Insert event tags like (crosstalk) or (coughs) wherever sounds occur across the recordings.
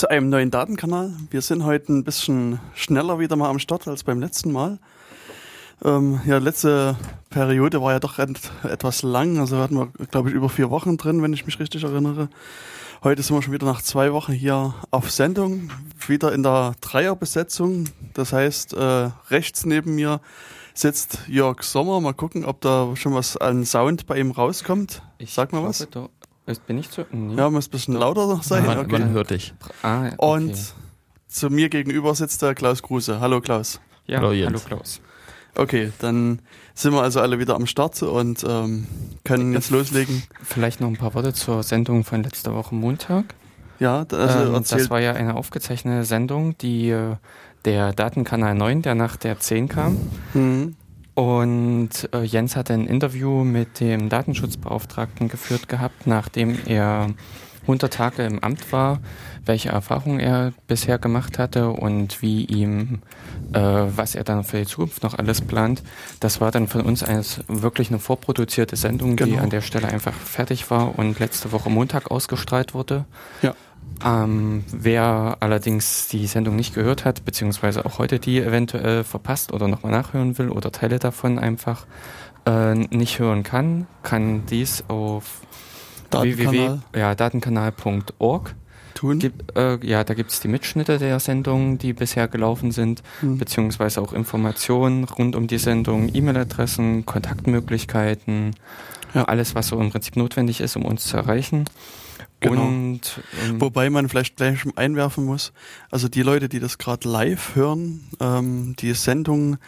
zu einem neuen Datenkanal. Wir sind heute ein bisschen schneller wieder mal am Start als beim letzten Mal. Ähm, ja, letzte Periode war ja doch et etwas lang, also hatten wir, glaube ich, über vier Wochen drin, wenn ich mich richtig erinnere. Heute sind wir schon wieder nach zwei Wochen hier auf Sendung, wieder in der Dreierbesetzung. Das heißt, äh, rechts neben mir sitzt Jörg Sommer. Mal gucken, ob da schon was an Sound bei ihm rauskommt. Ich Sag mal was. hoffe, du- Bin ich zu? Nee. Ja, muss ein bisschen lauter sein. Man, Okay. man hört dich. Ah, okay. Und zu mir gegenüber sitzt der Klaus Kruse. Hallo Klaus. ja, Hallo, hallo. Klaus. Okay, dann sind wir also alle wieder am Start und ähm, können jetzt loslegen. Vielleicht noch ein paar Worte zur Sendung von letzter Woche Montag. Ja, also ähm, das war ja eine aufgezeichnete Sendung, die äh, der Datenkanal 9, der nach der 10 kam. Mhm. Und äh, Jens hatte ein Interview mit dem Datenschutzbeauftragten geführt gehabt, nachdem er 100 Tage im Amt war, welche Erfahrungen er bisher gemacht hatte und wie ihm, äh, was er dann für die Zukunft noch alles plant. Das war dann von uns eines wirklich eine vorproduzierte Sendung, die Genau. an der Stelle einfach fertig war und letzte Woche Montag ausgestrahlt wurde. Ja. Ähm, wer allerdings die Sendung nicht gehört hat, beziehungsweise auch heute die eventuell verpasst oder nochmal nachhören will oder Teile davon einfach äh, nicht hören kann, kann dies auf Datenkanal www, ja, datenkanal.org. tun. Gibt, äh, ja, da gibt es die Mitschnitte der Sendungen, die bisher gelaufen sind, Mhm. beziehungsweise auch Informationen rund um die Sendung, E-Mail-Adressen, Kontaktmöglichkeiten, Ja. alles, was so im Prinzip notwendig ist, um uns zu erreichen. Genau. Und ähm, Wobei man vielleicht gleich schon einwerfen muss, also die Leute, die das gerade live hören, ähm, die Sendung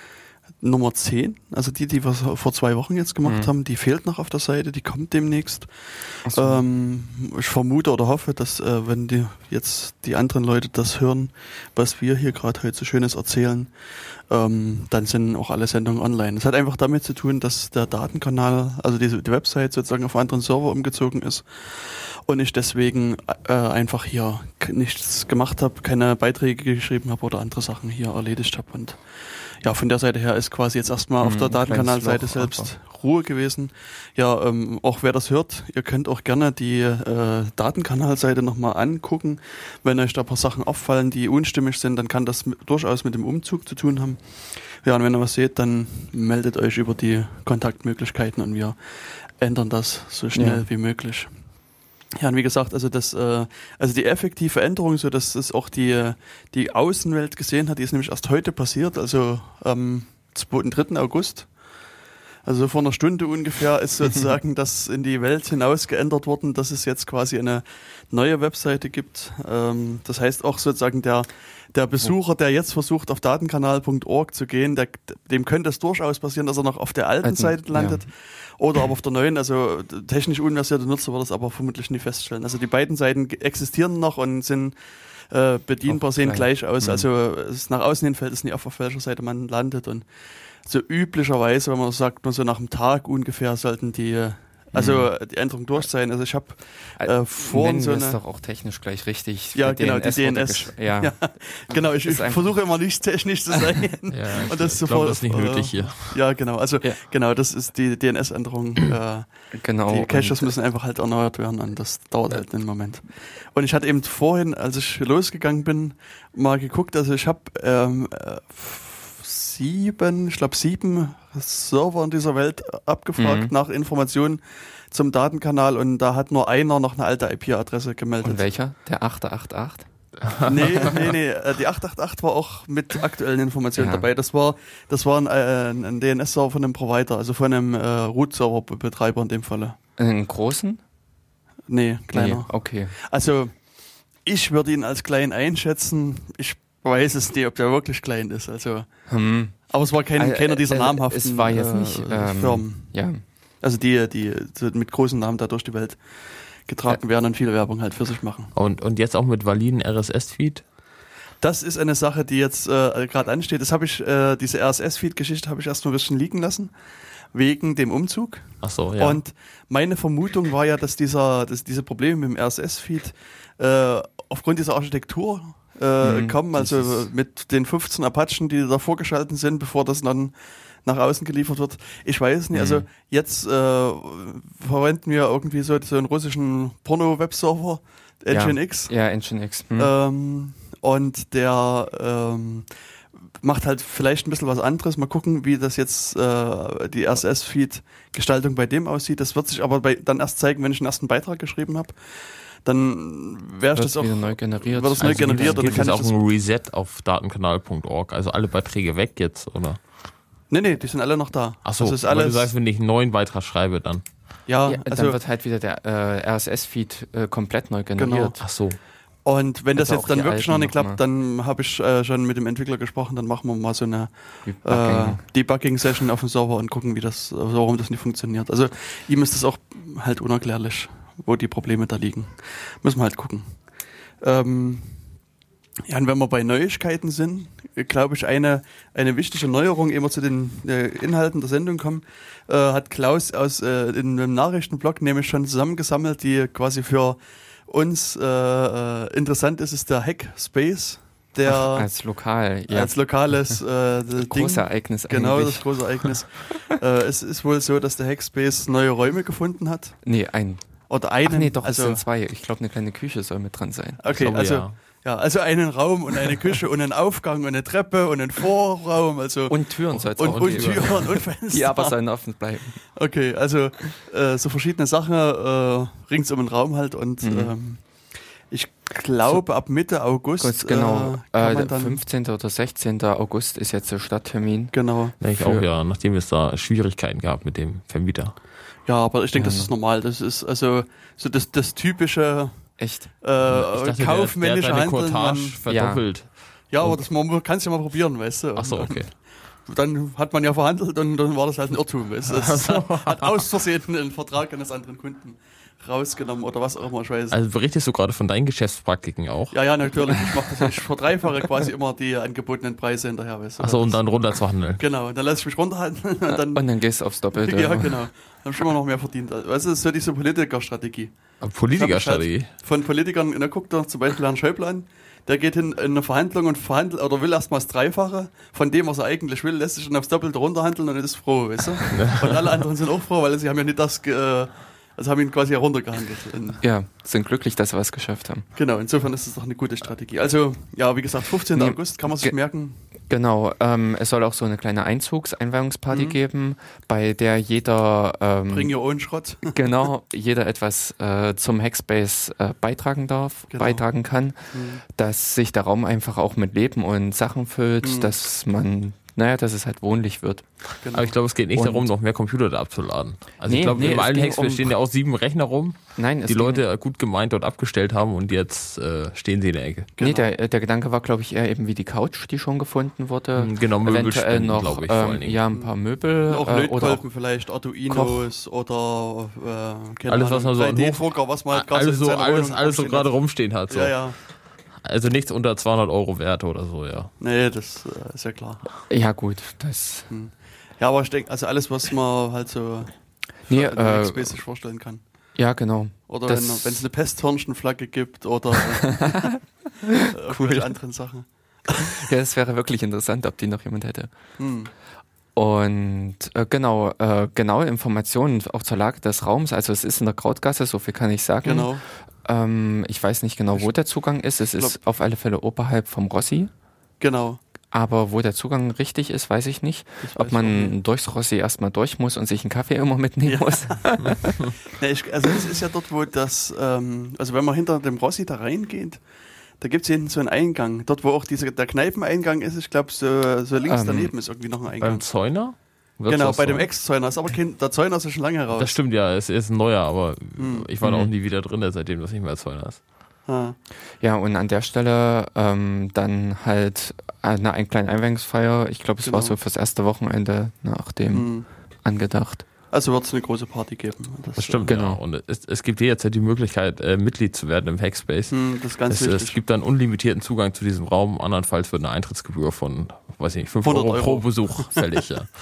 Nummer 10, also die, die wir vor zwei Wochen jetzt gemacht Mhm. haben, die fehlt noch auf der Seite, die kommt demnächst. so. Ähm, ich vermute oder hoffe, dass äh, wenn die jetzt die anderen Leute das hören, was wir hier gerade heute so Schönes erzählen, ähm, dann sind auch alle Sendungen online. Das hat einfach damit zu tun, dass der Datenkanal, also diese die Website sozusagen auf einen anderen Server umgezogen ist und ich deswegen äh, einfach hier nichts gemacht habe, keine Beiträge geschrieben habe oder andere Sachen hier erledigt habe und ja, von der Seite her ist quasi jetzt erstmal auf Mhm, der ein kleines Datenkanalseite selbst Ruhe gewesen. Ja, ähm, auch wer das hört, ihr könnt auch gerne die äh, Datenkanalseite nochmal angucken. Wenn euch da ein paar Sachen auffallen, die unstimmig sind, dann kann das durchaus mit dem Umzug zu tun haben. Ja, und wenn ihr was seht, dann meldet euch über die Kontaktmöglichkeiten und wir ändern das so schnell Ja. wie möglich. Ja, und wie gesagt, also das, äh, also die effektive Änderung, so dass es auch die, die Außenwelt gesehen hat, die ist nämlich erst heute passiert, also am 2. 3. August. Also vor einer Stunde ungefähr ist (laughs) sozusagen das in die Welt hinaus geändert worden, dass es jetzt quasi eine neue Webseite gibt. Ähm, das heißt auch sozusagen der, der Besucher, der jetzt versucht auf datenkanal.org zu gehen, der, dem könnte es durchaus passieren, dass er noch auf der alten Seite landet. ja. Oder aber auf der neuen, also technisch unversierte Nutzer wird das aber vermutlich nie feststellen. Also die beiden Seiten existieren noch und sind äh, bedienbar, Auch sehen gleich. gleich aus. Mhm. Also es nach außen hin fällt es nie auf, auf welcher Seite man landet. Und so üblicherweise, wenn man sagt, man so nach einem Tag ungefähr sollten die, äh, also die Änderungen durch sein. Also ich habe äh, vorhin Nennen so eine... doch auch technisch gleich richtig. Ja, Die genau, die wurde DNS. Ja. (laughs) Ja, genau, ich, Ist ich versuche immer nicht technisch zu sein. (laughs) Ja, (laughs) Und das ich sofort- glaube, das ist nicht äh, nötig hier. ja, genau. Also Ja. genau, das ist die DNS-Änderung. Äh, Genau. die Caches müssen einfach halt erneuert werden und das dauert halt einen Moment. Und ich hatte eben vorhin, als ich losgegangen bin, mal geguckt, also ich habe ähm, äh, sieben, ich glaube sieben Server in dieser Welt abgefragt Mhm. nach Informationen zum Datenkanal und da hat nur einer noch eine alte IP-Adresse gemeldet. Und welcher? Der 888? (laughs) Nee, nee, nee, äh, die 888 war auch mit aktuellen Informationen Ja. dabei. Das war, das war ein, äh, ein DNS-Server von einem Provider, also von einem äh, Root-Server-Betreiber in dem Falle. Einen großen? Nee, kleiner. Nee, okay. Also, ich würde ihn als klein einschätzen. Ich weiß es nicht, ob der wirklich klein ist. Also, Hm. aber es war kein, Also, keiner dieser äh, namhaften Es war jetzt äh, nicht ähm, Firmen. Ja. Also die, die mit großen Namen da durch die Welt getragen werden und viel Werbung halt für sich machen. Und, und jetzt auch mit validen RSS-Feed? Das ist eine Sache, die jetzt äh, gerade ansteht. Das habe ich, äh, diese RSS-Feed-Geschichte habe ich erst mal ein bisschen liegen lassen, wegen dem Umzug. Ach so, ja. Und meine Vermutung war ja, dass dieser, dass diese Probleme mit dem RSS-Feed äh, aufgrund dieser Architektur äh, Mhm, kommen, also mit den 15 Apachen, die da vorgeschalten sind, bevor das dann nach außen geliefert wird. Ich weiß nicht. Also Mhm. jetzt äh, verwenden wir irgendwie so, so einen russischen Porno-Webserver, Engine X. Ja, Engine X. Hm. Ähm, und der ähm, macht halt vielleicht ein bisschen was anderes. Mal gucken, wie das jetzt äh, die RSS-Feed-Gestaltung bei dem aussieht. Das wird sich aber bei, dann erst zeigen, wenn ich den ersten Beitrag geschrieben habe. Dann wäre das auch wieder neu generiert. Wird das neu Also generiert gibt oder es kann auch das, ein Reset auf datenkanal.org? Also alle Beiträge weg jetzt, oder? Nee, nee, die sind alle noch da. Achso, das ist aber du alles. sagst, wenn ich einen neuen Beitrag schreibe, dann. ja, ja, also dann wird halt wieder der äh, RSS-Feed äh, komplett neu generiert. Ach so. Und wenn das Also jetzt dann wirklich noch nicht klappt, dann habe ich äh, schon mit dem Entwickler gesprochen, dann machen wir mal so eine äh, Debugging. Debugging-Session auf dem Server und gucken, wie das, äh, warum das nicht funktioniert. Also ihm ist das auch halt unerklärlich, wo die Probleme da liegen. Müssen wir halt gucken. Ähm, ja, und wenn wir bei Neuigkeiten sind, glaube ich, eine, eine wichtige Neuerung, ehe wir zu den äh, Inhalten der Sendung kommen, äh, hat Klaus aus äh, in einem Nachrichtenblog nämlich schon zusammengesammelt, die quasi für uns äh, äh, interessant ist, ist der Hackspace, der als lokal, ja. als lokales äh, (laughs) Ding. Großes Ereignis Genau, eigentlich. das große Ereignis. (laughs) äh, es ist wohl so, dass der Hackspace neue Räume gefunden hat. Nee, ein. Oder einen. Ach nee, doch, also, es sind zwei. Ich glaube, eine kleine Küche soll mit dran sein. Okay, glaube, also ja. ja. also einen Raum und eine Küche und einen Aufgang und eine Treppe und einen Vorraum, also Und Türen soll es und, auch und geben. Türen und (laughs) Fenster. Die aber sollen offen bleiben. Okay, also äh, so verschiedene Sachen äh, rings um den Raum halt und Mhm. ähm, ich glaube ab Mitte August Kurz, genau. äh, kann Äh, man dann 15. oder 16. August ist jetzt der Starttermin. genau. Denke ich auch, ja, nachdem es da Schwierigkeiten gab mit dem Vermieter. Ja, aber ich denke, das Ja. ist normal. Das ist also so das, das typische Echt? äh, dachte, der- kaufmännische der seine Handeln. Man, verdoppelt. ja, aber das man kann es ja mal probieren, weißt du. Ach so, okay. Dann hat man ja verhandelt und dann war das halt ein Irrtum, weißt du. (laughs) Das hat aus Versehen einen Vertrag eines anderen Kunden rausgenommen oder was auch immer, ich weiß. Also berichtest du gerade von deinen Geschäftspraktiken auch? ja, ja, natürlich. Ich mache das. Ich verdreifache quasi immer die angebotenen Preise hinterher, weißt du. Achso, und dann runter zu handeln. Genau, und dann lasse ich mich runterhandeln und dann. Und dann gehst du aufs Doppelte. ja, genau. Dann habe ich immer noch mehr verdient. Weißt du, das ist so diese Politikerstrategie. Politikerstrategie. Von Politikern, da guckt doch zum Beispiel Herrn Schäuble an, der geht hin in eine Verhandlung und verhandelt oder will erstmal das Dreifache von dem, was er eigentlich will, lässt sich dann aufs Doppelte runterhandeln und ist froh, weißt du? Und alle anderen sind auch froh, weil sie haben ja nicht das, äh, also haben ihn quasi heruntergehandelt. Ja, sind glücklich, dass sie was geschafft haben. genau, insofern ist es doch eine gute Strategie. Also, ja, wie gesagt, 15. Nee, August kann man sich merken. Genau, ähm, es soll auch so eine kleine Einzugs-Einweihungsparty Mhm. geben, bei der jeder ähm, Bring your own Schrott. (laughs) genau jeder etwas äh, zum Hackspace äh, beitragen darf, Genau. beitragen kann, dass sich der Raum einfach auch mit Leben und Sachen füllt, Mhm. dass man, naja, dass es halt wohnlich wird. Genau. Aber ich glaube, es geht nicht Und- darum, noch mehr Computer da abzuladen. Also Nee, ich glaube, nee, im Hackspace um- stehen ja auch sieben Rechner rum, Nein, die Leute gut gemeint dort abgestellt haben und jetzt äh, stehen sie in der Ecke. Nee, Genau. der, der Gedanke war, glaube ich, eher eben wie die Couch, die schon gefunden wurde. Genau, Eventuell Möbelspenden, noch glaube ich, vor allen ähm, Dingen. ja, ein paar Möbel auch äh, oder auch vielleicht, Arduinos oder äh, keine Alles, was man so an 3D-Drucker, was man halt gerade alles in so, alles, alles so rumstehen gerade hat. rumstehen hat. So. Ja, ja. Also nichts unter 200 Euro wert oder so, ja. Nee, das äh, ist ja klar. Ja gut, das Ja, aber ich denke, also alles, was man halt so Nee, äh, sich vorstellen kann. ja genau. Oder das- wenn es eine Pesthörnchenflagge gibt oder äh, (laughs) (laughs) irgendwelche anderen Sachen. Ja, das wäre wirklich interessant, ob die noch jemand hätte. Hm. Und äh, genau, äh, genaue Informationen auch zur Lage des Raums. Also es ist in der Krautgasse, so viel kann ich sagen. Genau. Ähm, ich weiß nicht genau, wo der Zugang ist. Es ist auf alle Fälle oberhalb vom Rossi. Genau. Aber wo der Zugang richtig ist, weiß ich nicht. Ob ich auch man durchs Rossi erstmal durch muss und sich einen Kaffee immer mitnehmen muss. (laughs) (laughs) Nee, ich, also es ist ja dort, wo das, ähm, also wenn man hinter dem Rossi da reingeht, da gibt es hinten so einen Eingang. Dort, wo auch diese, der Kneipeneingang ist, ich glaube, so, so links Ähm, daneben ist irgendwie noch ein Eingang. Beim Zäuner? Genau, das bei dem? Ex-Zäuner. Ist aber kein, der Zäuner ist ja schon lange raus. Das stimmt ja, es ist ein neuer, aber Hm. ich war da auch nie wieder drin, seitdem das nicht mehr Zäuner ist. Ah, Ja, und an der Stelle ähm, dann halt eine, eine kleine Einweihungsfeier. Ich glaube, es war Genau. so fürs erste Wochenende nach dem hm. angedacht. Also wird es eine große Party geben. Das stimmt, Genau. ja. Und es, es gibt hier jetzt die Möglichkeit, äh, Mitglied zu werden im Hackspace. Hm, das ist ganz Es, wichtig. es gibt dann unlimitierten Zugang zu diesem Raum. Andernfalls wird eine Eintrittsgebühr von, weiß ich nicht, 5 100 Euro, pro Euro. Besuch fällig. Ja. (laughs)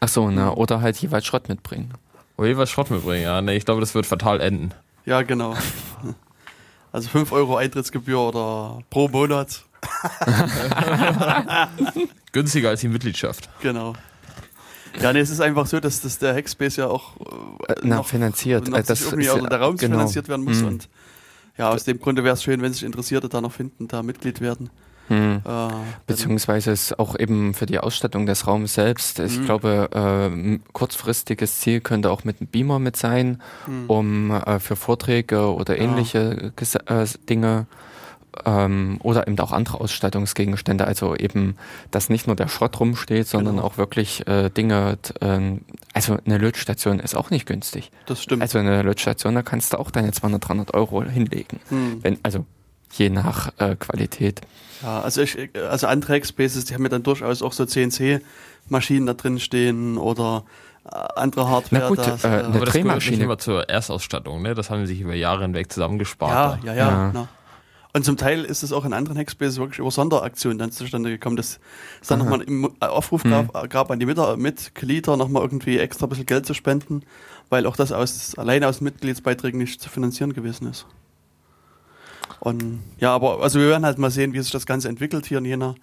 Ach so, na, oder halt jeweils Schrott mitbringen. Oder jeweils Schrott mitbringen, ja. Nee, ich glaube, das wird fatal enden. Ja, genau. Also 5 Euro Eintrittsgebühr oder pro Monat. (laughs) Günstiger als die Mitgliedschaft. Genau. Ja, nee, es ist einfach so, dass, dass der Hackspace ja auch äh, na, finanziert. noch Äh, das irgendwie ist oder der Raum genau. finanziert werden muss Mhm. und ja, aus dem Grunde wäre es schön, wenn sich Interessierte da noch finden, da Mitglied werden. Hm. Äh, Beziehungsweise ist auch eben für die Ausstattung des Raums selbst. Ich Mhm. glaube, äh, kurzfristiges Ziel könnte auch mit einem Beamer mit sein, hm. um äh, für Vorträge oder Ja. ähnliche Ges- äh, Dinge ähm, oder eben auch andere Ausstattungsgegenstände. Also eben, dass nicht nur der Schrott rumsteht, sondern Genau. auch wirklich äh, Dinge. ähm, also eine Lötstation ist auch nicht günstig. das stimmt. Also eine Lötstation, da kannst du auch deine 200, 300 Euro hinlegen. Hm. Wenn, also je nach äh, Qualität. Ja, also ich, also andere Hackspaces, die haben ja dann durchaus auch so CNC-Maschinen da drin stehen oder äh, andere Hardware. Na gut, das, äh, äh, eine Aber das gehört Drehmaschine. nicht immer zur Erstausstattung, ne? Das haben sie sich über Jahre hinweg zusammengespart. ja, ja, ja, Ja. na. Und zum Teil ist es auch in anderen Hackspaces wirklich über Sonderaktionen dann zustande gekommen, dass es dann nochmal einen Aufruf Mhm. gab, gab an die Mit Mitglieder, nochmal irgendwie extra ein bisschen Geld zu spenden, weil auch das aus, alleine aus Mitgliedsbeiträgen nicht zu finanzieren gewesen ist. Und ja, aber also wir werden halt mal sehen, wie sich das Ganze entwickelt hier in Jena.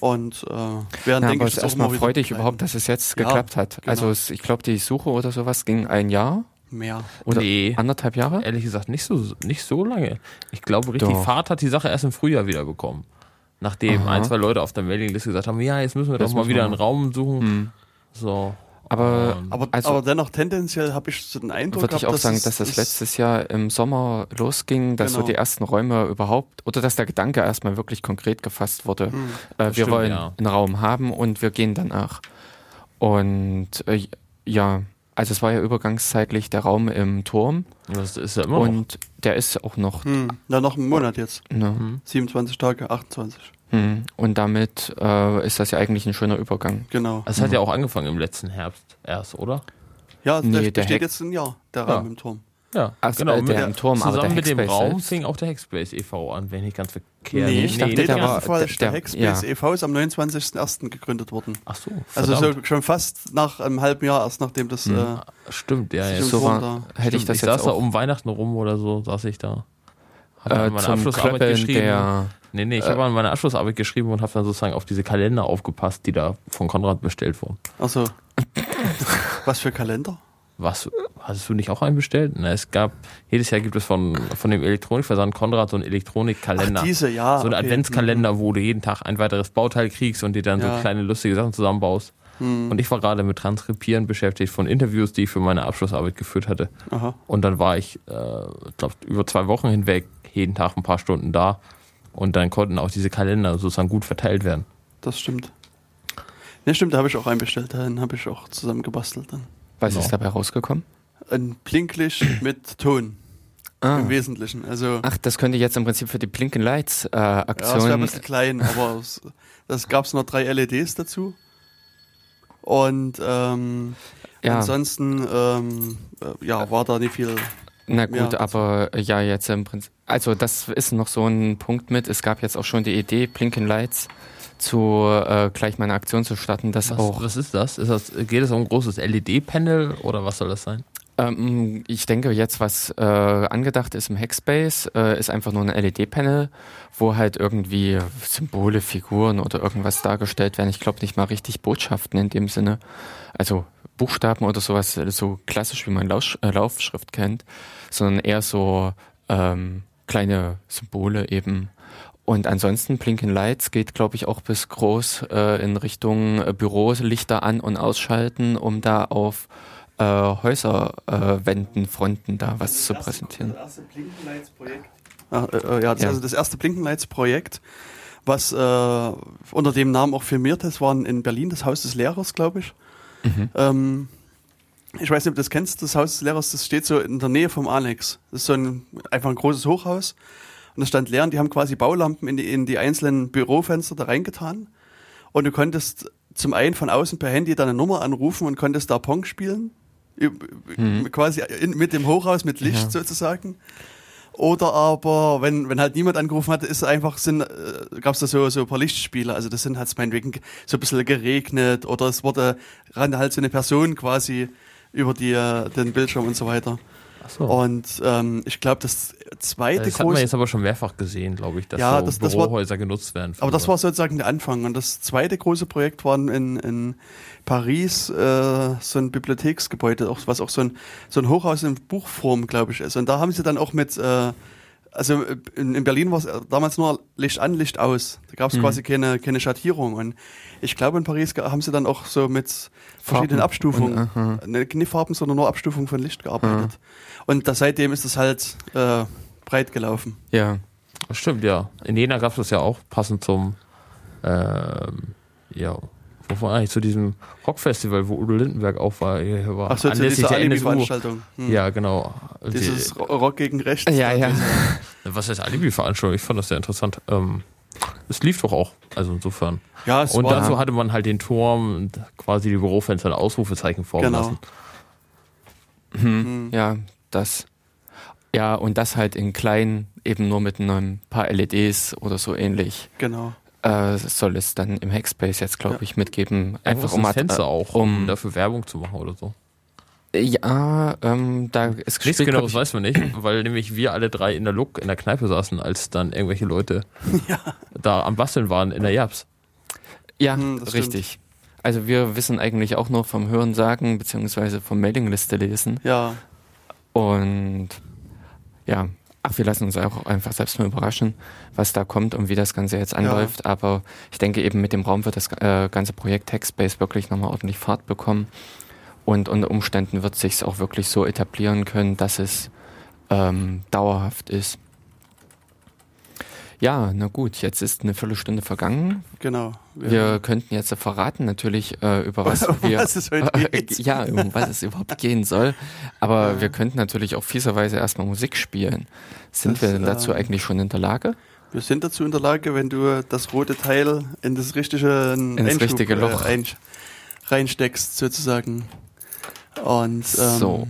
Und äh, werden, Ja, denke aber ich, erstmal freudig begleiten. überhaupt, dass es jetzt Ja, geklappt hat. genau. Also es, ich glaube, die Suche oder sowas ging ein Jahr mehr. oder Nee. anderthalb Jahre. Ehrlich gesagt, nicht so, nicht so lange. Ich glaube, richtig Doch. Fahrt hat die Sache erst im Frühjahr wieder bekommen. Nachdem Aha. ein, zwei Leute auf der Mailingliste gesagt haben, ja, jetzt müssen wir Das doch mal wieder einen Raum suchen. Hm. So. Aber Und- Aber, Also- aber dennoch tendenziell habe ich so den Eindruck würde ich auch sagen, es- dass das es- letztes Jahr im Sommer losging, dass so Genau. die ersten Räume überhaupt oder dass der Gedanke erstmal wirklich konkret gefasst wurde. Hm. Äh, wir stimmt, wollen ja. einen Raum haben und wir gehen danach. Und äh, ja, also es war ja übergangszeitlich der Raum im Turm Das ist ja immer noch. und der ist auch noch. Hm, na, noch einen Monat jetzt. Ne, Hm. 27 Tage, 28. hm. Und damit äh, ist das ja eigentlich ein schöner Übergang. Genau. Es hat ja auch angefangen im letzten Herbst erst, oder? Ja, Nee, der, der der steht Hack- jetzt ein Jahr, der Ja. Raum im Turm. Ja, Ach, genau. äh, mit der im Turm, aber zusammen der mit dem Raum selbst. fing auch der Hackspace e.V. an, wenn ich ganz verkehrt. Nee, ich dachte, nee, der der, war- falsch. Der, der- Hackspace ja. e.V. ist am 29.01. gegründet worden. Ach so, Also verdammt. so schon fast nach einem halben Jahr erst, nachdem das Hm. äh, Stimmt, ja, ja. So war- da. Hätte ich Stimmt, das ich jetzt saß da auch um Weihnachten rum oder so, saß ich da. Hab äh, an meine zum Abschlussarbeit Klöppeln geschrieben. der nee, nee, ich äh, habe an meine Abschlussarbeit geschrieben und habe dann sozusagen auf diese Kalender aufgepasst, die da von Konrad bestellt wurden. Also, (coughs) was für Kalender? Was? Hattest du nicht auch einen bestellt? Na, es gab, jedes Jahr gibt es von, von dem Elektronikversand Konrad so einen Elektronikkalender. Ach, diese, ja. so einen okay. Adventskalender, wo du jeden Tag ein weiteres Bauteil kriegst und dir dann Ja. so kleine lustige Sachen zusammenbaust. Hm. Und ich war gerade mit Transkripieren beschäftigt von Interviews, die ich für meine Abschlussarbeit geführt hatte. Aha. Und dann war ich, äh, glaube über zwei Wochen hinweg jeden Tag ein paar Stunden da. Und dann konnten auch diese Kalender sozusagen gut verteilt werden. Das stimmt. Ne, stimmt, da habe ich auch einen bestellt. Den habe ich auch zusammen gebastelt dann. Was Genau. ist dabei rausgekommen? Ein Blinklicht (clears throat) mit Ton Ah. im Wesentlichen. Also, Ach, das könnte jetzt im Prinzip für die Blinken Lights äh, ja, es wäre ein Aktion. bisschen klein, aber (laughs) es, das gab es noch drei LEDs dazu. Und ähm, ja, ansonsten ähm, äh, ja, war da nicht viel. na gut, aber ja, jetzt im Prinzip. Also, das ist noch so ein Punkt mit. Es gab jetzt auch schon die Idee, Blinken Lights zu äh, gleich mal eine Aktion zu starten, dass Was, auch. was ist das? ist das? Geht es um ein großes LED-Panel oder was soll das sein? Ähm, ich denke jetzt, was äh, angedacht ist im Hackspace, äh, ist einfach nur ein LED-Panel, wo halt irgendwie Symbole, Figuren oder irgendwas dargestellt werden. Ich glaube nicht mal richtig Botschaften in dem Sinne. Also Buchstaben oder sowas, so klassisch wie man Lausch, äh, Laufschrift kennt, sondern eher so ähm, kleine Symbole eben. Und ansonsten Blinken Lights geht, glaube ich, auch bis groß äh, in Richtung äh, Büros, Lichter an- und ausschalten, um da auf äh, Häuserwänden, äh, Wänden, Fronten da was zu präsentieren. Das erste Blinkenlights-Projekt. Ah, äh, äh, ja, das, Ja. Also das erste Blinkenlights-Projekt, was äh, unter dem Namen auch firmiert ist, war in Berlin das Haus des Lehrers, glaube ich. Mhm. Ähm, ich weiß nicht, ob du das kennst, das Haus des Lehrers, das steht so in der Nähe vom Alex. Das ist so ein, einfach ein großes Hochhaus. Und das stand leer und die haben quasi Baulampen in die, in die einzelnen Bürofenster da reingetan. Und du konntest zum einen von außen per Handy deine Nummer anrufen und konntest da Pong spielen. Mhm. Quasi in, mit dem Hochhaus, mit Licht Ja. sozusagen. Oder aber, wenn, wenn halt niemand angerufen hatte, ist einfach, sind, äh, gab es da so, so ein paar Lichtspiele. Also das sind halt meinetwegen so ein bisschen geregnet oder es wurde ran halt so eine Person quasi über die, äh, den Bildschirm und so weiter. Achso. Und ähm, ich glaube, das zweite Das hat man große. jetzt aber schon mehrfach gesehen, glaube ich, dass Ja, so das- das war- Bürohäuser genutzt werden. Aber das war sozusagen der Anfang. Und das zweite große Projekt war in, in Paris äh, so ein Bibliotheksgebäude, auch, was auch so ein, so ein Hochhaus in Buchform, glaube ich, ist. Und da haben sie dann auch mit äh, also äh, in, in Berlin war es damals nur Licht an, Licht aus. Da gab es Mhm. quasi keine, keine Schattierung. Und ich glaube, in Paris haben sie dann auch so mit verschiedenen Farben Abstufungen, und, ne, nicht Farben, sondern nur Abstufungen von Licht gearbeitet. Und da, seitdem ist es halt äh, breit gelaufen. Ja. Das stimmt, ja. In Jena gab es das ja auch, passend zum, ähm, ja, wo war eigentlich zu diesem Rockfestival, wo Udo Lindenberg auch war. Hier war Ach so, anlässlich der. Alibi-Veranstaltung. Hm. Ja, genau. Dieses Die, Ro- Rock gegen Rechts. Ja, ja. (laughs) was heißt Alibi-Veranstaltung? Ich fand das sehr interessant. Ähm, es lief doch auch, also insofern. Ja, es Und war dazu hatte man halt den Turm und quasi die Bürofenster ein Ausrufezeichen formen Genau. lassen. Hm. Hm. Ja, das. Ja, und das halt in klein, eben nur mit einem paar LEDs oder so ähnlich. genau. Äh, soll es dann im Hackspace jetzt, glaube Ja. ich, mitgeben. Einfach um das Fenster äh, auch, um- um dafür Werbung zu machen oder so. Ja, ähm, da ist Nichts genaues ich, weiß man nicht, (clears throat) weil nämlich wir alle drei in der Look in der Kneipe saßen, als dann irgendwelche Leute (laughs) da am Basteln waren in der Japs. Ja, Hm, das richtig. Also wir wissen eigentlich auch nur vom Hören sagen, beziehungsweise vom Mailingliste lesen. Ja, Und ja, ach, wir lassen uns auch einfach selbst mal überraschen, was da kommt und wie das Ganze jetzt anläuft. Aber ich denke eben mit dem Raum wird das äh, ganze Projekt Hackspace wirklich nochmal ordentlich Fahrt bekommen. Und unter Umständen wird sich auch wirklich so etablieren können, dass es ähm, dauerhaft ist. Ja, na gut, jetzt ist eine Viertelstunde vergangen. genau. Wir könnten jetzt verraten natürlich, äh, über was (laughs) wir was es heute (laughs) geht. ja, um was es überhaupt gehen soll. Aber wir könnten natürlich auch fieserweise erstmal Musik spielen. Sind Das, wir denn dazu äh, eigentlich schon in der Lage? Wir sind dazu in der Lage, wenn du das rote Teil in das richtige, In das richtige Loch. Äh, ein, reinsteckst, sozusagen. Und ähm, so.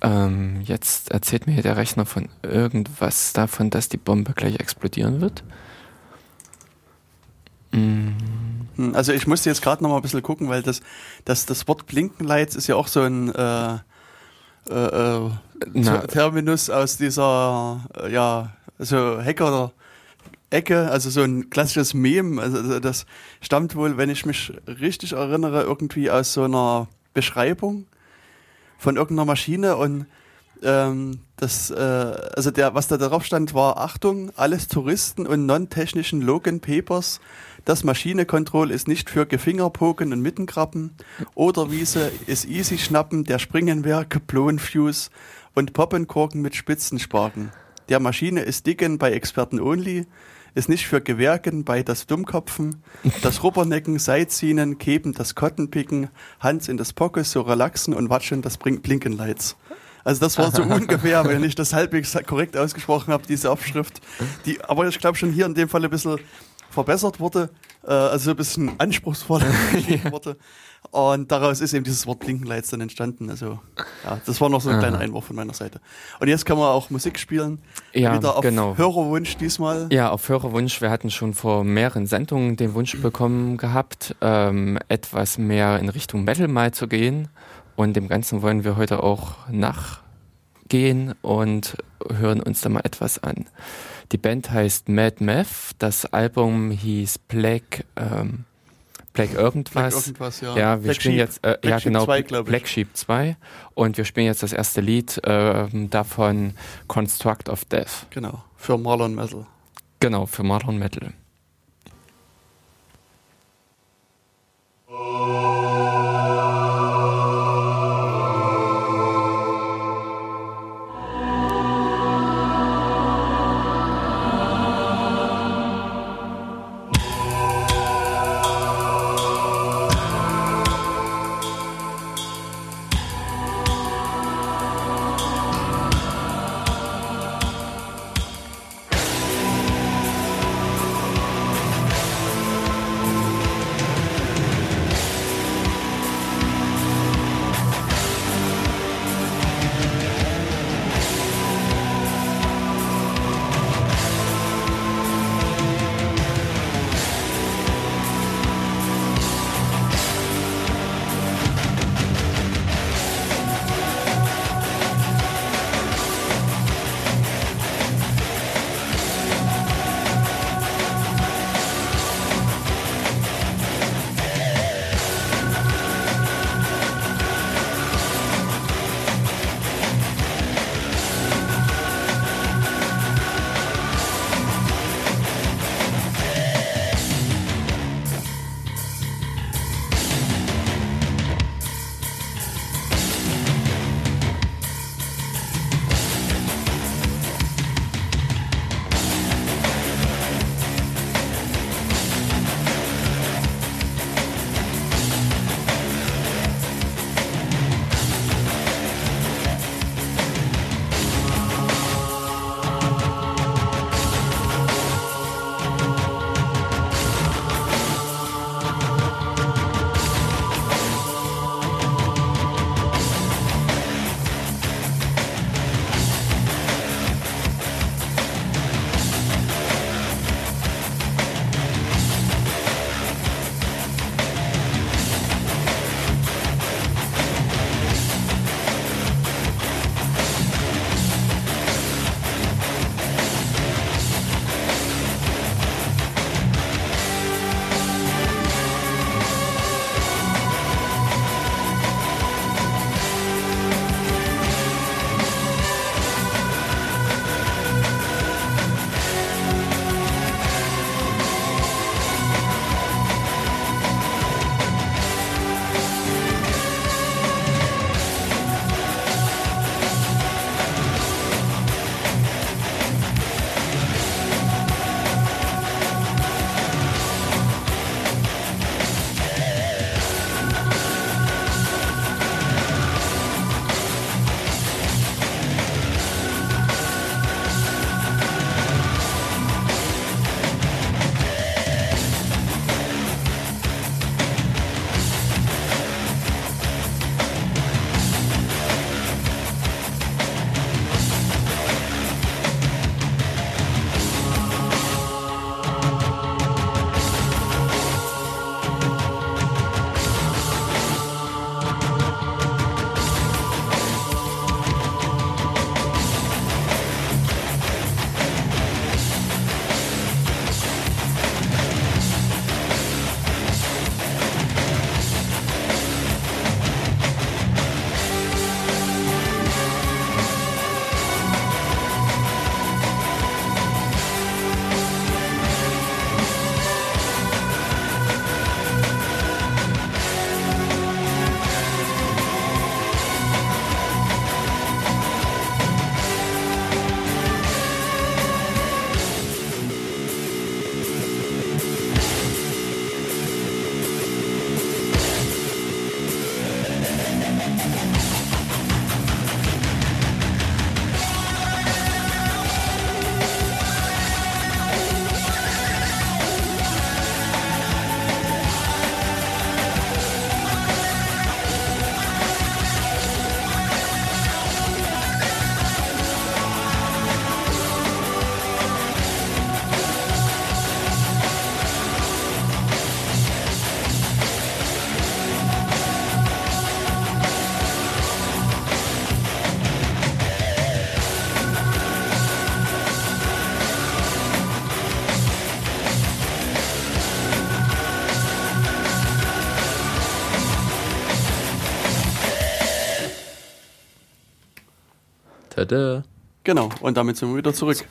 Ähm, jetzt erzählt mir der Rechner von irgendwas davon, dass die Bombe gleich explodieren wird. Mm, hm, Also ich musste jetzt gerade noch mal ein bisschen gucken, weil das, das, das Wort Blinkenlights ist ja auch so ein äh, äh, äh, na, Terminus aus dieser, äh, ja, also Hacker Ecke, also so ein klassisches Meme. Also also das stammt wohl, wenn ich mich richtig erinnere, irgendwie aus so einer Beschreibung von irgendeiner Maschine und ähm, das, äh, also der, was da drauf stand, war Achtung, alles Touristen und non-technischen Logan Papers. Das Maschine-Control ist nicht für Gefingerpoken und Mittenkrabben. Oder Wiese ist easy schnappen, der Springenwerke, Blownfuse und Poppenkorken mit Spitzensparken. Der Maschine ist dicken bei Experten only, ist nicht für Gewerken bei das Dummkopfen, das Rubbernecken, Seitziehen, Keben, das Kottenpicken, Hans in das Pockes, so relaxen und watschen das Brin- Blinkenlights. Also das war so (laughs) ungefähr, wenn ich das halbwegs korrekt ausgesprochen habe, diese Abschrift. Die, aber ich glaube schon hier in dem Fall ein bisschen verbessert wurde, äh, also ein bisschen (laughs) anspruchsvoller (laughs) geschrieben wurde. Und daraus ist eben dieses Wort Blinkenlights dann entstanden. Also ja, das war noch so ein Aha. kleiner Einwurf von meiner Seite. Und jetzt kann man auch Musik spielen. ja, Wieder auf genau. Hörerwunsch diesmal. Ja, auf Hörerwunsch. Wir hatten schon vor mehreren Sendungen den Wunsch bekommen gehabt, ähm, etwas mehr in Richtung Metal mal zu gehen. Und dem Ganzen wollen wir heute auch nachgehen und hören uns da mal etwas an. Die Band heißt Mad Meth. Das Album hieß Black, ähm, Black irgendwas. Black irgendwas, ja. Ja, wir Black spielen Sheep. jetzt, äh, Black ja Sheep genau, 2, glaub ich. Black Sheep 2 und wir spielen jetzt das erste Lied ähm, davon, Construct of Death. Genau, für Marlon Metal. Genau, für Modern Metal. Tada. Genau, und damit sind wir wieder zurück.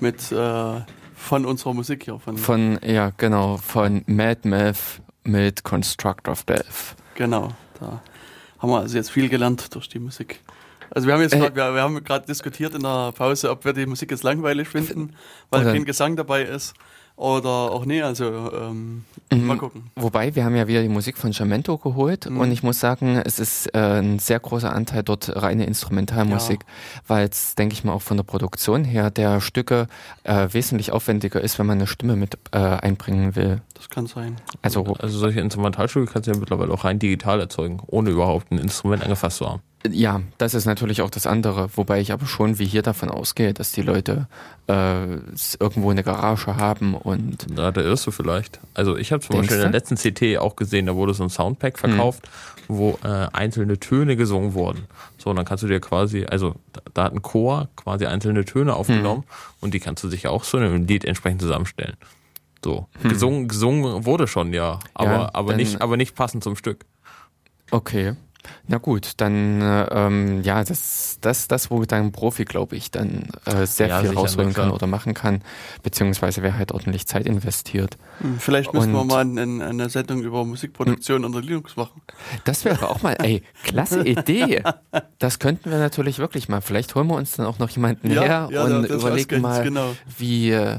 Mit äh, von unserer Musik hier. Von, Von, ja, genau, von Mad Math mit Construct of Death. genau, da haben wir also jetzt viel gelernt durch die Musik. Also wir haben jetzt Äh. grad, wir, wir haben gerade diskutiert in der Pause, ob wir die Musik jetzt langweilig finden, weil kein Gesang dabei ist. Oder auch nee, also ähm, Mhm. mal gucken. Wobei, wir haben ja wieder die Musik von Jamento geholt Mhm. und ich muss sagen, es ist äh, ein sehr großer Anteil dort reine Instrumentalmusik, weil es, denke ich mal, auch von der Produktion her der Stücke äh, wesentlich aufwendiger ist, wenn man eine Stimme mit äh, einbringen will. Das kann sein. Also Also solche Instrumentalstücke kannst du ja mittlerweile auch rein digital erzeugen, ohne überhaupt ein Instrument angefasst zu haben. Ja, das ist natürlich auch das andere, wobei ich aber schon wie hier davon ausgehe, dass die Leute äh, irgendwo eine Garage haben und Da, da irrst du vielleicht. Also ich habe zum Denkst Beispiel in der letzten CT auch gesehen, da wurde so ein Soundpack verkauft, wo äh, einzelne Töne gesungen wurden. So, und dann kannst du dir quasi, also da, hat ein Chor quasi einzelne Töne aufgenommen und die kannst du sich auch so in einem Lied entsprechend zusammenstellen. So, gesungen, gesungen wurde schon, ja, aber, Ja, aber, nicht, aber nicht passend zum Stück. Okay. Na gut, dann äh, ähm, ja, das, das, das, wo dann ein Profi, glaube ich, dann äh, sehr Ja, viel rausholen kann oder machen kann, beziehungsweise wer halt ordentlich Zeit investiert. Hm, Vielleicht müssen wir Und- mal ein, eine Sendung über Musikproduktion unter Linux machen. Das wäre auch mal, ey, klasse Idee. Das könnten wir natürlich wirklich mal. Vielleicht holen wir uns dann auch noch jemanden her ja, und überlegen mal, Genau, wie, äh,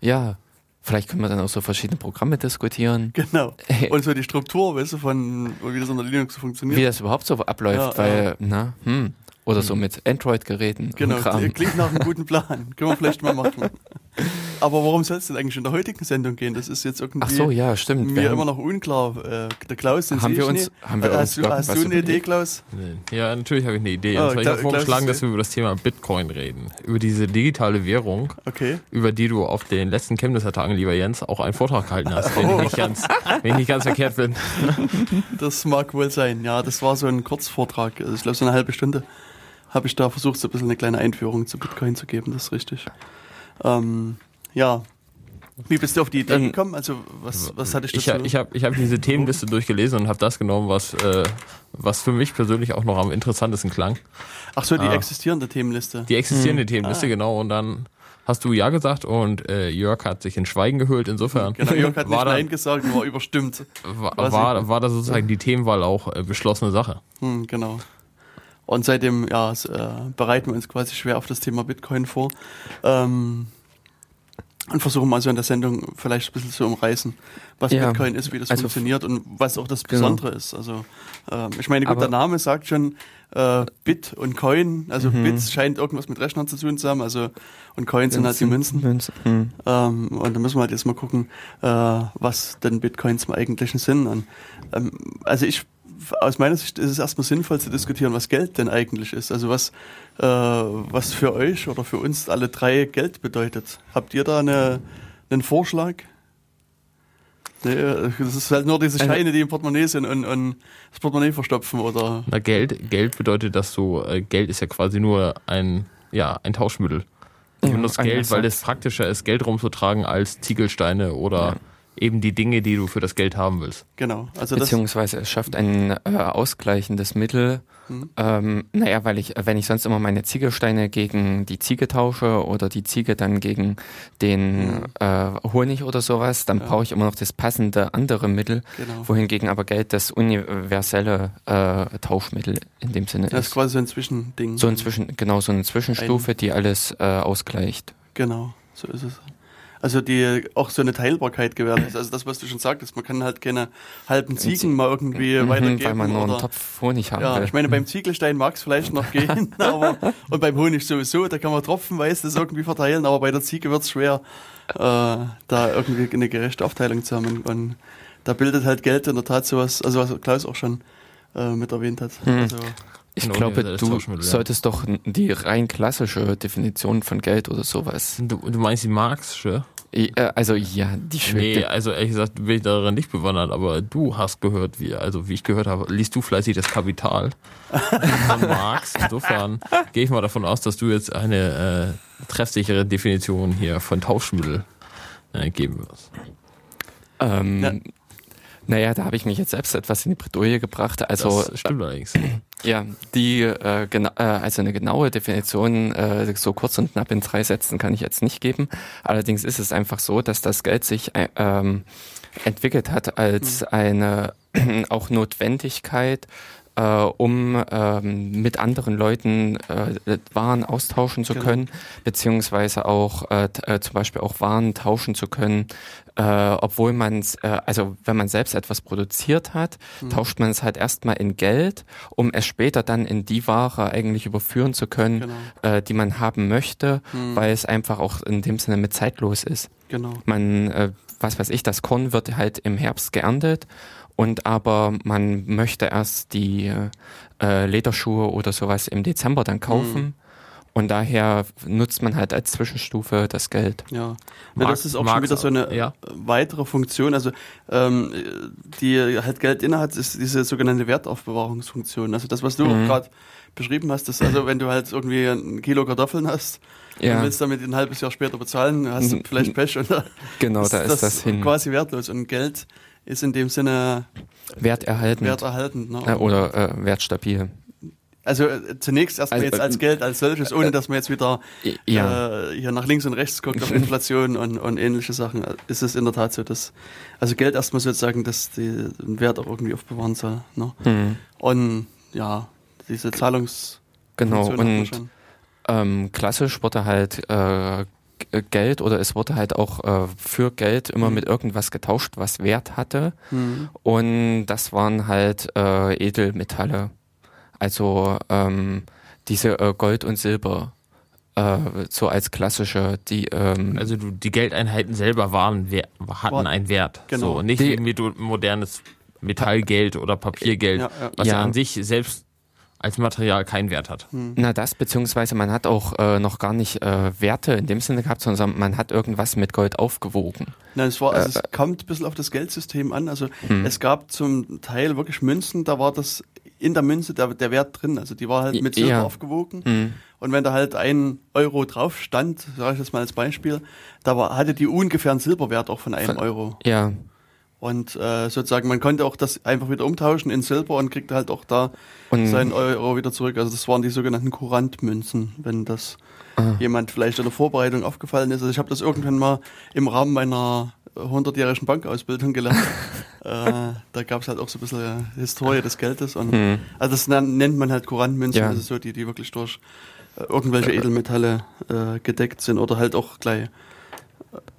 ja, vielleicht können wir dann auch so verschiedene Programme diskutieren. genau. Und so die Struktur, weißt du, von wie das unter Linux funktioniert. Wie das überhaupt so abläuft, Ja, weil, na, hm, oder so mit Android-Geräten. und Genau, klingt nach einem guten (laughs) Plan. Können wir vielleicht mal machen. Aber warum soll es denn eigentlich in der heutigen Sendung gehen? Das ist jetzt irgendwie Ach so, ja, stimmt. Wir mir haben- immer noch unklar. Äh, der Klaus, den Haben sehe wir ich uns- haben wir hast uns du, hast du eine Idee? Klaus? Ja, natürlich habe ich eine Idee. Ah, Und zwar, ich habe vorgeschlagen, dass wir über das Thema Bitcoin reden. Über diese digitale Währung, Okay. über die du auf den letzten Chemnitzer Tagen, lieber Jens, auch einen Vortrag gehalten hast, wenn, ich, nicht ganz, wenn ich nicht ganz verkehrt bin. (laughs) Das mag wohl sein. Ja, das war so ein Kurzvortrag. Also ich glaube, so eine halbe Stunde habe ich da versucht, so ein bisschen eine kleine Einführung zu Bitcoin zu geben. Das ist richtig. Ähm, ja. Wie bist du auf die Idee Ähm, gekommen? Also, was, was hatte ich Ich, dazu? ha- ich habe ich hab diese Themenliste durchgelesen und habe das genommen, was, äh, was für mich persönlich auch noch am interessantesten klang. Ach so, die Ah. existierende Themenliste. Die existierende Hm. Themenliste, Ah. genau. Und dann hast du Ja gesagt und äh, Jörg hat sich in Schweigen gehüllt. Insofern Genau, Jörg hat (laughs) nicht war, Nein da, gesagt, war überstimmt. war, war, ich- war da sozusagen die Themenwahl auch äh, beschlossene Sache. Hm, genau. Und seitdem ja, äh, bereiten wir uns quasi schwer auf das Thema Bitcoin vor. Ähm, und versuchen mal so in der Sendung vielleicht ein bisschen zu umreißen, was Ja. Bitcoin ist, wie das Also- funktioniert und was auch das Genau. Besondere ist. Also ähm, ich meine, gut, der Name sagt schon äh, Bit und Coin. Also Mhm. Bits scheint irgendwas mit Rechnern zu tun zu haben. Also und Coins sind halt die Münzen. Münzen. Hm. Ähm, und da müssen wir halt jetzt mal gucken, äh, was denn Bitcoins im Eigentlichen sind. Und, ähm, also ich, aus meiner Sicht ist es erstmal sinnvoll zu diskutieren, was Geld denn eigentlich ist. Also was, äh, was für euch oder für uns alle drei Geld bedeutet. Habt ihr da eine, einen Vorschlag? Nee, das ist halt nur diese Also- Scheine, die im Portemonnaie sind und, und das Portemonnaie verstopfen oder. Na, Geld, Geld bedeutet, dass du, äh, Geld ist ja quasi nur ein, ja, ein Tauschmittel. Du Ja, benutzt ein Geld, weil es praktischer ist, Geld rumzutragen als Ziegelsteine oder Ja. Eben die Dinge, die du für das Geld haben willst. Genau. Also. Beziehungsweise es schafft ein äh, ausgleichendes Mittel. Mhm. Ähm, naja, weil ich, wenn ich sonst immer meine Ziegelsteine gegen die Ziege tausche oder die Ziege dann gegen den Mhm. äh, Honig oder sowas, dann Ja. brauche ich immer noch das passende andere Mittel, Genau. wohingegen aber Geld das universelle äh, Tauschmittel in dem Sinne Das ist ist. quasi so ein Zwischending. So ein Zwischen, genau, so eine Zwischenstufe, die alles äh, ausgleicht. Genau, so ist es. Also die auch so eine Teilbarkeit gewährleistet. Also das, was du schon sagtest, man kann halt keine halben Ziegen mal irgendwie Mhm, weitergeben. weil man nur einen oder, Topf Honig haben ja, will. ich meine, beim Ziegelstein mag es vielleicht noch (laughs) gehen, aber und beim Honig sowieso, da kann man tropfenweise das irgendwie verteilen, aber bei der Ziege wird es schwer, äh, da irgendwie eine gerechte Aufteilung zu haben. Und, da bildet halt Geld in der Tat sowas, also was Klaus auch schon äh, mit erwähnt hat. Hm. Also, Ich Ein glaube, du solltest doch die rein klassische Definition von Geld oder sowas. Du, du meinst die Marxische? Äh, Also ja, die Nee, schwebe. also ehrlich gesagt bin ich daran nicht bewandert, aber du hast gehört, wie, also wie ich gehört habe, liest du fleißig das Kapital von (laughs) Marx. Insofern gehe ich mal davon aus, dass du jetzt eine äh, treffsichere Definition hier von Tauschmittel äh, geben wirst. Ähm, Ja. Naja, da habe ich mich jetzt selbst etwas in die Bredouille gebracht. Also das stimmt allerdings. Ja, die äh, gena äh, also eine genaue Definition äh, so kurz und knapp in drei Sätzen kann ich jetzt nicht geben. Allerdings ist es einfach so, dass das Geld sich äh, ähm, entwickelt hat als mhm. eine (clears throat) auch Notwendigkeit äh, um ähm, mit anderen Leuten äh, Waren austauschen zu genau. können, beziehungsweise auch äh, äh, zum Beispiel auch Waren tauschen zu können, äh, obwohl man es, äh, also wenn man selbst etwas produziert hat, mhm. tauscht man es halt erstmal in Geld, um es später dann in die Ware eigentlich überführen zu können, genau. äh, die man haben möchte, mhm. weil es einfach auch in dem Sinne mit zeitlos ist. Genau. Man, äh, was weiß ich, das Korn wird halt im Herbst geerntet und aber man möchte erst die äh, Lederschuhe oder sowas im Dezember dann kaufen. Mhm. Und daher nutzt man halt als Zwischenstufe das Geld. Ja, ja das ist auch schon wieder so eine ja. weitere Funktion. Also ähm, die halt Geld innehat, ist diese sogenannte Wertaufbewahrungsfunktion. Also das, was du mhm. gerade beschrieben hast, ist also, wenn du halt irgendwie ein Kilo Kartoffeln hast ja. und willst damit ein halbes Jahr später bezahlen, hast du vielleicht Pech und da genau, ist da ist das, das hin. quasi wertlos. Und Geld ist in dem Sinne werterhaltend. Werterhaltend, ne? Äh, oder äh, wertstabil. Also äh, zunächst erstmal also, jetzt als Geld als solches, ohne dass man jetzt wieder ja. äh, hier nach links und rechts guckt auf (laughs) Inflation und, und ähnliche Sachen, ist es in der Tat so, dass also Geld erstmal sozusagen, dass die, den Wert auch irgendwie aufbewahren soll. Ne? Mhm. Und ja, diese Zahlungs Genau, und ähm, klassisch wurde halt äh, äh, Geld oder es wurde halt auch äh, für Geld immer mhm. mit irgendwas getauscht, was Wert hatte. Mhm. Und das waren halt äh, Edelmetalle. Also ähm, diese äh, Gold und Silber. Äh, so als klassische, die ähm, also du, die Geldeinheiten selber waren hatten einen Wert, genau. so nicht die, irgendwie modernes Metallgeld oder Papiergeld, ja, ja. was ja. an sich selbst als Material keinen Wert hat. Hm. Na das, beziehungsweise man hat auch äh, noch gar nicht äh, Werte in dem Sinne gehabt, sondern man hat irgendwas mit Gold aufgewogen. Nein, es war, also äh, es kommt ein bisschen auf das Geldsystem an. Also hm. es gab zum Teil wirklich Münzen, da war das in der Münze der, der Wert drin. Also die war halt mit Silber ja. aufgewogen. Hm. Und wenn da halt ein Euro drauf stand, sage ich das mal als Beispiel, da war, hatte die ungefähr einen Silberwert auch von einem Euro. Ja. Und äh, sozusagen, man konnte auch das einfach wieder umtauschen in Silber und kriegte halt auch da und seinen Euro wieder zurück. Also das waren die sogenannten Kurantmünzen, wenn das ah. jemand vielleicht in der Vorbereitung aufgefallen ist. Also ich habe das irgendwann mal im Rahmen meiner 100-jährigen Bankausbildung gelernt. (laughs) äh, da gab es halt auch so ein bisschen Historie des Geldes. Und, hm. Also das nennt man halt Kurantmünzen, ja. also so die, die wirklich durch äh, irgendwelche Edelmetalle äh, gedeckt sind oder halt auch gleich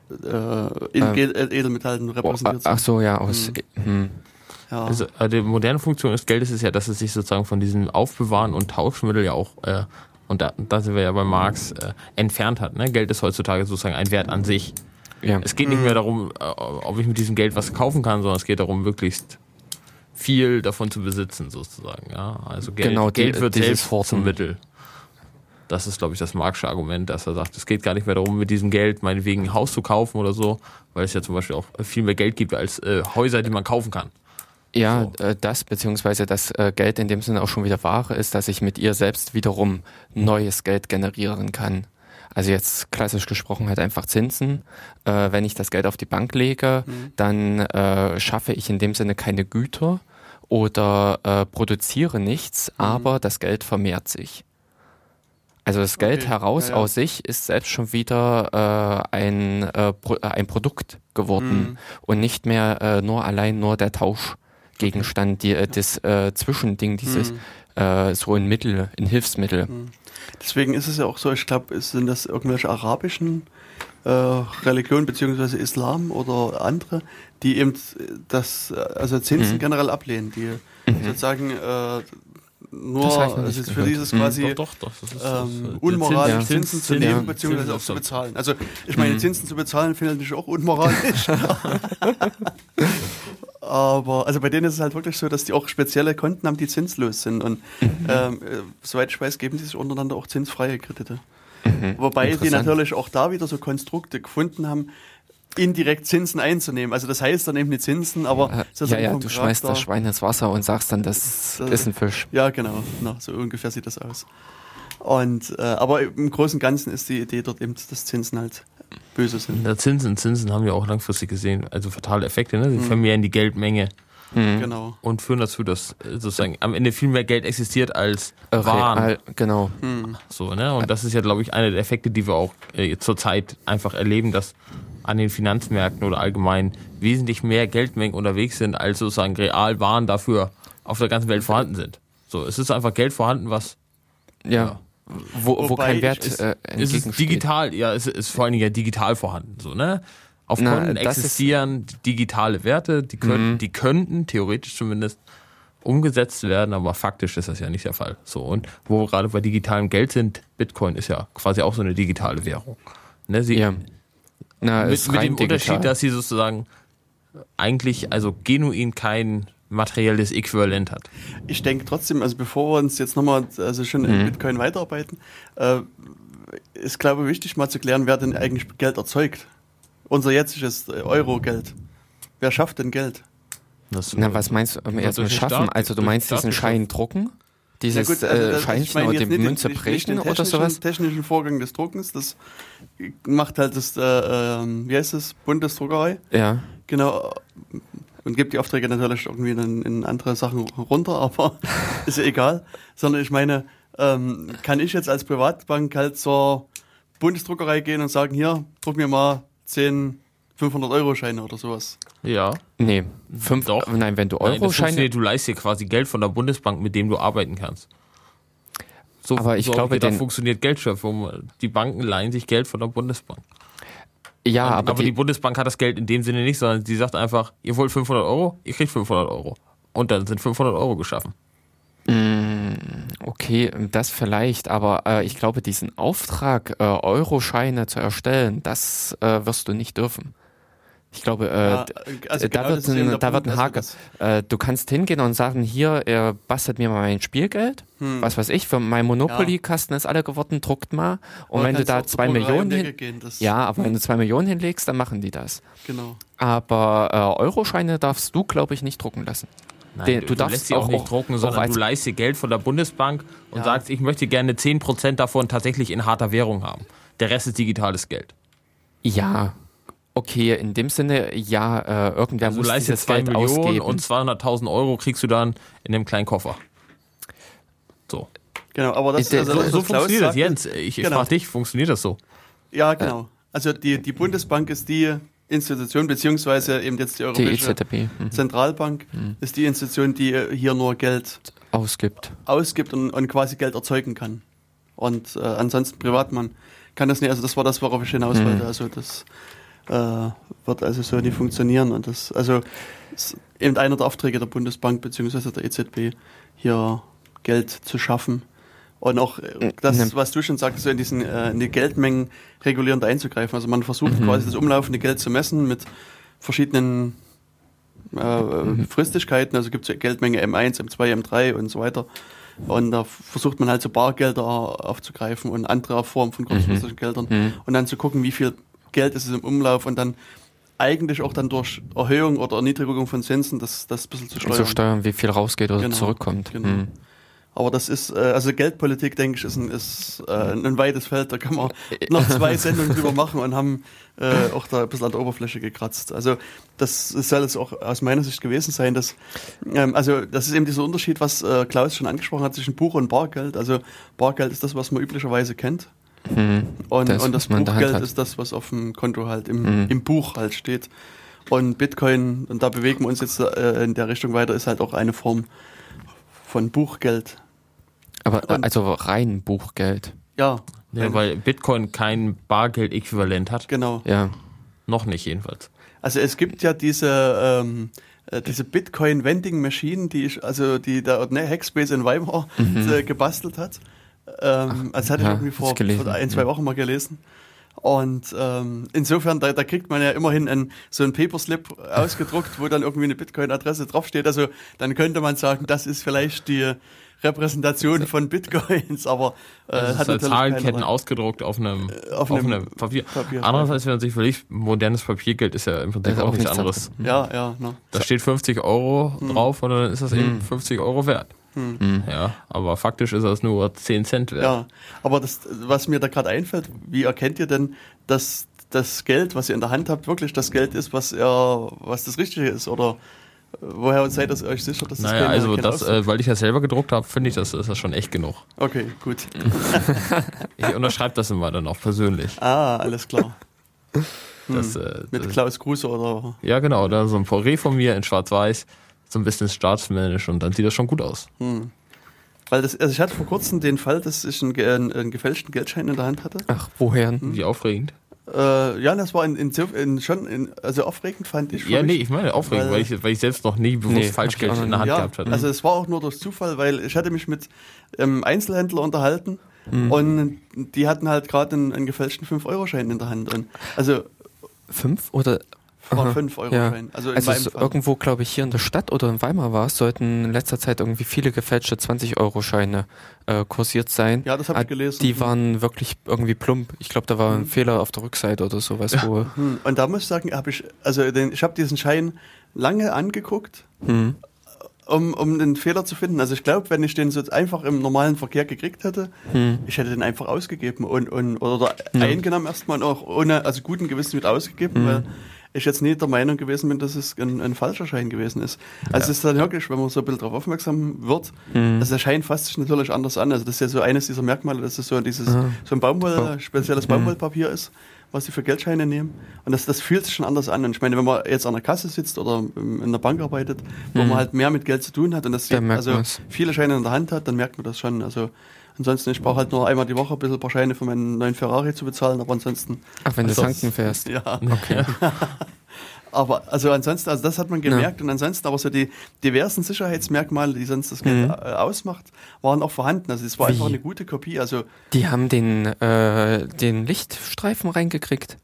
äh, in ähm, Edelmetallen repräsentiert sind. Ach so, ja, aus. Hm. Hm. Ja. Also äh, die moderne Funktion des Geldes ist ja, dass es sich sozusagen von diesem Aufbewahren und Tauschmittel ja auch, äh, und da, da sind wir ja bei Marx, äh, entfernt hat. Ne? Geld ist heutzutage sozusagen ein Wert an sich. Ja. Es geht nicht mehr darum, äh, ob ich mit diesem Geld was kaufen kann, sondern es geht darum, möglichst viel davon zu besitzen, sozusagen. Ja? Also Geld, genau, Geld wird selbst zum Mittel. Das ist, glaube ich, das Marxische Argument, dass er sagt, es geht gar nicht mehr darum, mit diesem Geld meinetwegen ein Haus zu kaufen oder so, weil es ja zum Beispiel auch viel mehr Geld gibt als äh, Häuser, die man kaufen kann. Ja, so. äh, das, beziehungsweise das äh, Geld in dem Sinne auch schon wieder Ware ist, dass ich mit ihr selbst wiederum neues Geld generieren kann. Also jetzt klassisch gesprochen halt einfach Zinsen. Äh, wenn ich das Geld auf die Bank lege, mhm. dann äh, schaffe ich in dem Sinne keine Güter oder äh, produziere nichts, mhm. aber das Geld vermehrt sich. Also das Geld okay. heraus ja, ja. aus sich ist selbst schon wieder äh, ein, äh, Pro ein Produkt geworden mhm. und nicht mehr äh, nur allein nur der Tauschgegenstand, die, äh, das äh, Zwischending, dieses mhm. äh, so ein Mittel, ein Hilfsmittel. Mhm. Deswegen ist es ja auch so, ich glaube, sind das irgendwelche arabischen äh, Religionen beziehungsweise Islam oder andere, die eben das, also Zinsen mhm. generell ablehnen, die mhm. sozusagen äh, nur das ist für dieses hm. quasi doch, doch, doch, ähm, unmoralisch ja. Zinsen zu nehmen ja. beziehungsweise auch zu bezahlen. Also ich meine, mhm. Zinsen zu bezahlen finde ich auch unmoralisch. (laughs) Aber also bei denen ist es halt wirklich so, dass die auch spezielle Konten haben, die zinslos sind. Und mhm. ähm, äh, soweit ich weiß, geben die sich untereinander auch zinsfreie Kredite. Mhm. Wobei die natürlich auch da wieder so Konstrukte gefunden haben, indirekt Zinsen einzunehmen. Also das heißt dann eben die Zinsen, aber äh, ja, ja, du schmeißt das Schwein ins Wasser und sagst dann, das, das ist ein Fisch. Ja, genau, Na, so ungefähr sieht das aus. Und äh, aber im Großen und Ganzen ist die Idee dort eben, dass Zinsen halt böse sind. Ja, Zinsen, Zinsen haben wir auch langfristig gesehen, also fatale Effekte, ne? Sie mhm. vermehren die Geldmenge Mhm. Genau. und führen dazu, dass äh, sozusagen am Ende viel mehr Geld existiert als Waren. real, genau. Hm. So, ne? Und das ist ja, glaube ich, einer der Effekte, die wir auch äh, zurzeit einfach erleben, dass an den Finanzmärkten oder allgemein wesentlich mehr Geldmengen unterwegs sind, als sozusagen real Waren dafür auf der ganzen Welt vorhanden sind. So, es ist einfach Geld vorhanden, was Ja. Wo, wo Wobei kein Wert ist, äh, es ist digital, ja, es ist vor allen Dingen ja digital vorhanden, so, ne? Auf Na, Konten existieren digitale Werte, die können, Mhm. die könnten theoretisch zumindest umgesetzt werden, aber faktisch ist das ja nicht der Fall. So und wo wir gerade bei digitalem Geld sind, Bitcoin ist ja quasi auch so eine digitale Währung. Ne, sie, Ja. Na, mit, mit dem digital. Unterschied, dass sie sozusagen eigentlich, also genuin kein materielles Äquivalent hat. Ich denke trotzdem, also bevor wir uns jetzt nochmal, also schon Mhm. in Bitcoin weiterarbeiten, äh, ist glaube ich wichtig mal zu klären, wer denn eigentlich Geld erzeugt. Unser jetziges äh, Euro-Geld. Wer schafft denn Geld? Das, Na, was meinst du Ja, erst durch mit den schaffen? Staat- also du meinst diesen. Schein drucken? Dieses gut, also äh, das- ich meine oder jetzt die nicht Münze prägen oder sowas? technischen Vorgang des Druckens, das macht halt das, äh, ähm, wie heißt es, Bundesdruckerei. Ja. Genau. Und gibt die Aufträge natürlich irgendwie in, in andere Sachen runter, aber (laughs) ist ja egal. Sondern ich meine, ähm, kann ich jetzt als Privatbank halt zur Bundesdruckerei gehen und sagen, hier, druck mir mal 10 500-Euro-Scheine oder sowas. Ja. Nee, fünf, Doch. nein, wenn du Nein, Euro-Scheine, funktioniert, du leist dir quasi Geld von der Bundesbank, mit dem du arbeiten kannst. So, Aber ich so glaube, da funktioniert Geldschöpfung. Die Banken leihen sich Geld von der Bundesbank. ja, aber aber, die, die, Bundesbank hat das Geld in dem Sinne nicht, sondern sie sagt einfach, ihr wollt 500 Euro, ihr kriegt 500 Euro. Und dann sind 500 Euro geschaffen. okay, das vielleicht, aber äh, ich glaube, diesen Auftrag, äh, Euro-Scheine zu erstellen, das äh, wirst du nicht dürfen. Ich glaube, äh, Ja, also da, genau wird ein, der da wird Punkt, ein also Haken. äh, du kannst hingehen und sagen, hier, er bastelt mir mal mein Spielgeld, Hm. was weiß ich, für mein Monopoly-Kasten ist alle geworden, druckt mal. Und Oder wenn du kannst da zwei Millionen hin, gehen, ja, aber wenn du zwei Millionen hinlegst, dann machen die das. Genau. Aber äh, Euroscheine darfst du, glaube ich, nicht drucken lassen. Nein, Den- du, du darfst lässt sie auch auch- nicht drucken, sondern als- du leihst dir Geld von der Bundesbank und Ja. sagst, ich möchte gerne 10% davon tatsächlich in harter Währung haben. Der Rest ist digitales Geld. Ja, okay, in dem Sinne, ja, äh, irgendwer Also du muss dieses 2 Geld Millionen ausgeben. und 200.000 Euro kriegst du dann in einem kleinen Koffer. So, Genau, aber das, Ist der- also so, so funktioniert das, Jens. Ich, ich Genau. frage dich, funktioniert das so? Ja, genau. Also die, die Bundesbank ist die Institution, beziehungsweise eben jetzt die die Europäische EZB mhm. Zentralbank ist die Institution, die äh, hier nur Geld ausgibt. ausgibt und, und quasi Geld erzeugen kann. Und äh, ansonsten Privatmann kann das nicht. Also das war das, worauf ich hinaus Mhm. wollte. Also das äh, wird also so nicht funktionieren. Und das, also ist eben einer der Aufträge der Bundesbank beziehungsweise der EZB, hier Geld zu schaffen. Und auch äh, das, was du schon sagst, so in diesen äh, in die Geldmengen regulierend einzugreifen. Also man versucht Mhm. quasi das umlaufende Geld zu messen mit verschiedenen äh, Mhm. Fristigkeiten. Also gibt es Geldmenge M1, M2, M3 und so weiter. Und da versucht man halt so Bargelder aufzugreifen und andere Formen von kurzfristigen Geldern. Mhm. Und dann zu gucken, wie viel Geld ist es im Umlauf und dann eigentlich auch dann durch Erhöhung oder Erniedrigung von Zinsen das, das ein bisschen zu steuern. Zu steuern, wie viel rausgeht oder Genau, zurückkommt. genau. Mhm. Aber das ist, äh, also Geldpolitik, denke ich, ist ein, ist, äh, ein weites Feld. Da kann man noch zwei (laughs) Sendungen drüber machen und haben äh, auch da ein bisschen an der Oberfläche gekratzt. Also das soll es auch aus meiner Sicht gewesen sein, dass, ähm, also das ist eben dieser Unterschied, was äh, Klaus schon angesprochen hat, zwischen Buch und Bargeld. Also Bargeld ist das, was man üblicherweise kennt. Mhm. Und Das, und das Hand Buchgeld ist das, was auf dem Konto halt im, Mhm. im Buch halt steht. Und Bitcoin, und da bewegen wir uns jetzt äh, in der Richtung weiter, ist halt auch eine Form von Buchgeld. Aber Und- also rein Buchgeld. Ja, Ja, weil Bitcoin kein Bargeld-Äquivalent hat. genau. Ja. Noch nicht jedenfalls. Also es gibt ja diese, ähm, äh, diese Bitcoin Vending Machine, die ich, also die der ne, Hackspace in Weimar äh, gebastelt hat. Ähm, also hatte ich ja, irgendwie hab vor, ich vor ein, zwei. Wochen mal gelesen. Und ähm, insofern, da, da kriegt man ja immerhin ein, so ein Paperslip (laughs) ausgedruckt, wo dann irgendwie eine Bitcoin-Adresse draufsteht. Also dann könnte man sagen, das ist vielleicht die Repräsentation von Bitcoins, aber äh, Also es hat als natürlich Zahlenketten ausgedruckt auf einem, auf auf einem einem Papier. Papier. Andererseits, wenn man sich überlegt, modernes Papiergeld ist ja im Prinzip auch auch nichts anderes. Ja, ja, ne. Da steht 50 Euro Hm. drauf und dann ist das eben 50 Euro wert. Mhm. Ja, aber faktisch ist das nur 10 Cent wert. Ja, aber das, was mir da gerade einfällt, wie erkennt ihr denn, dass das Geld, was ihr in der Hand habt, wirklich das Geld ist, was ihr, was das Richtige ist? Oder Woher seid ihr euch sicher, dass das Naja, keine- also das, äh, weil ich das selber gedruckt habe, finde ich, das ist das schon echt genug. Okay, gut. (laughs) Ich unterschreibe das immer dann auch persönlich. Ah, alles klar. Das, äh, Mit Klaus Kruse oder. ja, genau, da so ein Porträt von mir in Schwarz-Weiß, so ein bisschen staatsmännisch und dann sieht das schon gut aus. Hm. Weil das, also ich hatte vor kurzem den Fall, dass ich einen, einen, einen gefälschten Geldschein in der Hand hatte. Ach, woher? Wie aufregend. Äh, ja, das war in, in, so- in schon, in, also aufregend fand ich. Ja, nee, ich meine aufregend, weil, Weil- ich, weil ich selbst noch nie bewusst Nee, Falschgeld in der Hand ja, gehabt hatte. also es war auch nur durch Zufall, weil ich hatte mich mit ähm, Einzelhändler unterhalten Mhm. und die hatten halt gerade einen, einen gefälschten 5-Euro-Schein in der Hand. Und, also Fünf oder? War Aha, 5-Euro-Schein. Also in Also es Fall. irgendwo, glaube ich, hier in der Stadt oder in Weimar war es, sollten in letzter Zeit irgendwie viele gefälschte 20-Euro-Scheine äh, kursiert sein. Ja, das habe ich gelesen. Die waren wirklich irgendwie plump. Ich glaube, da war ein Mhm. Fehler auf der Rückseite oder sowas. Wo, Hm, Und da muss ich sagen, habe ich, also den, ich habe diesen Schein lange angeguckt, hm. um, um den Fehler zu finden. Also ich glaube, wenn ich den so einfach im normalen Verkehr gekriegt hätte, Hm. ich hätte den einfach ausgegeben und, und oder Ja. eingenommen erstmal und auch ohne, also guten Gewissen wieder ausgegeben, Mhm. weil ich jetzt nie der Meinung gewesen bin, dass es ein, ein falscher Schein gewesen ist. Also es ist dann wirklich, wenn man so ein bisschen darauf aufmerksam wird, Hm. also der Schein fasst sich natürlich anders an. Also das ist ja so eines dieser Merkmale, dass es so dieses Ah. so ein Baumwoll, Ba- spezielles Mhm. Baumwollpapier ist, was sie für Geldscheine nehmen. Und das, das fühlt sich schon anders an. Und ich meine, wenn man jetzt an der Kasse sitzt oder in der Bank arbeitet, wo Mhm. man halt mehr mit Geld zu tun hat und das Da merkt also viele Scheine in der Hand hat, dann merkt man das schon. Also ansonsten, ich brauche halt nur einmal die Woche ein bisschen ein paar Scheine für meinen neuen Ferrari zu bezahlen, aber ansonsten, Ach, wenn du Also- tanken fährst. ja. Okay. (laughs) Aber also ansonsten, also das hat man gemerkt und ansonsten aber so die diversen Sicherheitsmerkmale, die sonst das Geld Mhm. äh, ausmacht, waren auch vorhanden. Also es war Wie? einfach eine gute Kopie. Also Die haben den, äh, den Lichtstreifen reingekriegt.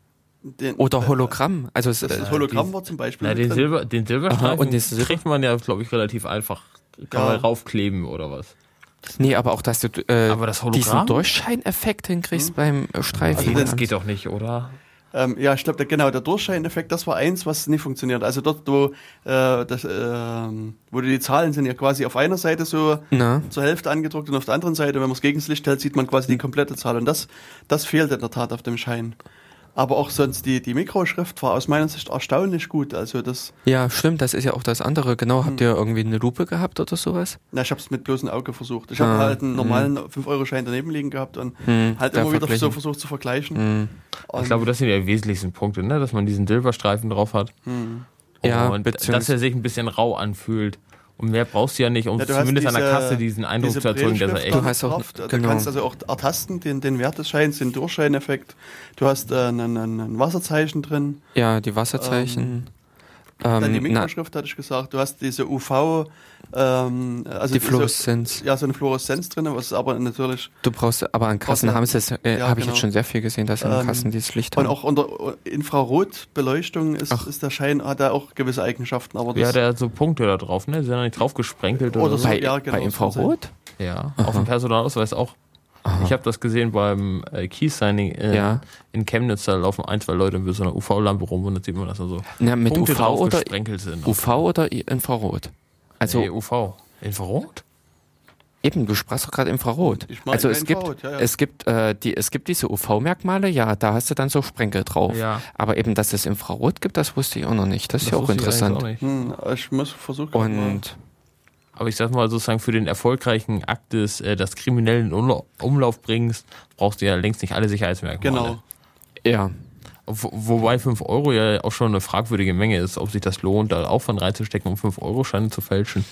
den, Oder Hologramm. Also es, Das, das äh, Hologramm war zum Beispiel. Na, mit den. Silber, den Aha, Silberstreifen und das Silber- kriegt man ja, glaube ich, relativ einfach. Kann Ja. man raufkleben oder was. Nee, aber auch, dass du äh, Aber das diesen Durchscheineffekt hinkriegst Hm. beim äh, Streifen. Also das geht doch nicht, oder? Ähm, ja, ich glaube, der- genau, der Durchscheineffekt, das war eins, was nicht funktioniert. Also dort, wo, äh, das, ähm, wo die Zahlen sind ja quasi auf einer Seite so Na, zur Hälfte angedruckt und auf der anderen Seite, wenn man es gegen das Licht hält, sieht man quasi die komplette Zahl. Und das, das fehlt in der Tat auf dem Schein. Aber auch sonst die, die Mikroschrift war aus meiner Sicht erstaunlich gut. Also das, ja, stimmt, das ist ja auch das andere. Genau, Hm. habt ihr irgendwie eine Lupe gehabt oder sowas? na, ich habe es mit bloßem Auge versucht. Ich habe Ah, halt einen normalen 5-Euro-Schein daneben liegen gehabt und Hm, halt immer wieder so versucht zu vergleichen. Hm. Und, Ich glaube, das sind ja die wesentlichsten Punkte, ne? dass man diesen Silberstreifen drauf hat. hm. Ja, und dass er sich ein bisschen rau anfühlt. Und mehr brauchst du ja nicht, um Ja, du zumindest an der diese- Kasse diesen Eindruck diese zu erzeugen, dass er echt Du hast auch- drauf. Du genau. kannst also auch ertasten, den, den Wert des Scheins, den Durchscheineffekt. Du hast äh, einen, einen, ein Wasserzeichen drin. Ja, die Wasserzeichen. Dann die Ähm, Mikroschrift hatte ich gesagt. Du hast diese UV, ähm, also die diese- Fluoreszenz. Ja, so eine Fluoreszenz drin, was aber natürlich Du brauchst, aber an Kassen du- haben sie es, äh, Ja, habe ich genau. jetzt schon sehr viel gesehen, dass an Ähm, Kassen dieses Licht und haben. auch unter Infrarotbeleuchtung ist, Ach. ist der Schein, hat er auch gewisse Eigenschaften. Aber das, Ja, der hat so Punkte da drauf, ne? Die sind ja nicht drauf gesprenkelt oder, Oder so. so. bei, ja, genau, bei Infrarot? Ja, auf dem Personalausweis auch. Aha. Ich habe das gesehen beim äh, Key-Signing äh, Ja. in Chemnitz, da laufen ein, zwei Leute mit so einer UV-Lampe rum und dann sieht man, dass da so Na, mit Punkte UV drauf oder gesprenkelt sind. UV oder Infrarot? Also nee, UV. Infrarot? eben, du sprachst doch gerade Infrarot. Ich mag also ja es gibt, ja, ja. es gibt, äh, die, es gibt diese UV-Merkmale, ja, da hast du dann so Sprenkel drauf. Ja. Aber eben, dass es Infrarot gibt, das wusste ich auch noch nicht. Das ist ja auch wusste ich interessant. auch nicht. hm, ich muss versuchen. mal- Und Aber ich sag mal sozusagen, für den erfolgreichen Akt des, äh, des kriminellen Umla Umlauf bringst, brauchst du ja längst nicht alle Sicherheitsmerkmale. Genau. ja, Wo, wobei 5 Euro ja auch schon eine fragwürdige Menge ist, ob sich das lohnt, da Aufwand reinzustecken, um 5-Euro-Scheine zu fälschen.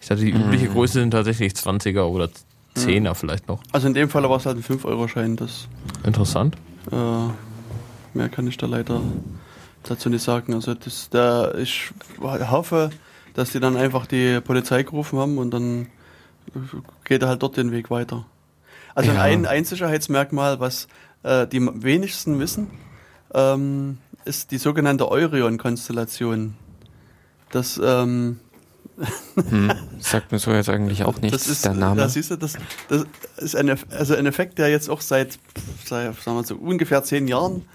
Ich dachte, die Hm. übliche Größe sind tatsächlich 20er oder 10er vielleicht noch. Also in dem Fall war es halt ein 5-Euro-Schein. Das, Interessant. äh, mehr kann ich da leider dazu nicht sagen. Also das, da, ich hoffe, dass die dann einfach die Polizei gerufen haben und dann geht er halt dort den Weg weiter. Also Ja. ein, ein Sicherheitsmerkmal, was äh, die wenigsten wissen, ähm, ist die sogenannte Orion-Konstellation. Das, ähm, (laughs) hm, sagt mir so jetzt eigentlich auch nichts, das ist, der Name. Da siehst du, das, das ist ein, also ein Effekt, der jetzt auch seit, seit sagen wir so ungefähr zehn Jahren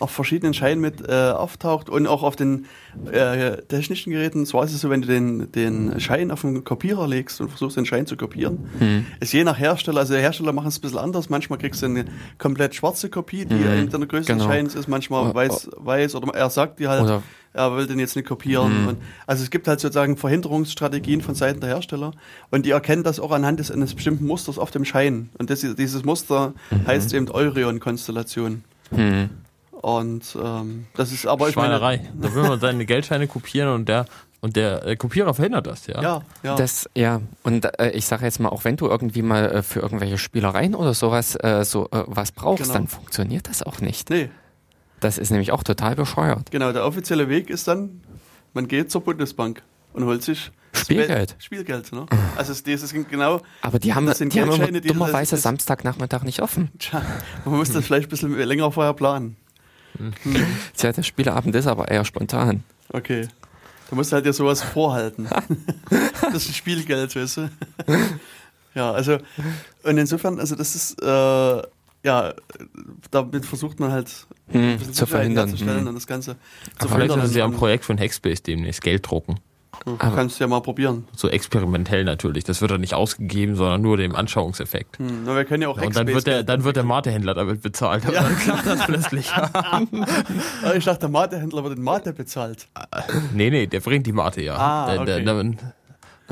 auf verschiedenen Scheinen mit äh, auftaucht und auch auf den äh, technischen Geräten. Zwar ist es so, wenn du den, den Schein auf den Kopierer legst und versuchst, den Schein zu kopieren, Hm. ist je nach Hersteller, also der Hersteller machen es ein bisschen anders. Manchmal kriegst du eine komplett schwarze Kopie, die Mhm, mit einer Größe genau. des Scheins ist, manchmal weiß, weiß oder er sagt dir halt, Oder er will den jetzt nicht kopieren. Mhm. Und, also es gibt halt sozusagen Verhinderungsstrategien von Seiten der Hersteller und die erkennen das auch anhand des, eines bestimmten Musters auf dem Schein. Und das, dieses Muster Mhm. heißt eben Eureon-Konstellation. Hm. Und ähm, das ist aber ich meine, Schweinerei. Da will man seine Geldscheine kopieren und der und der äh, Kopierer verhindert das, ja. ja, ja. Das, ja, und äh, ich sage jetzt mal, auch wenn du irgendwie mal äh, für irgendwelche Spielereien oder sowas äh, so äh, was brauchst, Genau. dann funktioniert das auch nicht. nee, Das ist nämlich auch total bescheuert. genau. Der offizielle Weg ist dann, man geht zur Bundesbank und holt sich Spielgeld. Spielgeld, ne? Also das sind genau, Aber die haben, Das sind die haben immer Geldscheine, die- dummerweise das ist- Samstagnachmittag nicht offen. tja, man muss das vielleicht ein bisschen länger vorher planen. Tja, der Spieleabend ist aber eher spontan. Okay. Du musst halt dir sowas vorhalten. (laughs) das ist Spielgeld, weißt du? ja, also, und insofern, also das ist, äh, ja, damit versucht man halt Hm, ein bisschen zu verhindern. herzustellen Hm. und das Ganze zu Vielleicht verhindern. ist es ja ein Projekt von Hackspace demnächst, Geld drucken. Du Aber- kannst ja mal probieren. So experimentell natürlich. Das wird dann nicht ausgegeben, sondern nur dem Anschauungseffekt. Hm, na, wir können ja auch Und dann wird der, dann wird der Matehändler damit bezahlt. Aber dann (laughs) klappt das plötzlich. (laughs) Ah, Ich dachte, der Matehändler wird in Mate bezahlt. nee, nee, der bringt die Mate ja. Ah, der, der, okay. der,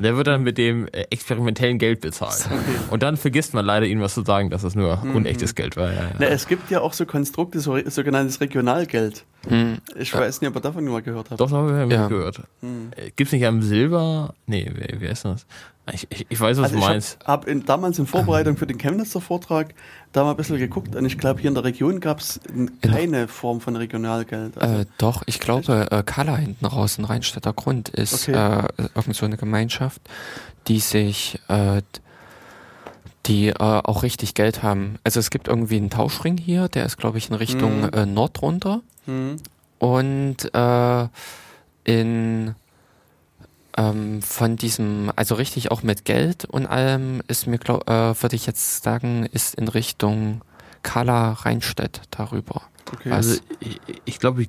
der wird dann mit dem äh, experimentellen Geld bezahlt. Und dann vergisst man leider ihm was zu sagen, dass das nur Mhm. unechtes Geld war. Ja, ja. Na, es gibt ja auch so Konstrukte, so, sogenanntes Regionalgeld. Hm. Ich weiß nicht, ob ihr davon mal gehört habt. Doch, haben wir Ja. gehört. Hm. Äh, Gibt's nicht am Silber? Nee, wer, wer ist das? Ich, ich, ich weiß, was Also du ich meinst. habe hab damals in Vorbereitung für den Chemnitzer Vortrag da mal ein bisschen geguckt und ich glaube, hier in der Region gab es keine Form von Regionalgeld. Also, Äh, doch, ich glaube, äh, Kala hinten raus in Rheinstädter Grund ist Okay. äh, irgend so eine Gemeinschaft, die sich, äh, die äh, auch richtig Geld haben. Also es gibt irgendwie einen Tauschring hier, der ist, glaube ich, in Richtung Mhm. äh, Nord runter. hm, Und äh, in ähm, von diesem, also richtig auch mit Geld und allem ist mir, glaub, äh, würde ich jetzt sagen, ist in Richtung Kala Rheinstedt darüber. okay. Also ich, ich glaube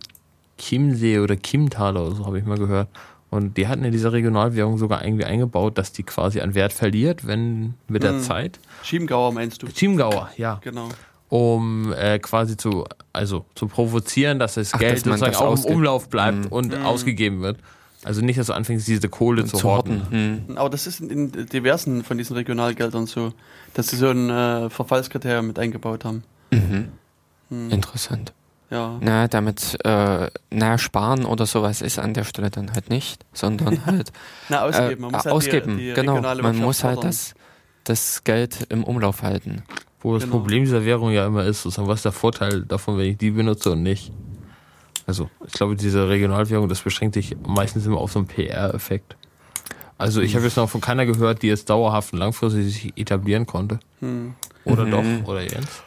Chiemsee oder Chiemtaler oder so habe ich mal gehört. Und die hatten in dieser Regionalwährung sogar irgendwie eingebaut, dass die quasi an Wert verliert, wenn mit der Mhm. Zeit. Chiemgauer meinst du? Chiemgauer, ja. Genau. Um äh, quasi zu, also zu provozieren, dass das Ach, Geld dass sozusagen das auch im. Umlauf bleibt Mhm. und Mhm. ausgegeben wird. Also nicht, dass du anfängst, diese Kohle zu, horten. Hm. Aber das ist in, in diversen von diesen Regionalgeldern so, dass sie so ein äh, Verfallskriterium mit eingebaut haben. Mhm. Hm. Interessant. Ja. Na, damit, äh, na, sparen oder sowas ist an der Stelle dann halt nicht, sondern (laughs) halt Na, ausgeben. Man äh, muss halt ausgeben. Die, die genau, man muss halt das, das Geld im Umlauf halten. Wo das Genau. Problem dieser Währung ja immer ist, sozusagen, was ist der Vorteil davon, wenn ich die benutze und nicht? Also, ich glaube, diese Regionalwährung, das beschränkt sich meistens immer auf so einen PR-Effekt. Also, ich habe jetzt noch von keiner gehört, die jetzt dauerhaft und langfristig sich etablieren konnte. Hm. Oder Mhm. doch, oder Jens?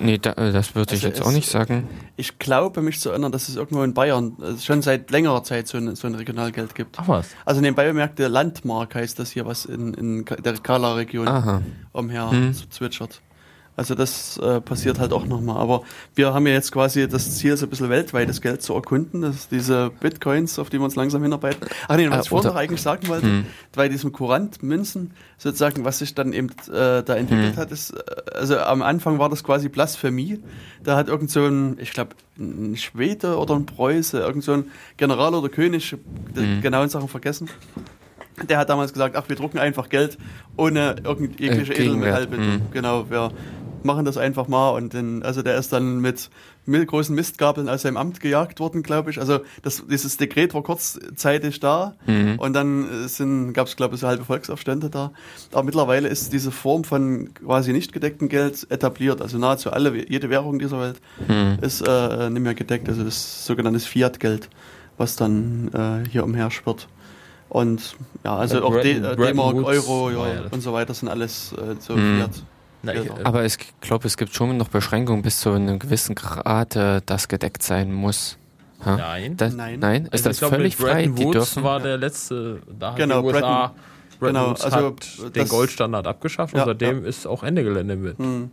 Nee, da, äh, das würde ich Also jetzt es- auch nicht sagen. Ich glaube, mich zu erinnern, dass es irgendwo in Bayern äh, schon seit längerer Zeit so ein, so ein Regionalgeld gibt. Ach was. Also nebenbei bemerkt, der Landmark heißt das hier, was in, in der Kala-Region umher Hm. zwitschert. Also das äh, passiert halt auch nochmal. Aber wir haben ja jetzt quasi das Ziel, so ein bisschen weltweites Geld zu erkunden. Das ist diese Bitcoins, auf die wir uns langsam hinarbeiten. Ach nee, was Äh, ich vorhin noch eigentlich sagen wollte, Hm. bei diesem Kurant-Münzen, sozusagen, was sich dann eben äh, da entwickelt Hm. hat, ist, äh, also am Anfang war das quasi Blasphemie. Da hat irgend so ein, ich glaube, ein Schwede oder ein Preuße, irgend so ein General oder König, die Hm. genauen Sachen vergessen. Der hat damals gesagt, ach, wir drucken einfach Geld ohne irgendwelche Äh, Gegenwert. Edelmetallbindung. Mhm. Genau, wir machen das einfach mal und dann, also der ist dann mit, großen Mistgabeln aus seinem Amt gejagt worden, glaube ich. Also das, dieses Dekret war kurzzeitig da Mhm. und dann äh, sind, gab es, glaube ich, so halbe Volksaufstände da. Aber mittlerweile ist diese Form von quasi nicht gedecktem Geld etabliert. Also nahezu alle, jede Währung dieser Welt Hm. ist äh, nicht mehr gedeckt. Also das sogenannte Fiat-Geld, was dann äh, hier umherschwirrt. Und ja, also Ja, auch D- Bretton- äh, D-Mark, Woods Euro ja, ja und so weiter sind alles äh, so Mhm. Fiat. Na, ich, äh, Aber ich glaube, es gibt schon noch Beschränkungen bis zu einem gewissen Grad, äh, das gedeckt sein muss. Ha? Nein. Das, Nein. nein. Ist Also das ich glaub, völlig frei? Bretton Die Woods dürfen. war der letzte, da hat Genau, die USA, Bretton- genau, Woods also, hat den Goldstandard abgeschafft Ja, und seitdem ist auch Ende Gelände mit. Hm.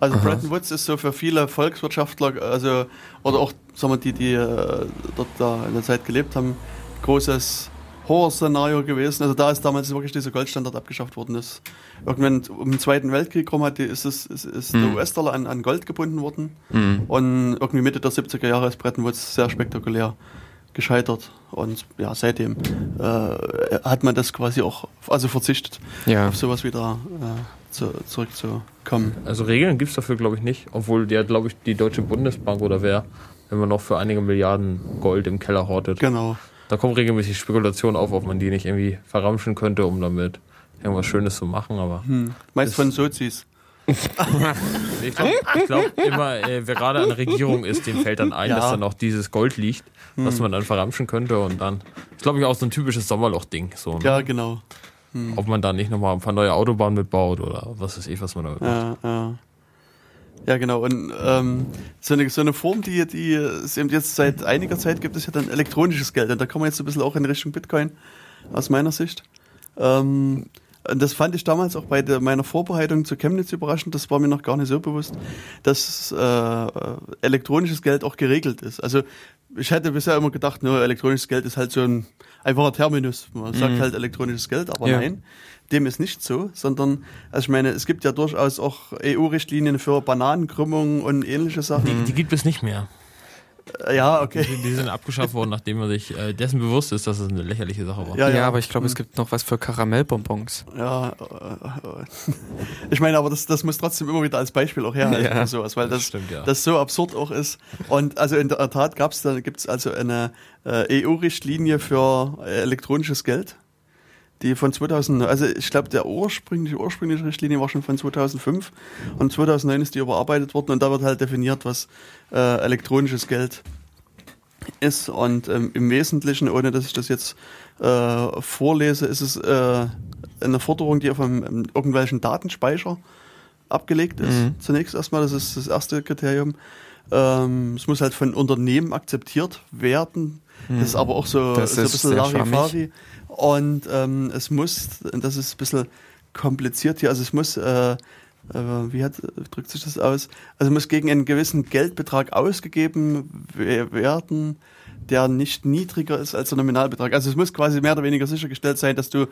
Also Bretton Woods ist so für viele Volkswirtschaftler, also oder auch sagen wir, die, die äh, dort da in der Zeit gelebt haben, großes Horrorszenario gewesen. Also da ist damals wirklich dieser Goldstandard abgeschafft worden. Ist. Irgendwann um den Zweiten Weltkrieg rum hat die, ist, es, ist, ist Mhm. der US-Dollar an, an Gold gebunden worden. Mhm. Und irgendwie Mitte der 70er Jahre ist Bretton Woods sehr spektakulär gescheitert. Und ja, seitdem äh, hat man das quasi auch, also verzichtet, Ja. auf sowas wieder äh, zu, zurückzukommen. Also Regeln gibt es dafür, glaube ich, nicht. Obwohl der, glaube ich, die Deutsche Bundesbank oder wer immer noch für einige Milliarden Gold im Keller hortet. Genau. Da kommen regelmäßig Spekulationen auf, ob man die nicht irgendwie verramschen könnte, um damit irgendwas Schönes zu machen. Aber Hm. Meist von Sozis. (laughs) ich glaube glaub immer, äh, wer gerade an der Regierung ist, dem fällt dann ein, Ja. dass dann auch dieses Gold liegt, was man dann verramschen könnte. Und dann ist, glaube ich, auch so ein typisches Sommerloch-Ding. So, ne? Ja, genau. Ob man da nicht nochmal ein paar neue Autobahnen mitbaut oder was weiß ich, was man damit macht. Ja, ja. Ja, genau. Und ähm, so, eine, so eine Form, die, die es eben jetzt seit einiger Zeit gibt, ist ja dann elektronisches Geld. Und da kommen wir jetzt ein bisschen auch in Richtung Bitcoin, aus meiner Sicht. Ähm, und das fand ich damals auch bei der, meiner Vorbereitung zu Chemnitz überraschend. Das war mir noch gar nicht so bewusst, dass äh, elektronisches Geld auch geregelt ist. Also ich hätte bisher immer gedacht, nur elektronisches Geld ist halt so ein einfacher Terminus. Man sagt halt elektronisches Geld, aber Ja. nein, dem ist nicht so, sondern, also ich meine, es gibt ja durchaus auch EU-Richtlinien für Bananenkrümmungen und ähnliche Sachen. Die, die gibt es nicht mehr. Äh, Ja, okay. Die, die sind abgeschafft worden, nachdem man sich äh, dessen bewusst ist, dass es eine lächerliche Sache war. Ja, Ja, ja. aber ich glaube, es gibt noch was für Karamellbonbons. Ja, äh, äh, ich meine, aber das, das muss trotzdem immer wieder als Beispiel auch herhalten Ja. sowas, weil das, stimmt, ja. das so absurd auch ist. Und also in der Tat gab's da gibt's also eine äh, EU-Richtlinie für äh, elektronisches Geld, die von 2000, also ich glaube, der ursprüngliche, ursprüngliche Richtlinie war schon von 2005 und 2009 ist die überarbeitet worden und da wird halt definiert, was äh, elektronisches Geld ist und ähm, im Wesentlichen, ohne dass ich das jetzt äh, vorlese, ist es äh, eine Forderung, die auf einem, einem irgendwelchen Datenspeicher abgelegt ist. Mhm. Zunächst erstmal, das ist das erste Kriterium. Ähm, es muss halt von Unternehmen akzeptiert werden. Das ist aber auch so, Mhm. Das so ein bisschen Larifari. Und ähm, es muss, und das ist ein bisschen kompliziert hier, also es muss, äh, äh, wie hat, drückt sich das aus? Also muss gegen einen gewissen Geldbetrag ausgegeben we- werden, der nicht niedriger ist als der Nominalbetrag. Also es muss quasi mehr oder weniger sichergestellt sein, dass du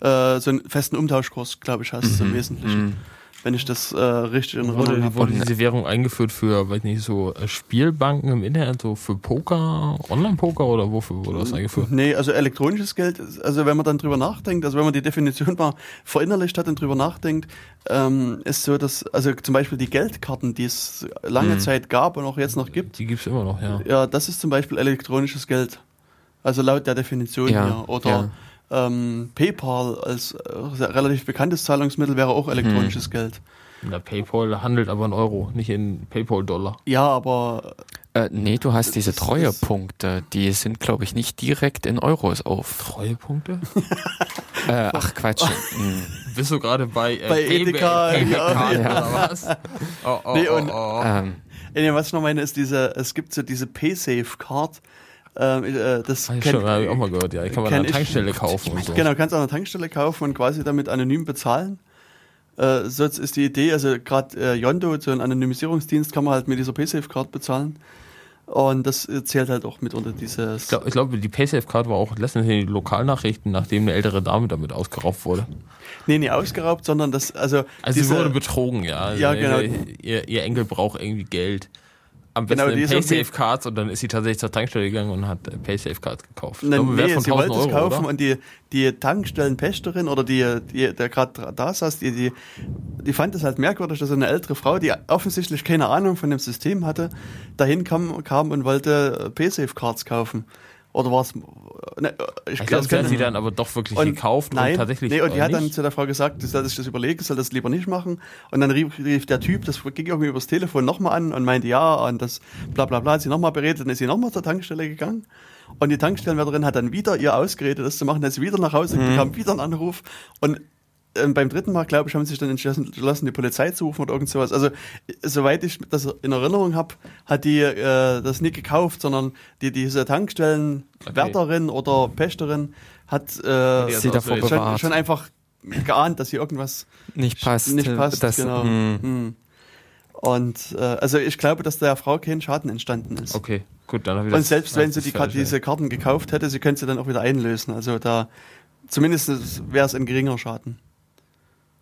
äh, so einen festen Umtauschkurs, glaube ich, hast im Wesentlichen. Wenn ich das äh, richtig in Wurde, habe. wurde diese Währung eingeführt für, weiß nicht, so äh, Spielbanken im Internet, so für Poker, Online-Poker oder wofür wurde das eingeführt? Nee, also elektronisches Geld, also wenn man dann drüber nachdenkt, also wenn man die Definition mal verinnerlicht hat und drüber nachdenkt, ähm, ist so, dass, also zum Beispiel die Geldkarten, die es lange Mhm. Zeit gab und auch jetzt noch gibt, Die gibt's immer noch, ja. ja, das ist zum Beispiel elektronisches Geld. Also laut der Definition Ja, hier. Oder ähm, PayPal als äh, relativ bekanntes Zahlungsmittel wäre auch elektronisches Mhm. Geld. Der PayPal handelt aber in Euro, nicht in PayPal-Dollar. Ja, aber Äh, nee, du hast diese Treuepunkte, die sind, glaube ich, nicht direkt in Euros auf. Treuepunkte? (laughs) Äh, (laughs) ach Quatsch. Hm. Bist du gerade bei, äh, Bei Edeka, Pay- ja, ja. oder was? (laughs) Oh, oh, Nee, oh, und- oh. Ähm, nee, was ich noch meine, ist diese, es gibt so diese PaySafe-Card. Ähm, äh, das Ah, ja, kenn- stimmt, habe ich auch mal gehört, ja. Die kann man an der ich- Tankstelle kaufen und so. Genau, kannst du an der Tankstelle kaufen und quasi damit anonym bezahlen. Äh, so ist die Idee, also gerade äh, Yondo, so ein Anonymisierungsdienst, kann man halt mit dieser PaySafe-Card bezahlen. Und das äh, zählt halt auch mit unter dieses. Ich glaube, glaub, die PaySafe-Card war auch letztens in den Lokalnachrichten, nachdem eine ältere Dame damit ausgeraubt wurde. nee, nicht ausgeraubt, sondern das, also. Also sie diese- wurde betrogen, ja. Also Ja, genau. Ihr, ihr Enkel braucht irgendwie Geld. Am besten Genau, die in ist irgendwie- PaySafe-Cards und dann ist sie tatsächlich zur Tankstelle gegangen und hat äh, PaySafe-Cards gekauft. Ich Nee, glaube, nee, von sie 1000 wollte es kaufen oder? und die, die Tankstellenpächterin oder die, die der gerade da saß, die, die, die fand es halt merkwürdig, dass eine ältere Frau, die offensichtlich keine Ahnung von dem System hatte, dahin kam, kam und wollte äh, PaySafe-Cards kaufen. Oder war es. Ne, Ich glaub, glaube, sie hat sie dann aber doch wirklich Und- gekauft Nein, und tatsächlich nee, und die äh, hat dann nicht. zu der Frau gesagt, soll sich das überlegen, soll das lieber nicht machen. Und dann rief, rief der Typ, das ging irgendwie übers Telefon nochmal an und meinte, ja, und das bla bla bla, hat sie nochmal beredet, dann ist sie nochmal zur Tankstelle gegangen. Und die Tankstellenwärterin hat dann wieder ihr ausgeredet, das zu machen, dann ist sie wieder nach Hause, Mhm. bekam wieder einen Anruf. Und ähm, beim dritten Mal, glaube ich, haben sie sich dann entschlossen, entschlossen, die Polizei zu rufen oder irgend sowas. Also, soweit ich das in Erinnerung habe, hat die äh, das nicht gekauft, sondern die, diese Tankstellenwärterin oder Pächterin hat äh, Sie davor ausgewählt. schon, bewahrt. schon einfach geahnt, dass hier irgendwas Nicht passt. nicht passt. Das, genau. hm. Hm. Und äh, also ich glaube, dass der Frau kein Schaden entstanden ist. Okay. Gut, dann habe ich Und das- selbst wenn sie die, falsch, diese Karten gekauft hätte, sie könnte sie dann auch wieder einlösen. Also da zumindest wäre es ein geringer Schaden.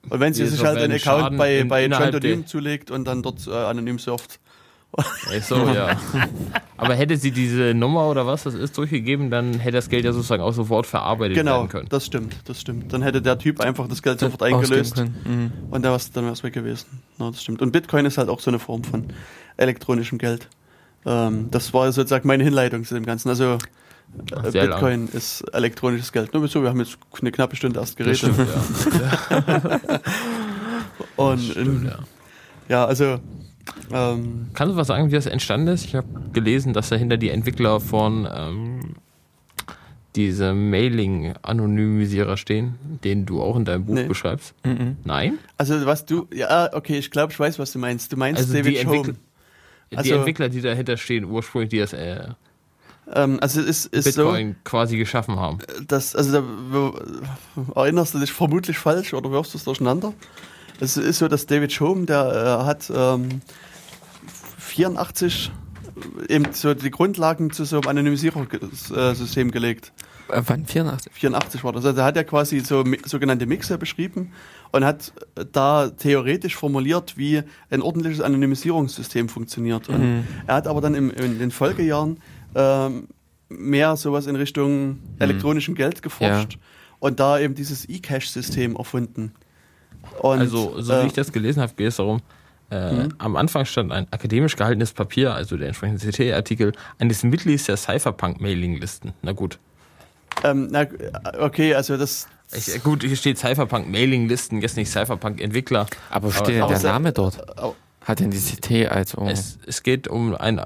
Und wenn sie sich halt einen Account Schaden bei, bei Trendonym zulegt und dann dort äh, anonym surft. (laughs) Ach so, ja. (laughs) Aber hätte sie diese Nummer oder was das ist durchgegeben, dann hätte das Geld ja sozusagen auch sofort verarbeitet Genau, werden können. das stimmt, das stimmt. Dann hätte der Typ einfach das Geld sofort eingelöst. Mhm. und dann wäre es weg gewesen. Ja, das stimmt. Und Bitcoin ist halt auch so eine Form von elektronischem Geld. Ähm, das war sozusagen meine Hinleitung zu dem Ganzen. Also Sehr Bitcoin ist elektronisches Geld. Nur so, wir haben jetzt eine knappe Stunde erst geredet. stimmt, ja. (laughs) Und Stimmt, in, ja. ja, also ähm, Kannst du was sagen, wie das entstanden ist? Ich habe gelesen, dass dahinter die Entwickler von ähm, diese Mailing-Anonymisierer stehen, den du auch in deinem Buch Nee. beschreibst. Mhm. Nein? Also was du, ja, okay, ich glaube, ich weiß, was du meinst. Du meinst Also die David Entwickler, Home. die Also- Entwickler, die dahinter stehen, ursprünglich, die das äh, Ähm, also es ist, ist so, Bitcoin quasi geschaffen haben. dass, also da erinnerst du dich vermutlich falsch oder wirfst du es durcheinander? Es ist so, dass David Home, der äh, hat ähm, 84 eben so die Grundlagen zu so einem Anonymisierungssystem gelegt. Äh, wann? 84? 84 war das. Also er hat ja quasi so sogenannte Mixer beschrieben und hat da theoretisch formuliert, wie ein ordentliches Anonymisierungssystem funktioniert. Und Mhm. er hat aber dann im, in den Folgejahren ähm, mehr sowas in Richtung elektronischem Geld geforscht und da eben dieses E-Cash-System erfunden. Und, also, so äh, wie ich das gelesen habe, geht es darum, äh, Mhm. am Anfang stand ein akademisch gehaltenes Papier, also der entsprechende CT-Artikel, eines Mitglieds der Cypherpunk-Mailing-Listen. Na gut. ähm, na, okay, also das Ich, äh, gut, hier steht Cypherpunk-Mailing-Listen, jetzt nicht Cypherpunk-Entwickler. Aber Aber- steht denn aber der Name dort? Hat denn die CT als oh, Es, es geht um ein äh,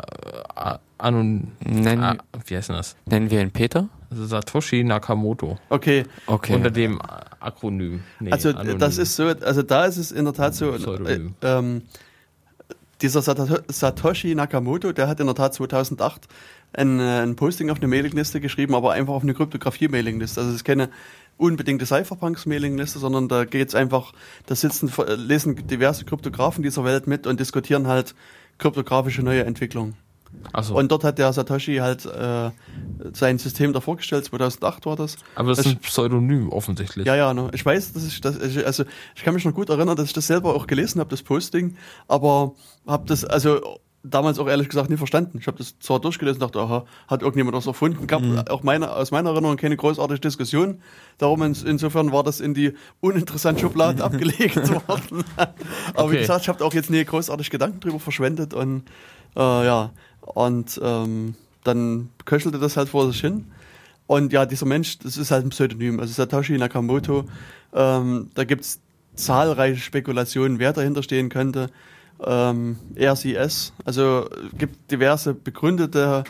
Anon... nennen, Ah, wie heißt denn das? nennen wir ihn Peter? Also Satoshi Nakamoto. okay, Okay. Unter dem Akronym. Nee, Also Anonym. das ist so, also da ist es in der Tat so, äh, ähm, dieser Sato- Satoshi Nakamoto, der hat in der Tat 2008 ein, äh, ein Posting auf eine Mailingliste geschrieben, aber einfach auf eine Kryptographie-Mailingliste. Also es ist keine unbedingte Cypherpunks-Mailingliste, sondern da geht's einfach, da sitzen, äh, lesen diverse Kryptografen dieser Welt mit und diskutieren halt kryptografische neue Entwicklungen. Achso, Und dort hat der Satoshi halt äh, sein System da vorgestellt, 2008 war das. aber das ist ein Pseudonym offensichtlich. Ja, ja, ne. ich weiß, dass ich das, ich- also ich kann mich noch gut erinnern, dass ich das selber auch gelesen habe, das Posting, aber habe das also damals auch ehrlich gesagt nie verstanden. Ich habe das zwar durchgelesen, dachte, aha, hat irgendjemand das erfunden, gab auch meine, aus meiner Erinnerung keine großartige Diskussion. Darum ins, insofern war das in die uninteressante Schublade (laughs) abgelegt worden. (laughs) aber wie Okay. gesagt, ich habe auch jetzt nie großartig Gedanken drüber verschwendet und äh, ja, und ähm, dann köchelte das halt vor sich hin. Und ja, dieser Mensch, das ist halt ein Pseudonym. Also Satoshi Nakamoto, ähm, da gibt's zahlreiche Spekulationen, wer dahinter stehen könnte. Ähm, RCS, also es gibt diverse begründete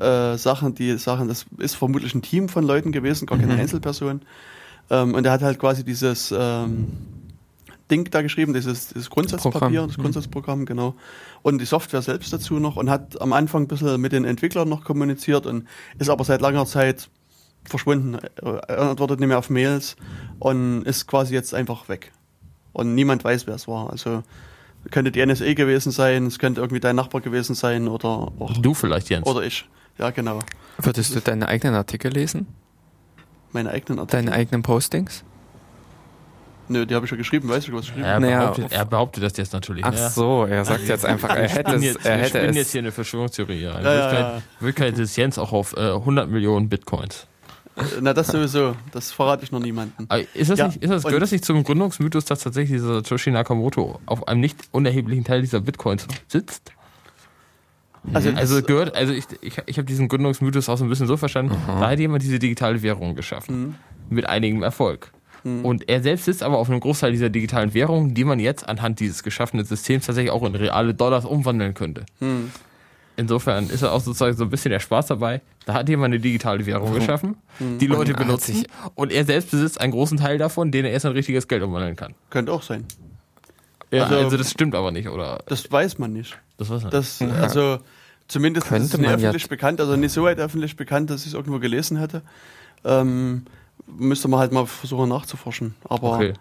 äh, Sachen, die Sachen, das ist vermutlich ein Team von Leuten gewesen, gar keine Mhm. Einzelperson. Ähm, und er hat halt quasi dieses ähm, Ding da geschrieben, dieses, dieses Grundsatzpapier, Programm. das Mhm. Grundsatzprogramm, genau. Und die Software selbst dazu noch und hat am Anfang ein bisschen mit den Entwicklern noch kommuniziert und ist aber seit langer Zeit verschwunden. Er antwortet nicht mehr auf Mails und ist quasi jetzt einfach weg. Und niemand weiß, wer es war. Also könnte die NSA gewesen sein, es könnte irgendwie dein Nachbar gewesen sein oder auch, Du vielleicht, Jens. oder ich. Ja, genau. Würdest du deine eigenen Artikel lesen? Meine eigenen Artikel. Deine eigenen Postings? Nö, die habe ich ja geschrieben, weißt du, was ich geschrieben er, habe? Naja, behauptet, auf- er behauptet das jetzt natürlich. Ach ja. so, er sagt jetzt einfach, er hätte Wir es, jetzt, er wir hätte spinnen es. jetzt hier eine Verschwörungstheorie. Ja. In Ja, ja, Wirklichkeit, Wirklichkeit ist Jens auch auf äh, 100 Millionen Bitcoins. Na, das sowieso. Das verrate ich noch niemandem. Ist das Ja, nicht, ist das, gehört das nicht zum Gründungsmythos, dass tatsächlich dieser Satoshi Nakamoto auf einem nicht unerheblichen Teil dieser Bitcoins sitzt? Also, Also das- gehört, also ich, ich, ich habe diesen Gründungsmythos auch so ein bisschen so verstanden, da hat jemand diese digitale Währung geschaffen. Mhm. Mit einigem Erfolg. Und er selbst sitzt aber auf einem Großteil dieser digitalen Währung, die man jetzt anhand dieses geschaffenen Systems tatsächlich auch in reale Dollars umwandeln könnte. Hm. Insofern ist er auch sozusagen so ein bisschen der Spaß dabei. Da hat jemand eine digitale Währung geschaffen, die Leute Und benutzen sich- und er selbst besitzt einen großen Teil davon, den er erst in richtiges Geld umwandeln kann. Könnte auch sein. Ja, Also- also, das stimmt aber nicht, oder? Das weiß man nicht. Das war's nicht. Das, also, zumindest Könnte ist es nicht man ja- öffentlich bekannt, also nicht so weit öffentlich bekannt, dass ich es irgendwo gelesen hätte. Ähm, müsste man halt mal versuchen nachzuforschen. Aber Okay.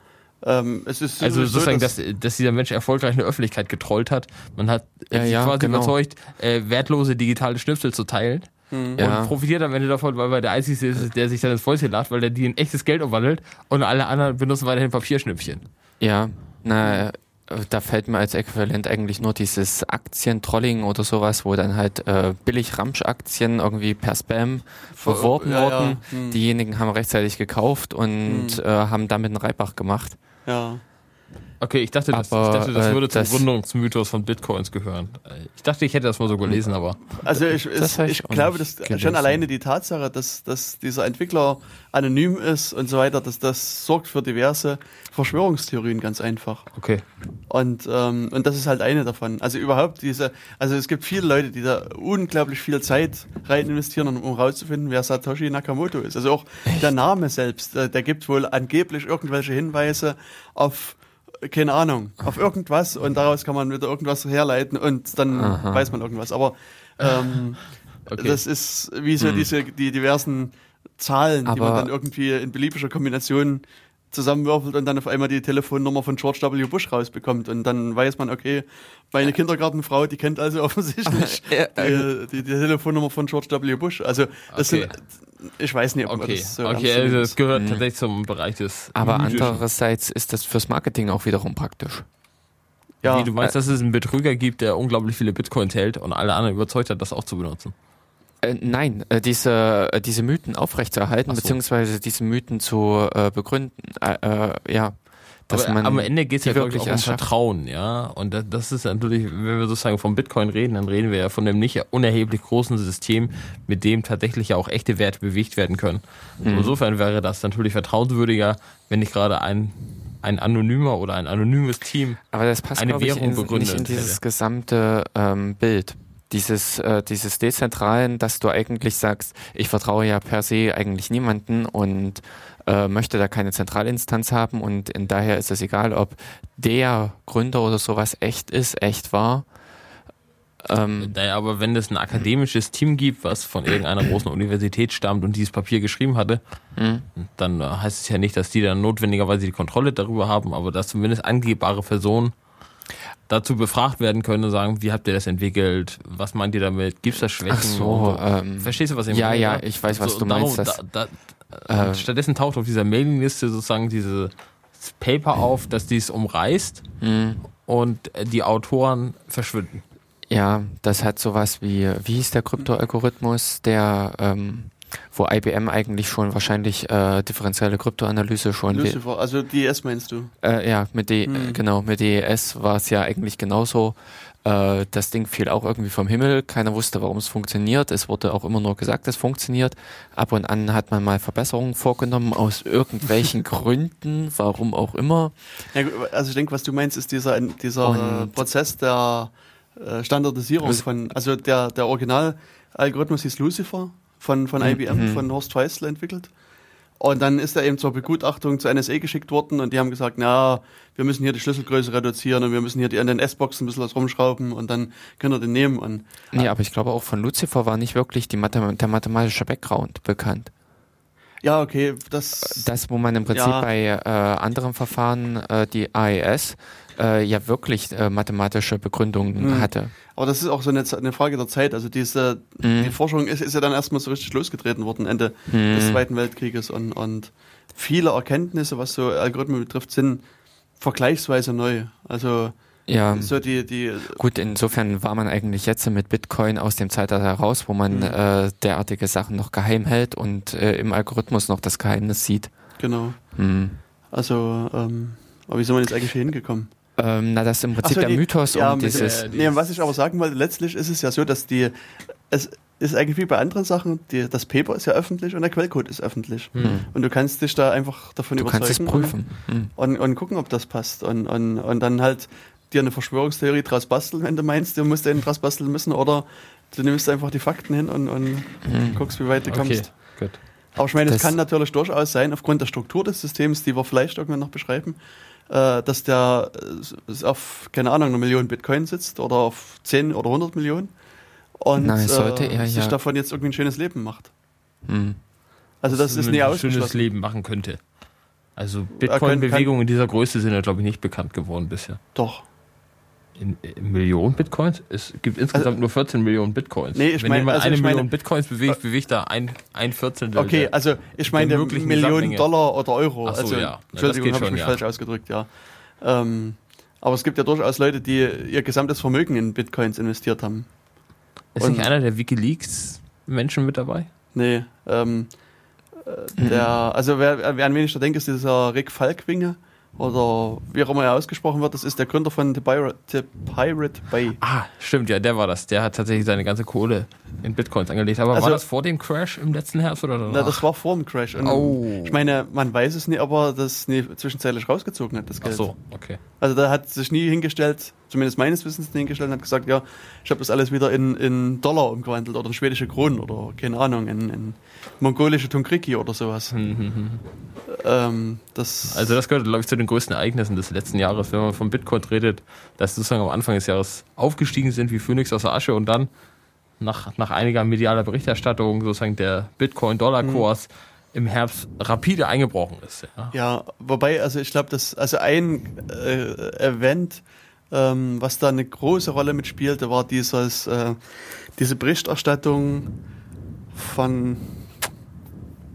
Ähm, es ist Also so, sozusagen, dass, dass dieser Mensch erfolgreich eine Öffentlichkeit getrollt hat. Man hat Ja, sich ja, quasi genau. überzeugt, äh, wertlose digitale Schnipsel zu teilen. Ja. Und profitiert am Ende davon, weil er der Einzige ist, der sich dann ins Fäustchen lacht, weil der die in echtes Geld umwandelt und alle anderen benutzen weiterhin Papierschnüppchen. Ja, na, äh, da fällt mir als Äquivalent eigentlich nur dieses Aktientrolling oder sowas, wo dann halt äh, billig Ramsch-Aktien irgendwie per Spam verworben ja, ja. wurden. Hm. Diejenigen haben rechtzeitig gekauft und Hm. äh, haben damit einen Reibach gemacht. ja. Okay, ich dachte, das, ich Aber, dachte, das äh, würde zum das- Gründungsmythos von Bitcoins gehören. Äh, Ich dachte, ich hätte das mal so gelesen, aber Also ich, Das ich ich glaube, dass gelesen. schon alleine die Tatsache, dass, dass dieser Entwickler anonym ist und so weiter, dass das sorgt für diverse Verschwörungstheorien ganz einfach. okay. Und, ähm, und das ist halt eine davon. Also überhaupt diese, also es gibt viele Leute, die da unglaublich viel Zeit rein investieren, um, rauszufinden, wer Satoshi Nakamoto ist. Also auch der Name selbst, äh, der gibt wohl angeblich irgendwelche Hinweise auf keine Ahnung, auf irgendwas und daraus kann man wieder irgendwas herleiten und dann Aha. weiß man irgendwas. Aber ähm, (laughs) Okay. das ist wie so Hm. diese die diversen Zahlen, die man Aber- dann irgendwie in beliebiger Kombination zusammenwürfelt und dann auf einmal die Telefonnummer von George W. Bush rausbekommt und dann weiß man, okay, meine Kindergartenfrau, die kennt also offensichtlich (laughs) Ja, die, die, die Telefonnummer von George W. Bush. Also das Okay. sind, ich weiß nicht, ob man Okay, das so okay ernst also das gehört Mhm. tatsächlich zum Bereich des Aber Mythischen. andererseits ist das fürs Marketing auch wiederum praktisch. ja, Wie, du meinst, dass es einen Betrüger gibt, der unglaublich viele Bitcoins hält und alle anderen überzeugt hat, das auch zu benutzen? Äh, nein, äh, diese, äh, diese Mythen aufrechtzuerhalten, so. beziehungsweise diese Mythen zu äh, begründen, äh, äh, ja. Dass Aber man am Ende geht es ja wirklich auch um. Vertrauen, ja. Und das, das ist natürlich, wenn wir sozusagen vom Bitcoin reden, dann reden wir ja von einem nicht unerheblich großen System, mit dem tatsächlich ja auch echte Werte bewegt werden können. Mhm. Insofern wäre das natürlich vertrauenswürdiger, wenn nicht gerade ein, ein anonymer oder ein anonymes Team Aber das passt, eine glaube ich, Währung in, begründet nicht in dieses hätte. gesamte ähm, Bild. Dieses, äh, dieses Dezentralen, dass du eigentlich sagst, ich vertraue ja per se eigentlich niemanden und äh, möchte da keine Zentralinstanz haben und in daher ist es egal, ob der Gründer oder sowas echt ist, echt war. Ähm, Naja, aber wenn es ein akademisches Team gibt, was von irgendeiner großen Universität stammt und dieses Papier geschrieben hatte, mh. dann äh, heißt es ja nicht, dass die dann notwendigerweise die Kontrolle darüber haben, aber dass zumindest angebbare Personen dazu befragt werden können und sagen, wie habt ihr das entwickelt, was meint ihr damit, gibt es da Schwächen? Ach so, so. ähm, Verstehst du, was ich ja, meine? ja, ich weiß, was du darum- meinst, dass- da, da, äh, stattdessen taucht auf dieser Mailingliste sozusagen dieses Paper auf, dass dies umreißt mh. und die Autoren verschwinden. Ja, das hat sowas wie, wie hieß der Kryptoalgorithmus, der, ähm, wo IBM eigentlich schon wahrscheinlich äh, differenzielle Kryptoanalyse schon Lucifer, also DS meinst du? äh, ja, mit D, Hm. genau, mit DES war es ja eigentlich genauso. Äh, das Ding fiel auch irgendwie vom Himmel. Keiner wusste, warum es funktioniert. Es wurde auch immer nur gesagt, es funktioniert. Ab und an hat man mal Verbesserungen vorgenommen aus irgendwelchen (laughs) Gründen, warum auch immer. Ja, also ich denke, was du meinst, ist dieser, dieser Und- Prozess der äh, Standardisierung Also- von, also der, der Originalalgorithmus hieß Lucifer von, von IBM, Mhm. von Horst Feisel entwickelt. Und dann ist er eben zur Begutachtung zur NSA geschickt worden und die haben gesagt, na, wir müssen hier die Schlüsselgröße reduzieren und wir müssen hier die, an den S-Boxen ein bisschen was rumschrauben und dann können wir den nehmen. Und Nee, aber ich glaube auch von Lucifer war nicht wirklich die Mathem der mathematische Background bekannt. ja, okay, das, Das, wo man im Prinzip Ja. bei äh, anderen Verfahren, äh, die AES, äh, ja wirklich äh, mathematische Begründungen Mhm. hatte. aber das ist auch so eine, eine Frage der Zeit. Also diese, Mhm. die Forschung ist, ist ja dann erstmal so richtig losgetreten worden, Ende Mhm. des Zweiten Weltkrieges und, und viele Erkenntnisse, was so Algorithmen betrifft, sind vergleichsweise neu. Also Ja, so die, die gut, insofern war man eigentlich jetzt mit Bitcoin aus dem Zeitalter heraus, wo man Mhm. äh, derartige Sachen noch geheim hält und äh, im Algorithmus noch das Geheimnis sieht. genau. Mhm. Also, ähm, aber wie sind wir jetzt eigentlich hier hingekommen? Ähm, na, das ist im Prinzip so, der die- Mythos ja, mit dieses. dem- Nee, was ich aber sagen wollte, letztlich ist es ja so, dass die, es ist eigentlich wie bei anderen Sachen, die, das Paper ist ja öffentlich und der Quellcode ist öffentlich. Mhm. Und du kannst dich da einfach davon Du überzeugen. kannst es prüfen. Mhm. Und, und gucken, ob das passt. Und, und, und dann halt dir eine Verschwörungstheorie draus basteln, wenn du meinst, du musst einen draus basteln müssen, oder du nimmst einfach die Fakten hin und, und Mhm. guckst, wie weit du Okay, kommst. gut. Aber ich meine, es kann natürlich durchaus sein, aufgrund der Struktur des Systems, die wir vielleicht irgendwann noch beschreiben, äh, dass der äh, auf, keine Ahnung, eine Million Bitcoin sitzt oder auf 10 oder 100 Millionen und Nein, sollte äh, er sich ja- davon jetzt irgendwie ein schönes Leben macht. Mhm. Also das ist ein nie schönes ausgeschlossen. Leben machen könnte. Also können- Bitcoin-Bewegungen in dieser Größe sind ja, glaube ich, nicht bekannt geworden bisher. Doch. In, in Millionen Bitcoins? Es gibt insgesamt nur 14 Millionen Bitcoins. Nee, ich Wenn mein- jemand also eine ich meine- Million Bitcoins bewegt, bewegt da ein, ein Viertel der- Okay, der- also ich meine Millionen. Dollar oder Euro. Ach so, also, ja. Entschuldigung, habe ich mich ja. falsch ausgedrückt, ja. Ähm, aber es gibt ja durchaus Leute, die ihr gesamtes Vermögen in Bitcoins investiert haben. Ist nicht und- einer der Wikileaks-Menschen mit dabei? Nee, ähm, äh, der, also wer, wer an wen ich da denke, ist dieser Rick Falkwinge oder wie auch immer er ausgesprochen wird, das ist der Gründer von The Pirate, The Pirate Bay. Ah, stimmt, ja, der war das. Der hat tatsächlich seine ganze Kohle in Bitcoins angelegt. Aber Also- war das vor dem Crash im letzten Herbst oder danach? Na, das war vor dem Crash. Und Oh. Ich meine, man weiß es nicht, ob er das nie zwischenzeitlich rausgezogen hat, das Ach Geld. so, okay. Also da hat sich nie hingestellt, zumindest meines Wissens hingestellt und hat gesagt, ja, ich habe das alles wieder in, in Dollar umgewandelt oder in schwedische Kronen oder keine Ahnung, in, in mongolische Tunkriki oder sowas. Ähm, das, Also das gehört, glaube ich, zu den größten Ereignissen des letzten Jahres, wenn man von Bitcoin redet, dass sozusagen am Anfang des Jahres aufgestiegen sind wie Phönix aus der Asche und dann nach, nach einiger medialer Berichterstattung sozusagen der Bitcoin-Dollar-Kurs im Herbst rapide eingebrochen ist. Ja. ja, wobei, also ich glaube, dass also ein äh, Event, ähm, was da eine große Rolle mitspielte, war dieses, äh, diese Berichterstattung von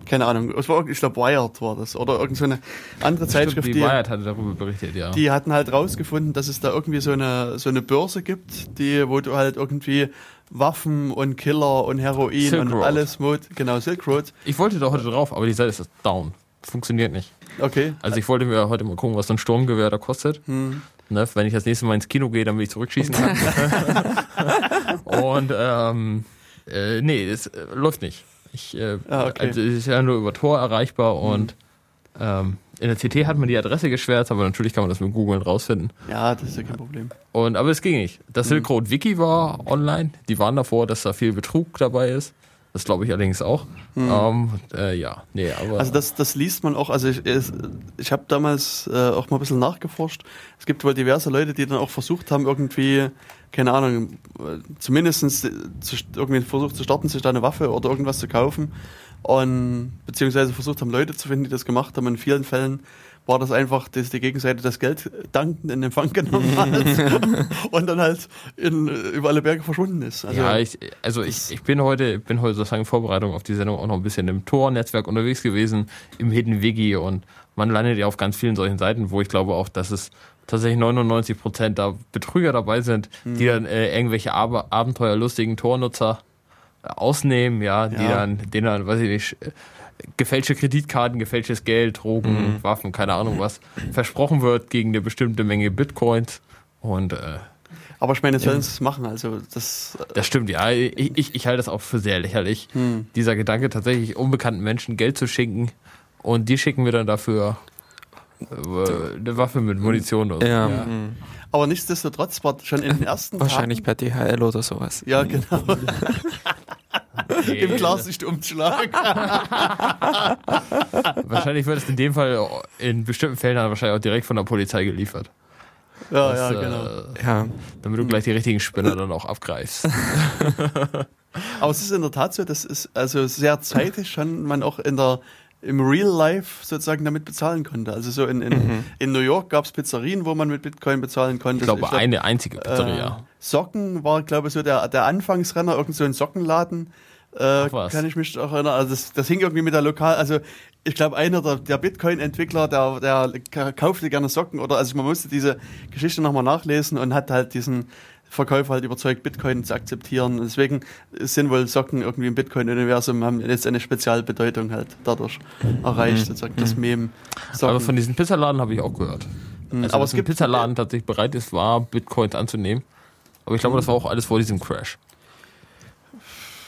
keine Ahnung, es war, ich glaube Wired war das oder irgend so eine andere Zeitschrift, Stimmt, die Wired hatte darüber berichtet, ja. Die hatten halt rausgefunden, dass es da irgendwie so eine, so eine Börse gibt, die, wo du halt irgendwie Waffen und Killer und Heroin Silk und Road. alles, Mod, genau, Silk Road. Ich wollte da heute drauf, aber die Seite ist down. Funktioniert nicht. Okay. Also ich wollte mir heute mal gucken, was so ein Sturmgewehr da kostet. Hm. Ne, wenn ich das nächste Mal ins Kino gehe, damit ich zurückschießen kann. (laughs) Und ähm, äh, nee, das äh, läuft nicht. Ich, äh, Ah, okay. also, es ist ja nur über Tor erreichbar und ähm, in der CT hat man die Adresse geschwärzt, aber natürlich kann man das mit Google rausfinden. Ja, das ist ja kein Problem. Und, aber es ging nicht. Das Silk Road Wiki war online. Die waren davor, dass da viel Betrug dabei ist. Das glaube ich allerdings auch. Ähm, äh, ja, nee, aber. Also das, das liest man auch, also ich, ich habe damals äh, auch mal ein bisschen nachgeforscht. Es gibt wohl diverse Leute, die dann auch versucht haben, irgendwie, keine Ahnung, äh, zumindest zu, irgendwie versucht zu starten, sich da eine Waffe oder irgendwas zu kaufen. Und beziehungsweise versucht haben, Leute zu finden, die das gemacht haben. In vielen Fällen war das einfach, dass die Gegenseite das Geld dankend in Empfang genommen (laughs) hat (laughs) und dann halt in, über alle Berge verschwunden ist. Also, ja, ich, also ich, ich bin heute, bin heute sozusagen in Vorbereitung auf die Sendung auch noch ein bisschen im Tor-Netzwerk unterwegs gewesen, im Hidden Wiki und man landet ja auf ganz vielen solchen Seiten, wo ich glaube auch, dass es tatsächlich 99 Prozent da Betrüger dabei sind, die dann äh, irgendwelche Ab abenteuerlustigen Tornutzer ausnehmen, ja, die Ja. dann, denen dann, weiß ich nicht, gefälschte Kreditkarten, gefälschtes Geld, Drogen, Waffen, keine Ahnung was, versprochen wird gegen eine bestimmte Menge Bitcoins und äh, aber ich meine, sollen sie es machen. Also das das stimmt, ja. Ich, ich, ich halte das auch für sehr lächerlich. Hm. Dieser Gedanke, tatsächlich unbekannten Menschen Geld zu schenken und die schicken wir dann dafür äh, eine Waffe mit Munition. Und so. Ja, ja. mhm. Aber nichtsdestotrotz war schon in den ersten wahrscheinlich Tagen, per DHL oder sowas. Ja, genau. (laughs) Im Klarsichtumschlag. (laughs) Wahrscheinlich wird es in dem Fall in bestimmten Fällen dann wahrscheinlich auch direkt von der Polizei geliefert. Ja, Das, ja, äh, genau. Ja, Damit du gleich die richtigen Spinner dann auch abgreifst. (laughs) Aber es ist in der Tat so, das ist also sehr zeitig schon man auch in der im Real Life sozusagen damit bezahlen konnte. Also so in, in, in New York gab es Pizzerien, wo man mit Bitcoin bezahlen konnte. Ich glaube, glaub, eine einzige äh, Pizzeria. Socken war, glaube ich, so der, der Anfangsrenner, irgend so ein Sockenladen. Äh, kann ich mich auch erinnern. Also das, das hing irgendwie mit der Lokal, also ich glaube, einer der, der Bitcoin-Entwickler, der, der ka- kaufte gerne Socken oder also man musste diese Geschichte nochmal nachlesen und hat halt diesen Verkäufer halt überzeugt, Bitcoin zu akzeptieren. Deswegen sind wohl Socken irgendwie im Bitcoin-Universum, haben jetzt eine Spezialbedeutung halt dadurch erreicht, sozusagen das Mem. Socken. Aber von diesem Pizzaladen habe ich auch gehört. Mhm. Also, Aber es gibt- Pizzaladen tatsächlich bereit ist, war Bitcoins anzunehmen. Aber ich glaube, das war auch alles vor diesem Crash.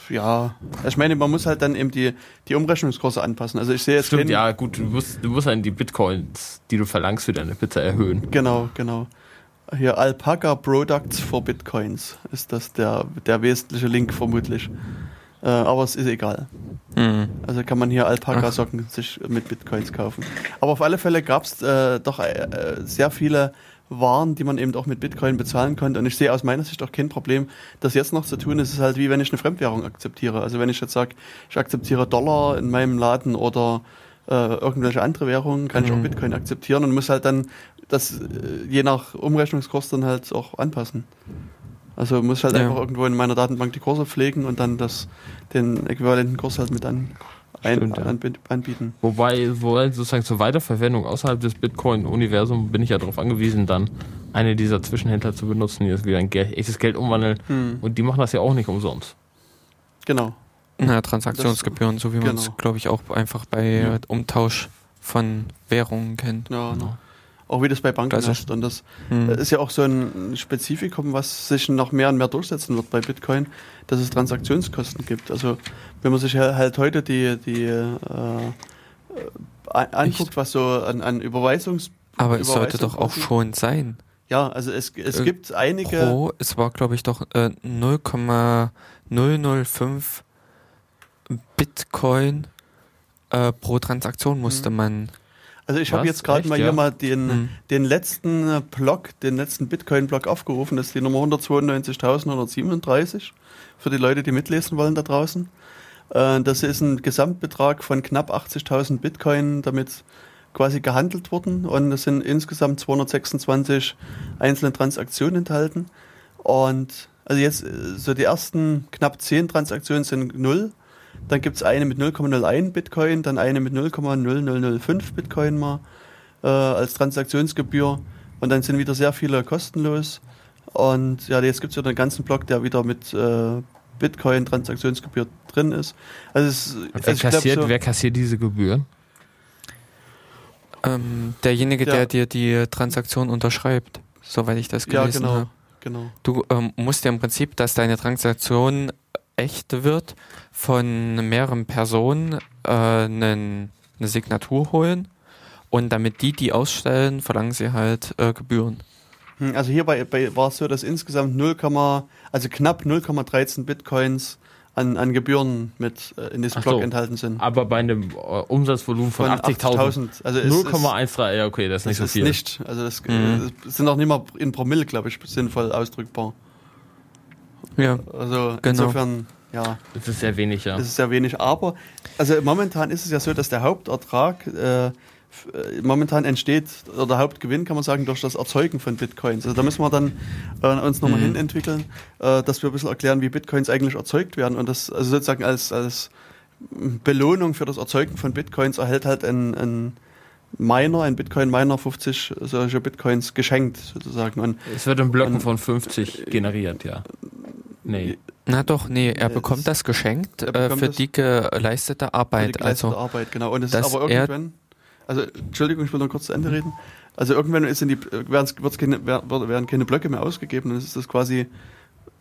ja, ich meine, man muss halt dann eben die, die Umrechnungskurse anpassen. Also ich sehe jetzt Stimmt, ja, gut, du musst, du musst dann die Bitcoins, die du verlangst für deine Pizza erhöhen. Genau, genau. Hier Alpaca Products for Bitcoins ist das der, der wesentliche Link vermutlich. Äh, aber es ist egal. Mhm. Also kann man hier Alpaka-Socken sich mit Bitcoins kaufen. Aber auf alle Fälle gab es äh, doch äh, sehr viele Waren, die man eben auch mit Bitcoin bezahlen konnte. Und ich sehe aus meiner Sicht auch kein Problem, das jetzt noch zu tun. Es ist halt wie wenn ich eine Fremdwährung akzeptiere. Also wenn ich jetzt sage, ich akzeptiere Dollar in meinem Laden oder äh, irgendwelche andere Währungen, kann ich auch Mhm. Bitcoin akzeptieren und muss halt dann das äh, je nach Umrechnungskurs dann halt auch anpassen. Also muss ich halt Ja. einfach irgendwo in meiner Datenbank die Kurse pflegen und dann das, den äquivalenten Kurs halt mit an, ein, Stimmt, ja. anbi- anbieten. Wobei, wobei sozusagen zur Weiterverwendung außerhalb des Bitcoin-Universums bin ich ja darauf angewiesen, dann eine dieser Zwischenhändler zu benutzen, die das wieder in Geld, echtes Geld umwandeln. Hm. Und die machen das ja auch nicht umsonst. Genau. Na, Transaktionsgebühren, so wie man es, Genau. glaube ich, auch einfach bei Ja. Umtausch von Währungen kennt. Ja, Genau. Auch wie das bei Banken Also- ist. Und das Hm. ist ja auch so ein Spezifikum, was sich noch mehr und mehr durchsetzen wird bei Bitcoin, dass es Transaktionskosten gibt. Also wenn man sich halt heute die, die äh, äh, anguckt, was so an, an Überweisungs... Aber es sollte doch auch schon sein. Ja, also es, es Äh, gibt einige... Pro, es war, glaube ich, doch äh, 0,005 Bitcoin äh, pro Transaktion musste Mhm. man. Also ich habe jetzt gerade mal ja? hier mal den, Hm. den letzten äh, Block, den letzten Bitcoin-Block aufgerufen. Das ist die Nummer 192.137 für die Leute, die mitlesen wollen da draußen. Äh, Das ist ein Gesamtbetrag von knapp 80.000 Bitcoin damit quasi gehandelt worden und es sind insgesamt 226 einzelne Transaktionen enthalten. Und also jetzt äh, so die ersten knapp 10 Transaktionen sind null. Dann gibt es eine mit 0,01 Bitcoin, dann eine mit 0,0005 Bitcoin mal äh, als Transaktionsgebühr. Und dann sind wieder sehr viele kostenlos. Und ja, jetzt gibt es wieder einen ganzen Block, der wieder mit äh, Bitcoin-Transaktionsgebühr drin ist. Also, es, also wer, glaub, kassiert, so- wer kassiert diese Gebühren? Ähm, derjenige, Ja. der dir die Transaktion unterschreibt, soweit ich das ja, gelesen genau, habe. genau. Du ähm, musst ja im Prinzip, dass deine Transaktion echt wird, von mehreren Personen äh, einen, eine Signatur holen und damit die die ausstellen, verlangen sie halt äh, Gebühren. Hm, Also hier bei, bei, war es so, dass insgesamt 0, also knapp 0,13 Bitcoins an, an Gebühren mit äh, in diesem Ach Block so. enthalten sind. Aber bei einem äh, Umsatzvolumen von, 80.000. 80.000. Also es ist- 0,13, ja okay, das ist nicht so ist viel. nicht, also das, Mhm. das sind auch nicht mal in Promille, glaube ich, sinnvoll ausdrückbar. Ja. Also Genau. insofern, ja, Das ist sehr wenig, ja. das ist sehr wenig. Aber, also momentan ist es ja so, dass der Hauptertrag äh, äh, momentan entsteht, oder der Hauptgewinn, kann man sagen, durch das Erzeugen von Bitcoins. Also da müssen wir dann äh, uns nochmal Mhm. hin entwickeln, äh, dass wir ein bisschen erklären, wie Bitcoins eigentlich erzeugt werden. Und das, also sozusagen als, als Belohnung für das Erzeugen von Bitcoins erhält halt ein, ein Miner, ein Bitcoin-Miner 50 solche Bitcoins geschenkt sozusagen. Und Es wird in Blöcken Und- von 50 generiert, ja. Nee. Na doch, nee, er Äh, bekommt es- das geschenkt äh, bekommt für das- die geleistete für die Arbeit. geleistete Also Arbeit, genau. Und es ist dass aber er- irgendwann, also Entschuldigung, ich will noch kurz zu Ende reden. Also irgendwann ist in die, werden's, wird's keine, wer- werden keine Blöcke mehr ausgegeben, dann ist das quasi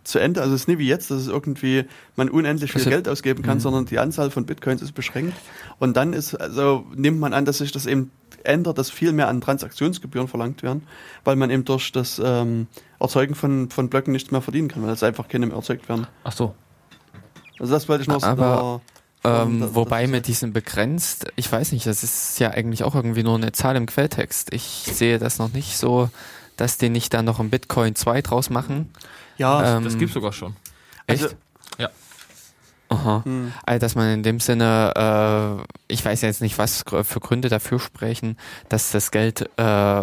zu Ende. Also es ist nie wie jetzt, dass es irgendwie man unendlich viel Also- Geld ausgeben kann, Mhm. sondern die Anzahl von Bitcoins ist beschränkt. Und dann ist, also nimmt man an, dass sich das eben ändert, dass viel mehr an Transaktionsgebühren verlangt werden, weil man eben durch das ähm, Erzeugen von, von Blöcken nichts mehr verdienen kann, weil es einfach keine mehr erzeugt werden. Ach so. Also das wollte ich noch Aber, Ähm, das- wobei das- mit diesem begrenzt, ich weiß nicht, das ist ja eigentlich auch irgendwie nur eine Zahl im Quelltext. Ich sehe das noch nicht so, dass die nicht da noch ein Bitcoin 2 draus machen. ja, Ähm, Das gibt's sogar schon. Echt? also-. Aha. hm. Also, dass man in dem Sinne, äh, ich weiß jetzt nicht, was für Gründe dafür sprechen, dass das Geld, äh,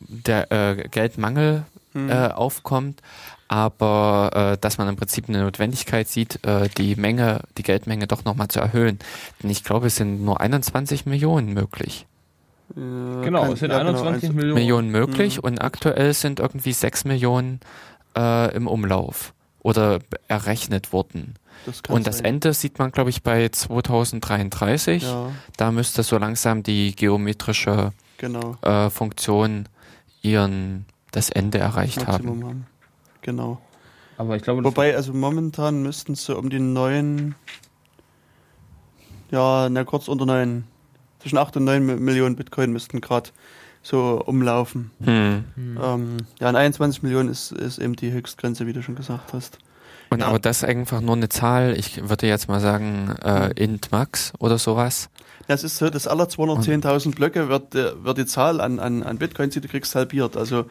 der äh, Geldmangel Hm. äh, aufkommt, aber äh, dass man im Prinzip eine Notwendigkeit sieht, äh, die Menge, die Geldmenge doch nochmal zu erhöhen. Denn ich glaube, es sind nur 21 Millionen möglich. Genau, kann- es sind ja, genau, 21 eins- Millionen. Millionen möglich Mhm. und aktuell sind irgendwie 6 Millionen äh, im Umlauf oder errechnet worden. Das kann Und das sein. Ende sieht man, glaube ich, bei 2033. Ja, Da müsste so langsam die geometrische genau. äh, Funktion ihren das Ende erreicht haben. Maximum haben. Genau. Aber ich glaube, Wobei, also momentan müssten es so um die neun, ja, na kurz unter neun, zwischen acht und neun Mi- Millionen Bitcoin müssten gerade so umlaufen. Hm. Hm. Ähm, ja, und 21 Millionen ist, ist eben die Höchstgrenze, wie du schon gesagt hast. Und Ja. aber das ist einfach nur eine Zahl, ich würde jetzt mal sagen, äh, int max oder sowas. Ja, es ist so, dass aller 210.000 Blöcke wird, äh, wird die Zahl an, an, an Bitcoins, die du kriegst, halbiert. Also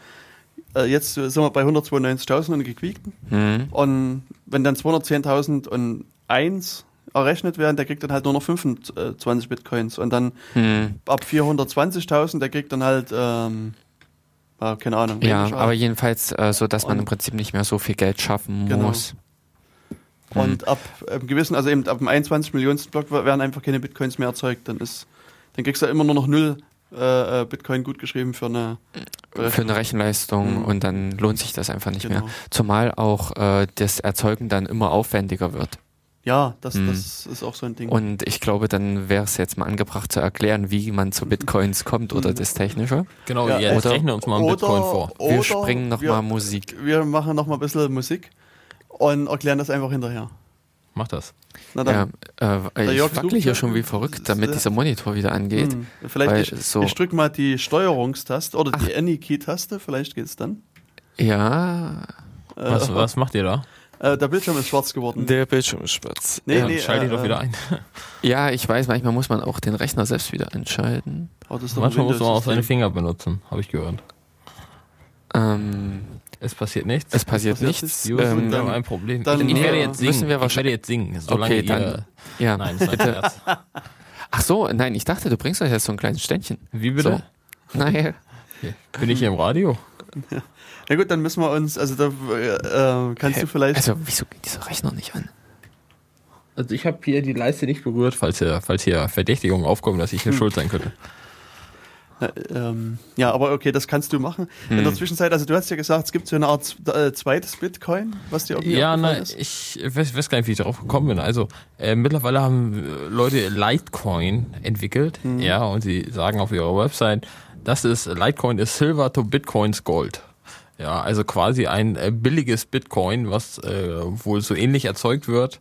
äh, jetzt sind wir bei 192.000 und gequiekten. Hm. Und wenn dann 210.001 errechnet werden, der kriegt dann halt nur noch 25 Bitcoins und dann Hm. ab 420.000, der kriegt dann halt, ähm, ah, keine Ahnung. Ja, aber jedenfalls äh, so, dass man Und- im Prinzip nicht mehr so viel Geld schaffen Genau. muss. Und ab einem gewissen, also eben ab dem 21 Millionsten Block werden einfach keine Bitcoins mehr erzeugt. Dann ist, dann kriegst du immer nur noch null äh, äh, Bitcoin gut geschrieben für eine Für eine Rechenleistung Mhm. und dann lohnt sich das einfach nicht Genau. mehr. Zumal auch äh, das Erzeugen dann immer aufwendiger wird. Ja, das, Mhm. das ist auch so ein Ding. Und ich glaube, dann wäre es jetzt mal angebracht zu erklären, wie man zu Bitcoins kommt oder Mhm. das Technische. Genau, Ja, jetzt oder- rechne uns mal einen Bitcoin vor. Wir springen noch wir, mal Musik. Wir machen noch mal ein bisschen Musik und erklären das einfach hinterher. Mach das. Na Ja, dann. äh, ich Jörg wackle hier ja- schon wie verrückt, damit äh, dieser Monitor wieder angeht. Hm, vielleicht weil ich, so- ich drück mal die Steuerungstaste oder die Any-Key-Taste, vielleicht geht's dann. Ja, Äh, Was, was macht ihr da? Äh, der Bildschirm ist schwarz geworden. der Bildschirm ist schwarz. Nee, ja. nee, Schalte ich äh, doch wieder ein. ja, ich weiß, manchmal muss man auch den Rechner selbst wieder entscheiden. Oh, Manchmal muss man auch seine. Finger benutzen, habe ich gehört. Ähm, Es passiert nichts. es passiert passiert nichts. Ähm, wir haben ein Problem. dann- ich, werde jetzt singen. müssen wir ich wahrscheinlich- werde jetzt singen, solange okay, dann. ihr... Ja. Nein, das ist ein Scherz. Ach so, nein, ich dachte, du bringst euch jetzt so ein kleines Ständchen. Wie bitte? So. Naja. Bin ich hier im Radio? (laughs) Ja gut, dann müssen wir uns, also da äh, kannst du vielleicht. Also, wieso geht dieser Rechner nicht an? Also ich habe hier die Leiste nicht berührt, falls hier, falls hier Verdächtigungen aufkommen, dass ich hier schuld sein könnte. Äh, ähm, ja, aber okay, das kannst du machen. In Hm. der Zwischenzeit, also du hast ja gesagt, es gibt so eine Art äh, zweites Bitcoin, was dir irgendwie Ja, na, ist. ich weiß, weiß gar nicht, wie ich darauf gekommen bin. Also äh, mittlerweile haben äh, Leute Litecoin entwickelt, ja, und sie sagen auf ihrer Website, das ist Litecoin ist Silver to Bitcoins Gold. Ja, also quasi ein äh, billiges Bitcoin, was wohl so ähnlich erzeugt wird,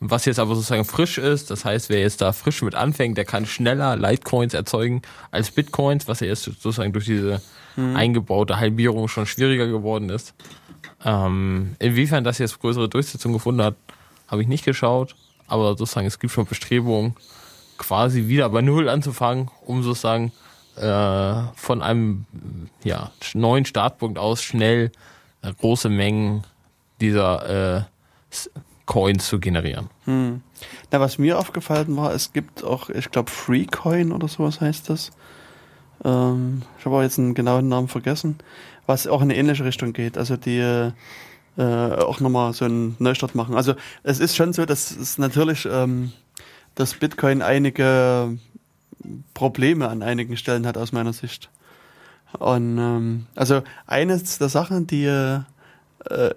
was jetzt aber sozusagen frisch ist. Das heißt, wer jetzt da frisch mit anfängt, der kann schneller Litecoins erzeugen als Bitcoins, was ja jetzt sozusagen durch diese eingebaute Halbierung schon schwieriger geworden ist. Ähm, inwiefern das jetzt größere Durchsetzung gefunden hat, habe ich nicht geschaut. Aber sozusagen, es gibt schon Bestrebungen, quasi wieder bei Null anzufangen, um sozusagen äh, von einem ja, neuen Startpunkt aus schnell äh, große Mengen dieser äh, Coins zu generieren. Hm. Na, was mir aufgefallen war, es gibt auch, ich glaube, Freecoin oder sowas heißt das. Ähm, ich habe aber jetzt einen genauen Namen vergessen, was auch in eine ähnliche Richtung geht. Also die äh, auch nochmal so einen Neustart machen. Also es ist schon so, dass es natürlich ähm, das Bitcoin einige Probleme an einigen Stellen hat aus meiner Sicht. Und ähm, also eines der Sachen, die äh,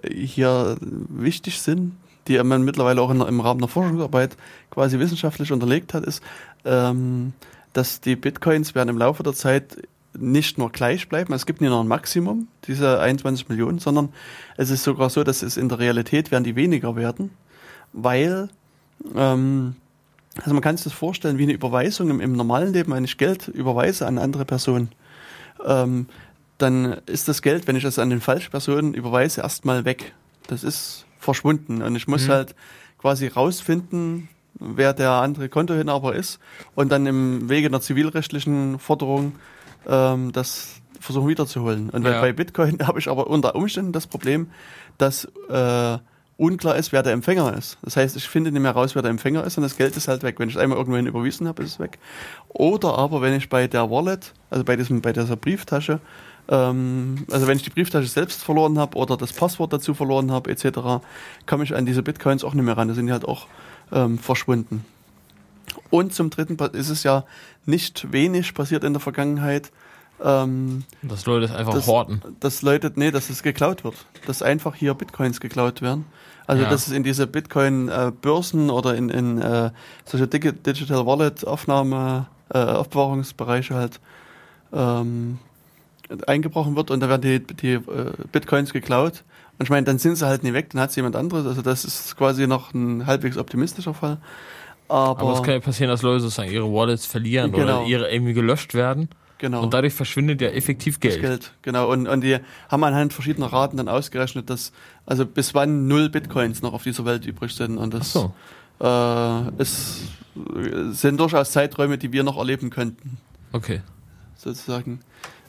hier wichtig sind, die man mittlerweile auch in, im Rahmen der Forschungsarbeit quasi wissenschaftlich unterlegt hat, ist, ähm, dass die Bitcoins werden im Laufe der Zeit nicht nur gleich bleiben, es gibt nicht nur ein Maximum, diese 21 Millionen, sondern es ist sogar so, dass es in der Realität werden die weniger werden, weil ähm, also man kann sich das vorstellen wie eine Überweisung im, im normalen Leben, wenn ich Geld überweise an andere Person, ähm, dann ist das Geld, wenn ich es an den falschen Personen überweise, erstmal weg. Das ist verschwunden und ich muss Mhm. halt quasi rausfinden, wer der andere Kontoinhaber ist und dann im Wege einer zivilrechtlichen Forderung ähm, das versuchen wiederzuholen. Und Ja. bei Bitcoin (laughs) habe ich aber unter Umständen das Problem, dass äh, unklar ist, wer der Empfänger ist. Das heißt, ich finde nicht mehr raus, wer der Empfänger ist und das Geld ist halt weg. Wenn ich es einmal irgendwohin überwiesen habe, ist es weg. Oder aber wenn ich bei der Wallet, also bei diesem, bei dieser Brieftasche, ähm, also wenn ich die Brieftasche selbst verloren habe oder das Passwort dazu verloren habe, etc., komme ich an diese Bitcoins auch nicht mehr ran. Da sind die halt auch ähm, verschwunden. Und zum Dritten ist es ja nicht wenig passiert in der Vergangenheit, ähm, Dass Leute es einfach Das- horten. dass Leute, nee, dass es geklaut wird. Dass einfach hier Bitcoins geklaut werden. Also Ja. dass es in diese Bitcoin-Börsen oder in, in äh, solche Digital Wallet-Aufnahme, äh, Aufbewahrungsbereiche halt ähm, eingebrochen wird und da werden die, die äh, Bitcoins geklaut. Und ich meine, dann sind sie halt nie weg, dann hat es jemand anderes. Also das ist quasi noch ein halbwegs optimistischer Fall. Aber, Aber es kann ja passieren, dass Leute sozusagen ihre Wallets verlieren Genau. oder ihre irgendwie gelöscht werden. genau. Und dadurch verschwindet ja effektiv Das Geld. Geld, genau. Und, und die haben anhand verschiedener Raten dann ausgerechnet, dass also bis wann null Bitcoins noch auf dieser Welt übrig sind. Und das So. äh, ist, sind durchaus Zeiträume, die wir noch erleben könnten, Okay. sozusagen.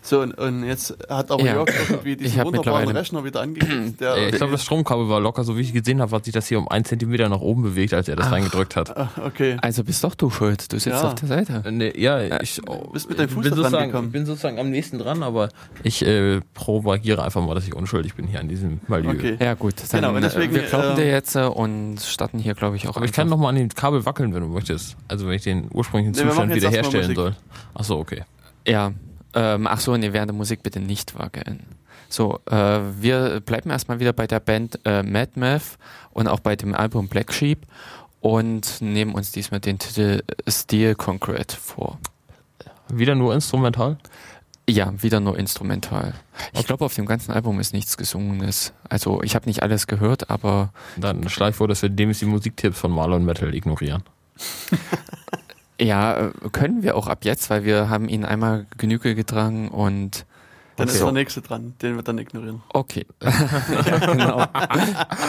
So, und, und jetzt hat aber Ja. Jörg irgendwie Ich diesen hab wunderbaren Rechner wieder angeklickt. (clears throat) Der, Äh, Ich glaube, das Stromkabel war locker, so wie ich gesehen habe, hat sich das hier um einen Zentimeter nach oben bewegt, als er das Ach. reingedrückt hat. Ah, okay. Also bist doch du schuld. Du sitzt Ja. auf der Seite. Äh, Nee, ja, ich oh, bist mit deinem Fuß bin sozusagen, gekommen. Ich bin sozusagen am nächsten dran, aber ich äh, propagiere einfach mal, dass ich unschuldig bin hier an diesem Milieu. Okay. Ja gut, dann, Genau, und deswegen, äh, wir glauben äh, dir jetzt äh, und starten hier, glaube ich, auch Aber ich kann einfach- noch mal an dem Kabel wackeln, wenn du möchtest. Also wenn ich den ursprünglichen Nee, Zustand wiederherstellen soll. Ach so, okay. Ja, ähm, ach so, nee, während der Musik bitte nicht wackeln. So, äh, wir bleiben erstmal wieder bei der Band äh, Mad Math und auch bei dem Album Black Sheep und nehmen uns diesmal den Titel Steel Concrete vor. Wieder nur instrumental? Ja, wieder nur instrumental. Ich glaube, auf dem ganzen Album ist nichts Gesungenes. Also ich habe nicht alles gehört, aber Dann schlage ich vor, dass wir demnächst die Musiktipps von Marlon Metal ignorieren. (laughs) ja, äh, können wir auch ab jetzt, weil wir haben ihn einmal Genüge getragen und Dann ist Okay. der nächste dran, den wir dann ignorieren. Okay. ja, (laughs) genau.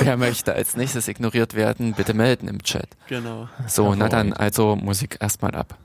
Wer möchte als nächstes ignoriert werden, bitte melden im Chat. Genau. So, na dann, also Musik erstmal ab.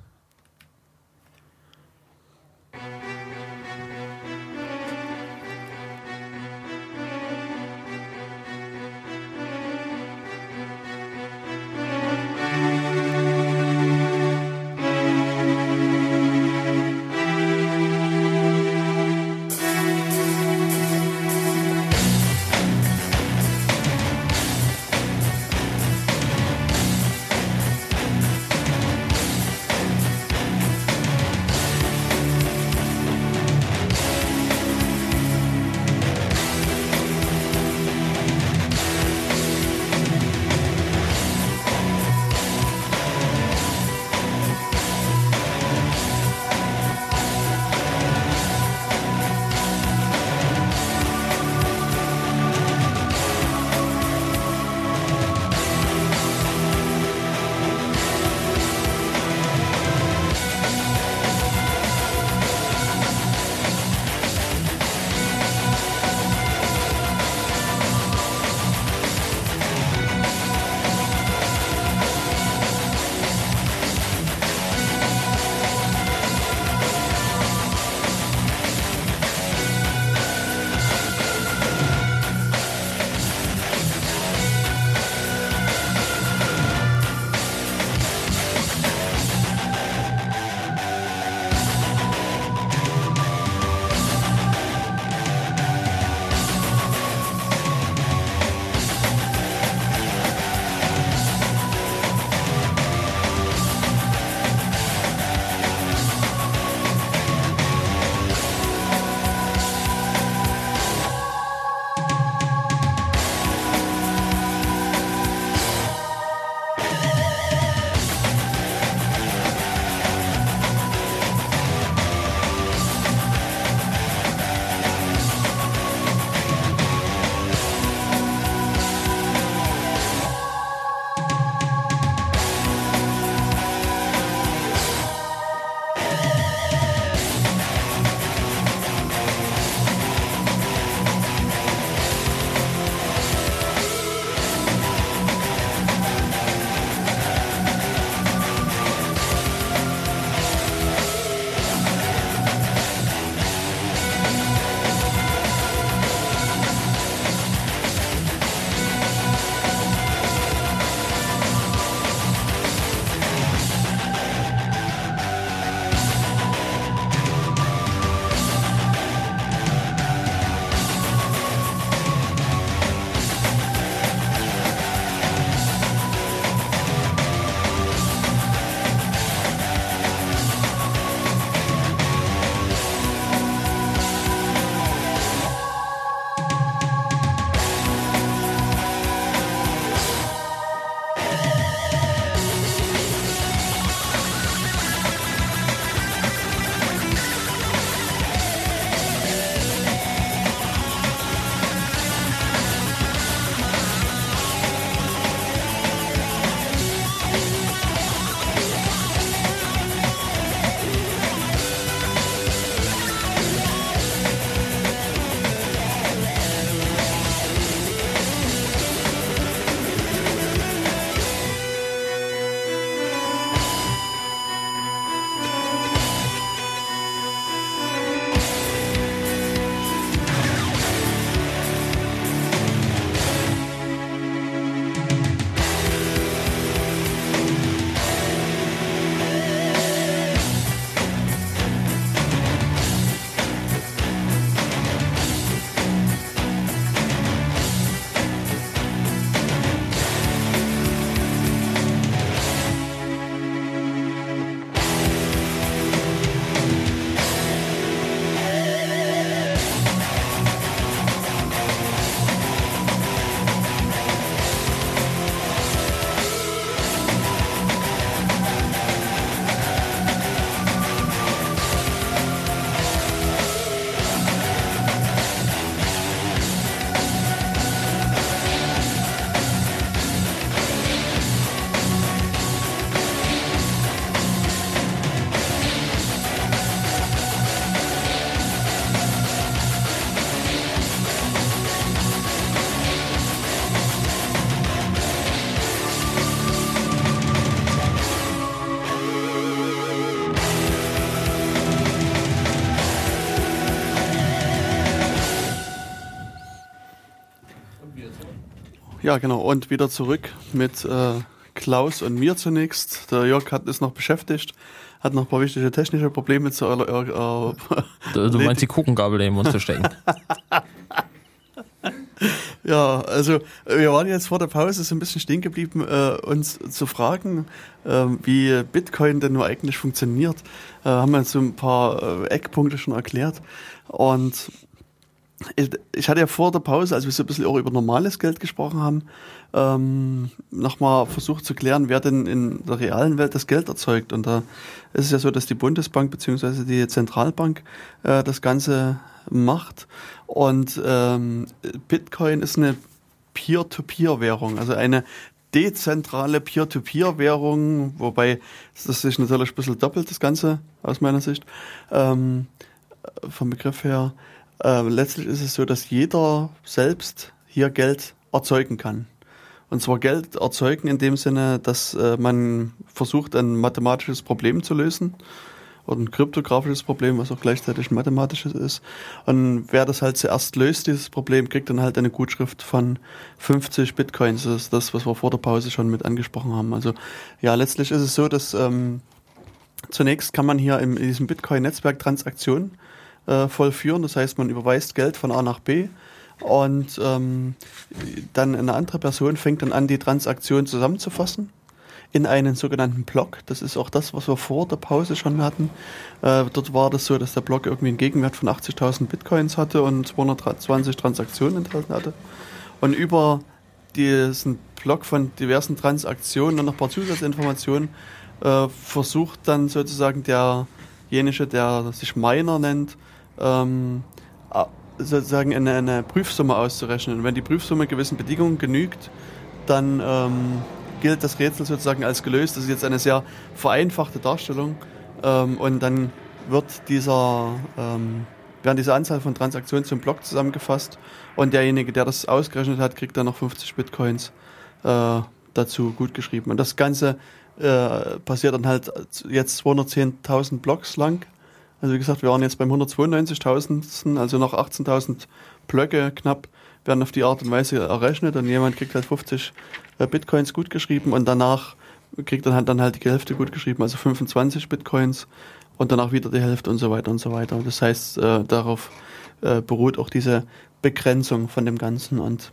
Ja, genau. Und wieder zurück mit äh, Klaus und mir zunächst. Der Jörg hat, ist noch beschäftigt, hat noch ein paar wichtige technische Probleme zu äh, äh, Du, du meinst die Kuchengabel in den Mund zu stecken. (laughs) Ja, also wir waren jetzt vor der Pause so ein bisschen stehen geblieben, äh, uns zu fragen, äh, wie Bitcoin denn nur eigentlich funktioniert. Äh, haben wir so ein paar äh, Eckpunkte schon erklärt. Und ich, hatte ja vor der Pause, als wir so ein bisschen auch über normales Geld gesprochen haben, ähm, nochmal versucht zu klären, wer denn in der realen Welt das Geld erzeugt. Und da ist es ja so, dass die Bundesbank bzw. die Zentralbank äh, das Ganze macht. Und ähm, Bitcoin ist eine Peer-to-Peer-Währung, also eine dezentrale Peer-to-Peer-Währung, wobei das sich natürlich ein bisschen doppelt, das Ganze aus meiner Sicht, ähm, vom Begriff her. Äh, letztlich ist es so, dass jeder selbst hier Geld erzeugen kann. Und zwar Geld erzeugen in dem Sinne, dass äh, man versucht, ein mathematisches Problem zu lösen oder ein kryptografisches Problem, was auch gleichzeitig ein mathematisches ist. Und wer das halt zuerst löst, dieses Problem, kriegt dann halt eine Gutschrift von 50 Bitcoins. Das ist das, was wir vor der Pause schon mit angesprochen haben. Also ja, letztlich ist es so, dass ähm, zunächst kann man hier im, in diesem Bitcoin-Netzwerk Transaktionen äh, vollführen. Das heißt, man überweist Geld von A nach B und ähm, dann eine andere Person fängt dann an, die Transaktion zusammenzufassen in einen sogenannten Block. Das ist auch das, was wir vor der Pause schon hatten. Äh, dort war das so, dass der Block irgendwie einen Gegenwert von 80.000 Bitcoins hatte und 220 Transaktionen enthalten hatte. Und über diesen Block von diversen Transaktionen und noch ein paar Zusatzinformationen äh, versucht dann sozusagen derjenige, der sich Miner nennt, ähm, sozusagen eine, eine Prüfsumme auszurechnen. Und wenn die Prüfsumme gewissen Bedingungen genügt, dann ähm, gilt das Rätsel sozusagen als gelöst. Das ist jetzt eine sehr vereinfachte Darstellung. Ähm, und dann wird dieser, ähm, werden diese Anzahl von Transaktionen zum Block zusammengefasst und derjenige, der das ausgerechnet hat, kriegt dann noch 50 Bitcoins äh, dazu gut geschrieben. Und das Ganze äh, passiert dann halt jetzt 210.000 Blocks lang. Also wie gesagt, wir waren jetzt beim 192.000, also noch 18.000 Blöcke knapp werden auf die Art und Weise errechnet und jemand kriegt halt 50 äh, Bitcoins gut geschrieben und danach kriegt dann halt, dann halt die Hälfte gut geschrieben, also 25 Bitcoins und danach wieder die Hälfte und so weiter und so weiter. Das heißt, äh, darauf äh, beruht auch diese Begrenzung von dem Ganzen und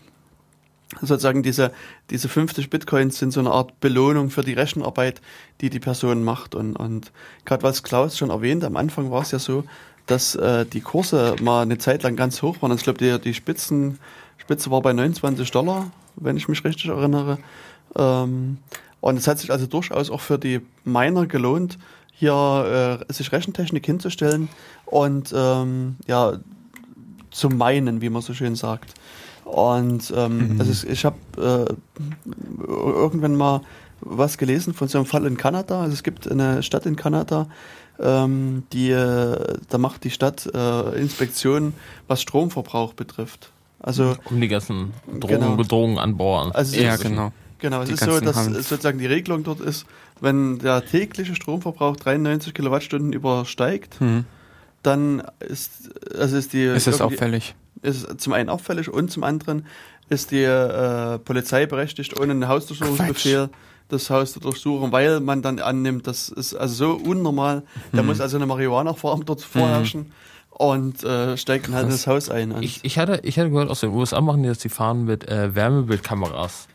sozusagen diese, diese 50 Bitcoins sind so eine Art Belohnung für die Rechenarbeit, die die Person macht. Und, und gerade was Klaus schon erwähnt, am Anfang war es ja so, dass äh, die Kurse mal eine Zeit lang ganz hoch waren. Also ich glaube, die, die Spitzen, Spitze war bei 29 Dollar, wenn ich mich richtig erinnere. Ähm, und es hat sich also durchaus auch für die Miner gelohnt, hier äh, sich Rechentechnik hinzustellen und ähm, ja zu meinen, wie man so schön sagt. Und ähm, mhm. also ich habe äh, irgendwann mal was gelesen von so einem Fall in Kanada. Also es gibt eine Stadt in Kanada, ähm, die, äh, da macht die Stadt äh, Inspektionen, was Stromverbrauch betrifft. Also um die ganzen Drogen, genau. Bedrohungen an Bord. Also ja, genau. Genau, es ist so, dass Hand. sozusagen die Regelung dort ist, wenn der tägliche Stromverbrauch 93 Kilowattstunden übersteigt, mhm. dann ist, also ist die. Ist es auffällig? Ist zum einen auffällig und zum anderen ist die äh, Polizei berechtigt, ohne einen Hausdurchsuchungsbefehl das Haus zu durchsuchen, weil man dann annimmt, das ist also so unnormal. Da mhm. muss also eine Marihuana-Farm dort vorherrschen. Mhm und äh, steigt dann halt das Haus ein. Ich, ich, hatte, ich hatte gehört, aus den USA machen die das, die fahren mit äh, Wärmebildkameras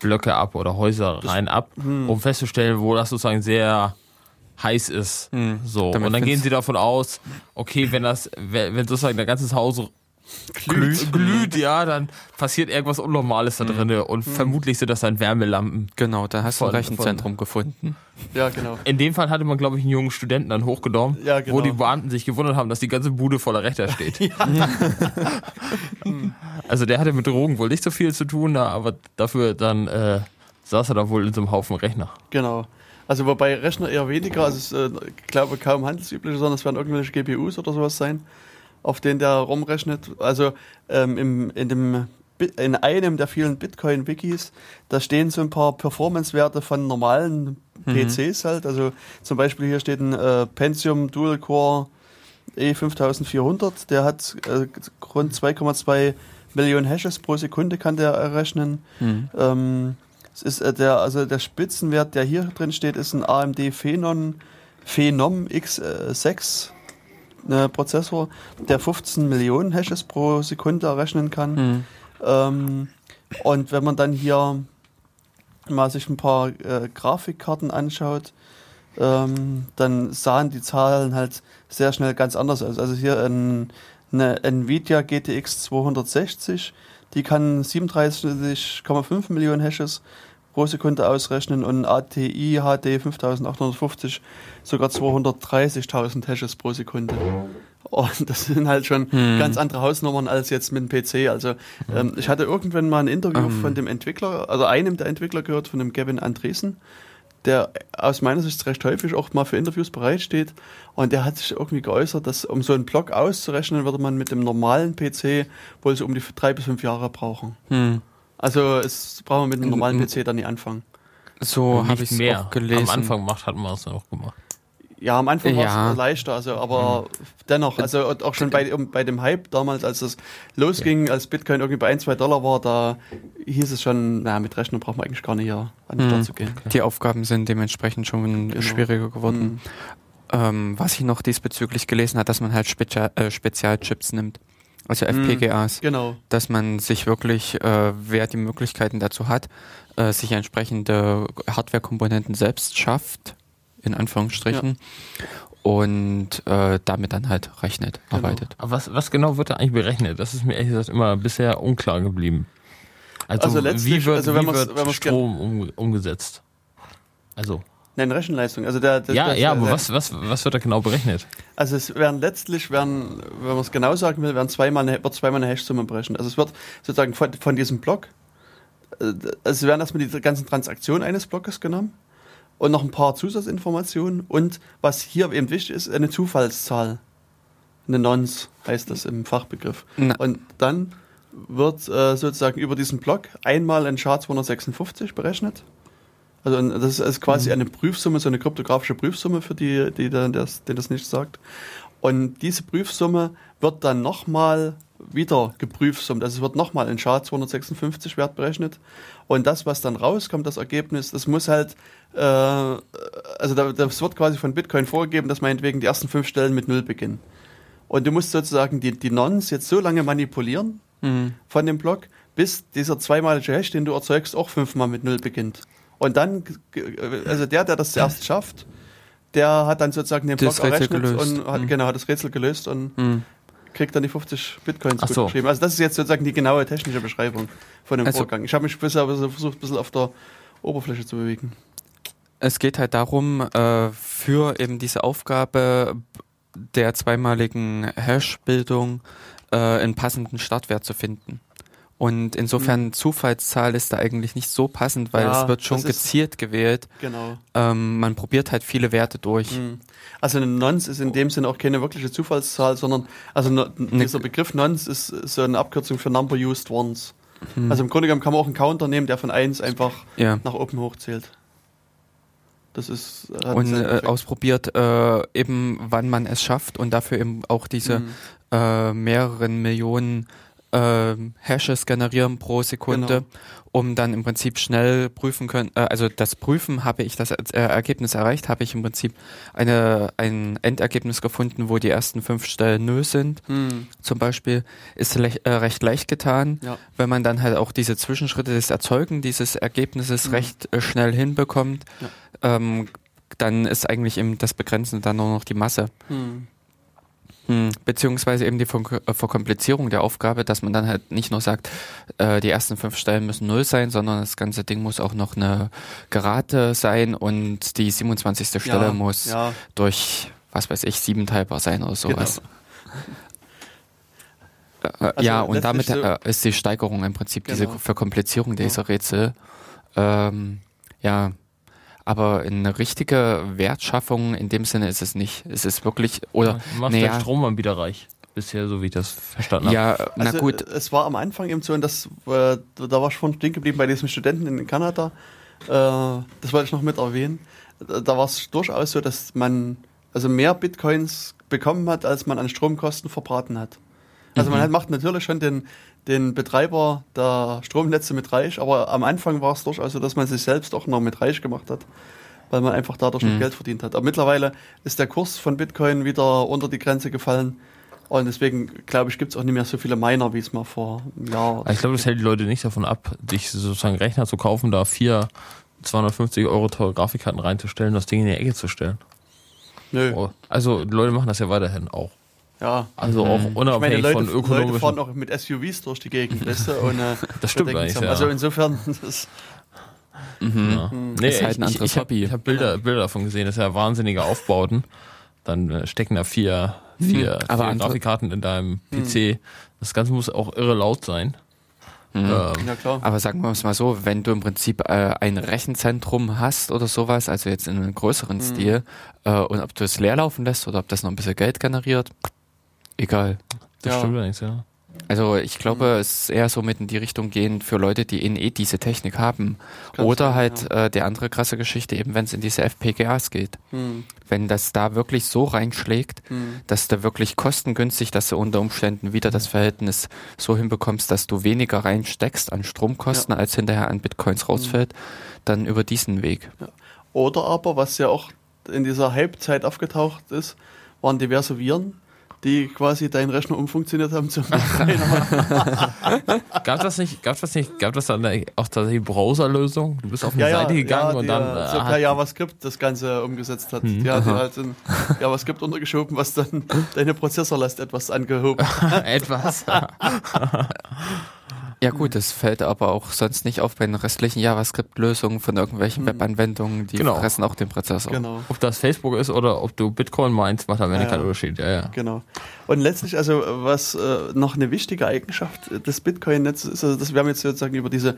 Blöcke ab oder Häuser das, rein ab, hm. um festzustellen, wo das sozusagen sehr heiß ist. Hm. So. und dann gehen sie davon aus, okay, wenn das, wenn sozusagen der ganze Haus glüht. glüht, ja, dann passiert irgendwas Unnormales da mhm. drin und mhm. vermutlich sind das dann Wärmelampen. Genau, da hast du ein Rechenzentrum gefunden. Ja, genau. In dem Fall hatte man, glaube ich, einen jungen Studenten dann hochgenommen, ja, genau. wo die Beamten sich gewundert haben, dass die ganze Bude voller Rechter steht. (laughs) (laughs) also der hatte mit Drogen wohl nicht so viel zu tun, aber dafür dann äh, saß er da wohl in so einem Haufen Rechner. Genau. Also wobei Rechner eher weniger, also es, äh, ich glaube kaum handelsüblich, sondern es werden irgendwelche GPUs oder sowas sein auf den der rumrechnet. Also ähm, im, in, dem, in einem der vielen Bitcoin-Wikis, da stehen so ein paar Performance-Werte von normalen mhm. PCs halt. Also zum Beispiel hier steht ein äh, Pentium Dual Core E5400, der hat äh, rund 2,2 Millionen Hashes pro Sekunde kann der errechnen. Mhm. Ähm, es ist äh, der, also der Spitzenwert, der hier drin steht, ist ein AMD Phenon, Phenom X6 äh, Prozessor, der 15 Millionen Hashes pro Sekunde errechnen kann. Mhm. Ähm, und wenn man dann hier mal sich ein paar äh, Grafikkarten anschaut, ähm, dann sahen die Zahlen halt sehr schnell ganz anders aus. Also hier ein, eine Nvidia GTX 260, die kann 37,5 Millionen Hashes pro Sekunde ausrechnen und ATI HD 5850 sogar 230.000 Hashes pro Sekunde. Und das sind halt schon Hm. ganz andere Hausnummern als jetzt mit dem PC. Also ähm, ich hatte irgendwann mal ein Interview Ähm. von dem Entwickler, also einem der Entwickler gehört, von dem Gavin Andresen, der aus meiner Sicht recht häufig auch mal für Interviews bereitsteht. Und der hat sich irgendwie geäußert, dass um so einen Block auszurechnen, würde man mit dem normalen PC wohl so um die drei bis fünf Jahre brauchen. Hm. Also es brauchen wir mit dem normalen Mhm. PC dann nicht anfangen. So habe ich es mehr. auch gelesen. Am Anfang macht, hatten wir es noch gemacht. Ja, am Anfang war Ja. es leichter, also aber dennoch, also auch schon bei, um, bei dem Hype damals, als es losging, als Bitcoin irgendwie bei 1, 2 Dollar war, da hieß es schon, na, mit Rechnung braucht man eigentlich gar nicht hier an den Mhm. Start zu gehen. Die Aufgaben sind dementsprechend schon Genau. schwieriger geworden. Mhm. Ähm, was ich noch diesbezüglich gelesen hat, dass man halt Spezia äh, Spezialchips nimmt. Also Mhm. FPGAs. Genau. Dass man sich wirklich, äh, wer die Möglichkeiten dazu hat, äh, sich entsprechende Hardware-Komponenten selbst schafft, in Anführungsstrichen, und äh, damit dann halt rechnet, Genau. arbeitet. Aber was, was genau wird da eigentlich berechnet? Das ist mir ehrlich gesagt immer bisher unklar geblieben. Also, Also letztlich- wie wird, also wenn wie wird wenn Strom um, umgesetzt? Also, Nein, Rechenleistung. Also der, der ja, der, ja, der, aber was, was, was wird da genau berechnet? Also es werden letztlich werden, wenn man es genau sagen will, werden zweimal eine, wird zweimal eine Hashsumme berechnet. Also es wird sozusagen von, von diesem Block, äh, also werden erstmal die ganzen Transaktionen eines Blockes genommen und noch ein paar Zusatzinformationen und was hier eben wichtig ist, eine Zufallszahl. Eine Nonce heißt das im Fachbegriff. Na, Und dann wird äh, sozusagen über diesen Block einmal ein SHA-256 berechnet. Also das ist quasi eine Prüfsumme, so eine kryptografische Prüfsumme für die, die dann das, denen das nicht sagt. Und diese Prüfsumme wird dann nochmal wieder geprüfsummt. Also es wird nochmal ein SHA-256 Wert berechnet. Und das, was dann rauskommt, das Ergebnis, das muss halt, äh, also da, das wird quasi von Bitcoin vorgegeben, dass meinetwegen die ersten fünf Stellen mit Null beginnen. Und du musst sozusagen die, die Nons jetzt so lange manipulieren mhm. von dem Block, bis dieser zweimalige Hash, den du erzeugst, auch fünfmal mit Null beginnt. Und dann, also der, der das zuerst schafft, der hat dann sozusagen den Das Block Rätsel errechnet gelöst. und hat, Mhm. genau, hat das Rätsel gelöst und Mhm. kriegt dann die 50 Bitcoins Ach so. geschrieben. Also das ist jetzt sozusagen die genaue technische Beschreibung von dem Also- Vorgang. Ich habe mich bisher versucht, ein bisschen auf der Oberfläche zu bewegen. Es geht halt darum, äh, für eben diese Aufgabe der zweimaligen Hash-Bildung äh, einen passenden Startwert zu finden. Und insofern Zufallszahl ist da eigentlich nicht so passend, weil Ja, es wird schon gezielt gewählt. Genau. Ähm, man probiert halt viele Werte durch. Mhm. Also eine Nonce ist in dem Sinne auch keine wirkliche Zufallszahl, sondern also no, dieser Begriff Nonce ist so eine Abkürzung für Number Used Once. Mhm. Also im Grunde genommen kann man auch einen Counter nehmen, der von 1 einfach ja. nach oben hochzählt. Das ist hat Und äh, ausprobiert äh, eben, wann man es schafft und dafür eben auch diese Mhm. äh, mehreren Millionen äh, Hashes generieren pro Sekunde, Genau. um dann im Prinzip schnell prüfen können. Äh, also das Prüfen habe ich das äh, Ergebnis erreicht, habe ich im Prinzip eine, ein Endergebnis gefunden, wo die ersten fünf Stellen nö sind. Hm, Zum Beispiel ist äh, recht leicht getan, ja. wenn man dann halt auch diese Zwischenschritte des Erzeugen dieses Ergebnisses Mhm. recht äh, schnell hinbekommt. Ja. Ähm, dann ist eigentlich eben das Begrenzende dann nur noch die Masse. Hm. Hm, Beziehungsweise eben die äh, Verkomplizierung der Aufgabe, dass man dann halt nicht nur sagt, äh, die ersten fünf Stellen müssen null sein, sondern das ganze Ding muss auch noch eine Gerate sein und die 27. Stelle ja, muss Ja, durch, was weiß ich, sieben teilbar sein oder sowas. (laughs) Äh, Also ja, und damit so- äh, ist die Steigerung im Prinzip diese Genau. Verkomplizierung dieser Ja. Rätsel. Ähm, ja, aber eine richtige Wertschaffung in dem Sinne ist es nicht. Es ist wirklich, oder, Du machst naja. der Stromanbieter reich. Bisher, so wie ich das verstanden habe. ja, na also, gut, Es war am Anfang eben so, und das, äh, da war ich schon stehen geblieben bei diesem Studenten in Kanada. Äh, das wollte ich noch mit erwähnen. Da da war es durchaus so, dass man also mehr Bitcoins bekommen hat, als man an Stromkosten verbraten hat. Also man hat, macht natürlich schon den, den Betreiber der Stromnetze mit reich, aber am Anfang war es durchaus so, dass man sich selbst auch noch mit reich gemacht hat, weil man einfach dadurch noch Geld verdient hat. Aber mittlerweile ist der Kurs von Bitcoin wieder unter die Grenze gefallen. Und deswegen, glaube ich, gibt es auch nicht mehr so viele Miner, wie es mal vor einem Jahr Ich glaube, das hält die Leute nicht davon ab, sich sozusagen Rechner zu kaufen, da vier 250 Euro teure Grafikkarten reinzustellen, das Ding in die Ecke zu stellen. Nö. Oh, Also die Leute machen das ja weiterhin auch. Ja. Also auch Ich meine, unabhängig Leute, von Leute ökonomischen. fahren auch mit SUVs durch die Gegend, weißt du? Und, äh, (laughs) Das stimmt eigentlich, ja. Also insofern, (laughs) das, Ja. Nee, Ist halt ich, ein anderes ich, ich habe Hobby. hab Bilder, Bilder davon gesehen, das ist ja wahnsinnige Aufbauten. Dann äh, stecken da vier, vier, Aber vier Grafikkarten in deinem PC. Das Ganze muss auch irre laut sein. Ähm, ja klar. Aber sagen wir es mal so, wenn du im Prinzip äh, ein Rechenzentrum hast oder sowas, also jetzt in einem größeren Stil, äh, und ob du es leer laufen lässt oder ob das noch ein bisschen Geld generiert, egal. das Ja. stimmt eigentlich, ja. Also ich glaube, es ist eher so mit in die Richtung gehen für Leute, die in eh diese Technik haben. Kann Oder sein, halt äh, der andere krasse Geschichte, eben wenn es in diese FPGAs geht. Hm, Wenn das da wirklich so reinschlägt, hm. dass du wirklich kostengünstig, dass du unter Umständen wieder das Verhältnis so hinbekommst, dass du weniger reinsteckst an Stromkosten, als hinterher an Bitcoins rausfällt, dann über diesen Weg. Oder aber, was ja auch in dieser Hype-Zeit aufgetaucht ist, waren diverse Viren, die quasi deinen Rechner umfunktioniert haben zum (laughs) Gab das nicht, gab das nicht, gab das dann auch tatsächlich Browserlösung? Du bist auf eine ja, ja, Seite gegangen ja, und dann äh, äh, so per JavaScript das Ganze umgesetzt hat. Hm. Die hat halt in JavaScript untergeschoben, was dann (laughs) deine Prozessorlast etwas angehoben hat. (laughs) etwas. Ja gut, das fällt aber auch sonst nicht auf bei den restlichen JavaScript-Lösungen von irgendwelchen Webanwendungen, die Genau. fressen auch den Prozessor. Genau. ob das Facebook ist oder ob du Bitcoin meinst, macht am Ende Ja, keinen. Unterschied. Ja, ja. Genau. Und letztlich, also was äh, noch eine wichtige Eigenschaft des Bitcoin-Netzes ist, also das, wir haben jetzt sozusagen über diese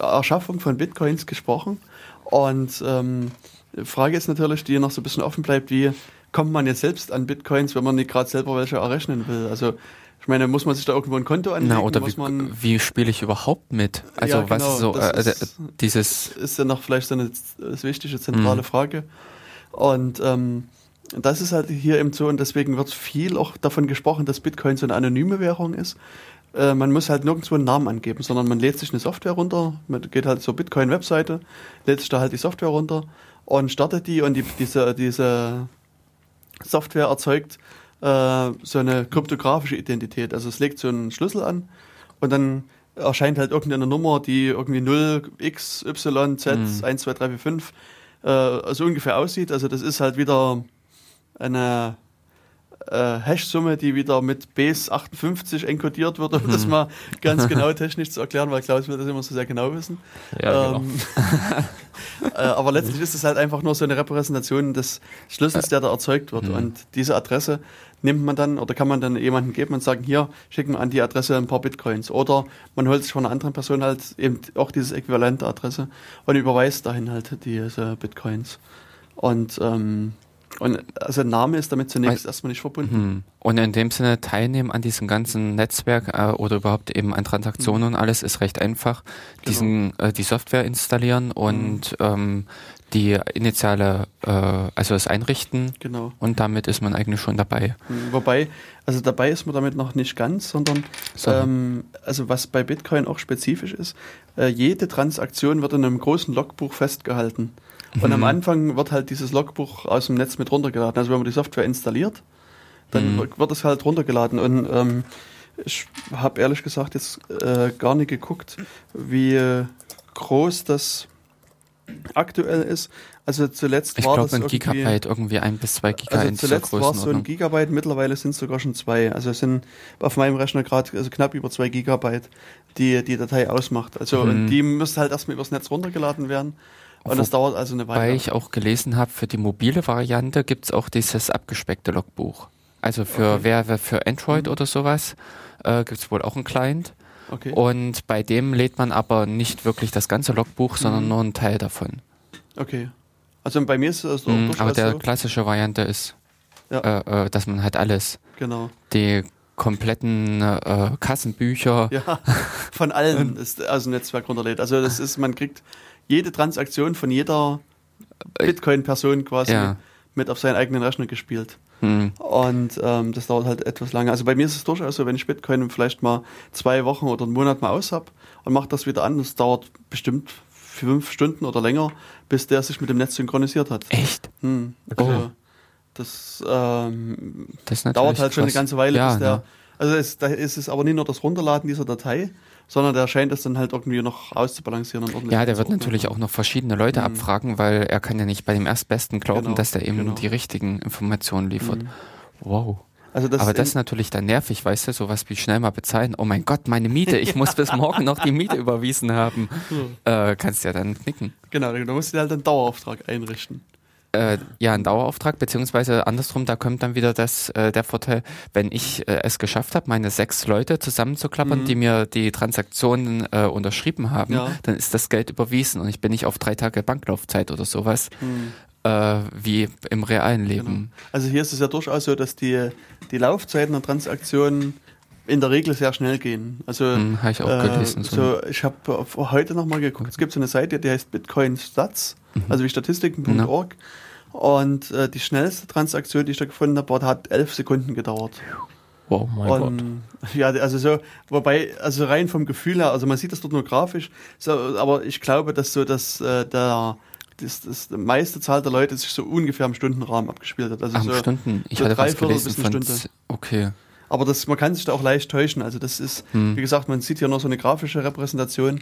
Erschaffung von Bitcoins gesprochen. Und ähm, die Frage ist natürlich, die noch so ein bisschen offen bleibt, wie kommt man jetzt selbst an Bitcoins, wenn man nicht gerade selber welche errechnen will? Also ich meine, muss man sich da irgendwo ein Konto anlegen? Na, oder muss wie, man, wie spiele ich überhaupt mit? Also Ja, was genau, ist so, äh, ist- dieses, ist ja noch vielleicht so eine wichtige, zentrale Mhm. Frage. Und ähm, das ist halt hier eben so und deswegen wird viel auch davon gesprochen, dass Bitcoin so eine anonyme Währung ist. Äh, man muss halt nirgendwo einen Namen angeben, sondern man lädt sich eine Software runter, man geht halt zur Bitcoin-Webseite, lädt sich da halt die Software runter und startet die und die, diese, diese Software erzeugt äh, so eine kryptografische Identität. Also es legt so einen Schlüssel an und dann erscheint halt irgendeine Nummer, die irgendwie 0, X, Y, Z, Mhm. 1, 2, 3, 4, 5 äh, so ungefähr aussieht. Also das ist halt wieder eine äh, Hash-Summe, die wieder mit Base 58 enkodiert wird, um das mal ganz (laughs) genau technisch zu erklären, weil Klaus will das immer so sehr genau wissen. Ja, genau. Ähm, (laughs) äh, aber letztlich ist es halt einfach nur so eine Repräsentation des Schlüssels, der da erzeugt wird. Und diese Adresse nimmt man dann oder kann man dann jemandem geben und sagen, hier, schicken wir an die Adresse ein paar Bitcoins. Oder man holt sich von einer anderen Person halt eben auch dieses Äquivalent der Adresse und überweist dahin halt diese Bitcoins. Und, ähm, und also Name ist damit zunächst erstmal nicht verbunden. hm. und in dem Sinne teilnehmen an diesem ganzen Netzwerk äh, oder überhaupt eben an Transaktionen und alles ist recht einfach. Diesen, äh, die Software installieren und ähm, die initiale, äh, also das Einrichten Genau. und damit ist man eigentlich schon dabei. Mhm, Wobei, also dabei ist man damit noch nicht ganz, sondern So. ähm, also was bei Bitcoin auch spezifisch ist, äh, jede Transaktion wird in einem großen Logbuch festgehalten. Und am Anfang wird halt dieses Logbuch aus dem Netz mit runtergeladen. Also wenn man die Software installiert, dann Mhm. wird- es halt runtergeladen. Und ähm, ich habe ehrlich gesagt jetzt äh, gar nicht geguckt, wie groß das aktuell ist. Also zuletzt Ich war glaube das ein Gigabyte, irgendwie ein bis zwei also in dieser zuletzt war es so ein. Gigabyte, mittlerweile sind es sogar schon zwei. Also es sind auf meinem Rechner gerade also knapp über zwei Gigabyte, die die Datei ausmacht. Also Mhm. und die müsste halt erstmal übers Netz runtergeladen werden. Und das dauert also eine Weile. ich auch gelesen habe, für die mobile Variante gibt's auch dieses abgespeckte Logbuch. Also für Okay. wer, wer für Android Mhm. oder sowas äh, gibt's wohl auch einen Client. okay. Und bei dem lädt man aber nicht wirklich das ganze Logbuch, sondern Mhm. nur einen Teil davon. okay. Also bei mir ist es auch Mhm, aber der so. klassische Variante ist, Ja. äh, äh, dass man halt alles, Genau. die kompletten äh, Kassenbücher, Ja, von allen ist dem Netzwerk runterlädt. Also das ist, man kriegt jede Transaktion von jeder Bitcoin-Person quasi ja, mit auf seinen eigenen Rechner gespielt. Hm. Und ähm, das dauert halt etwas lange. Also bei mir ist es durchaus so, wenn ich Bitcoin vielleicht mal zwei Wochen oder einen Monat mal aus habe und mache das wieder an, das dauert bestimmt fünf Stunden oder länger, bis der sich mit dem Netz synchronisiert hat. Echt? Hm. Oh. Also, das, ähm, Das dauert halt schon eine krass. ganze Weile, ja, bis der. ne? Also es, da ist es aber nicht nur das Runterladen dieser Datei, sondern der scheint es dann halt irgendwie noch auszubalancieren und ordentlich Ja, der wird natürlich auch noch verschiedene Leute Mhm. abfragen, weil er kann ja nicht bei dem Erstbesten glauben, Genau, dass der eben genau. die richtigen Informationen liefert. Mhm. Wow. Also das Aber das ist natürlich dann nervig, weißt du, sowas wie schnell mal bezahlen. Oh mein Gott, meine Miete, ich muss bis morgen noch die Miete überwiesen haben. (laughs) Äh, kannst ja dann knicken. Genau, da musst du dir halt einen Dauerauftrag einrichten. Äh, ja, ein Dauerauftrag, beziehungsweise andersrum, da kommt dann wieder das, äh, der Vorteil, wenn ich äh, es geschafft habe, meine sechs Leute zusammenzuklappern, Mhm. die mir die Transaktionen äh, unterschrieben haben, Ja. dann ist das Geld überwiesen und ich bin nicht auf drei Tage Banklaufzeit oder sowas, Hm. äh, wie im realen Leben. Genau. Also hier ist es ja durchaus so, dass die, die Laufzeiten der Transaktionen in der Regel sehr schnell gehen. Also Hm, habe ich auch äh, gelesen. so, ich habe heute nochmal geguckt, es gibt so eine Seite, die heißt Bitcoin Stats, Mhm. also wie statistiken.org. Und äh, die schnellste Transaktion, die ich da gefunden habe, hat elf Sekunden gedauert. Wow. Mein Gott. Und (laughs) ja, also so, wobei, also rein vom Gefühl her, also man sieht das dort nur grafisch, so, aber ich glaube, dass so dass äh, der das, das die meiste Zahl der Leute sich so ungefähr im Stundenrahmen abgespielt hat. Also Ach, so, Stunden. Ich so hatte was dreiviertel gelesen bis eine Stunde. Okay. Aber das, man kann sich da auch leicht täuschen. Also das ist, Hm. wie gesagt, man sieht hier nur so eine grafische Repräsentation.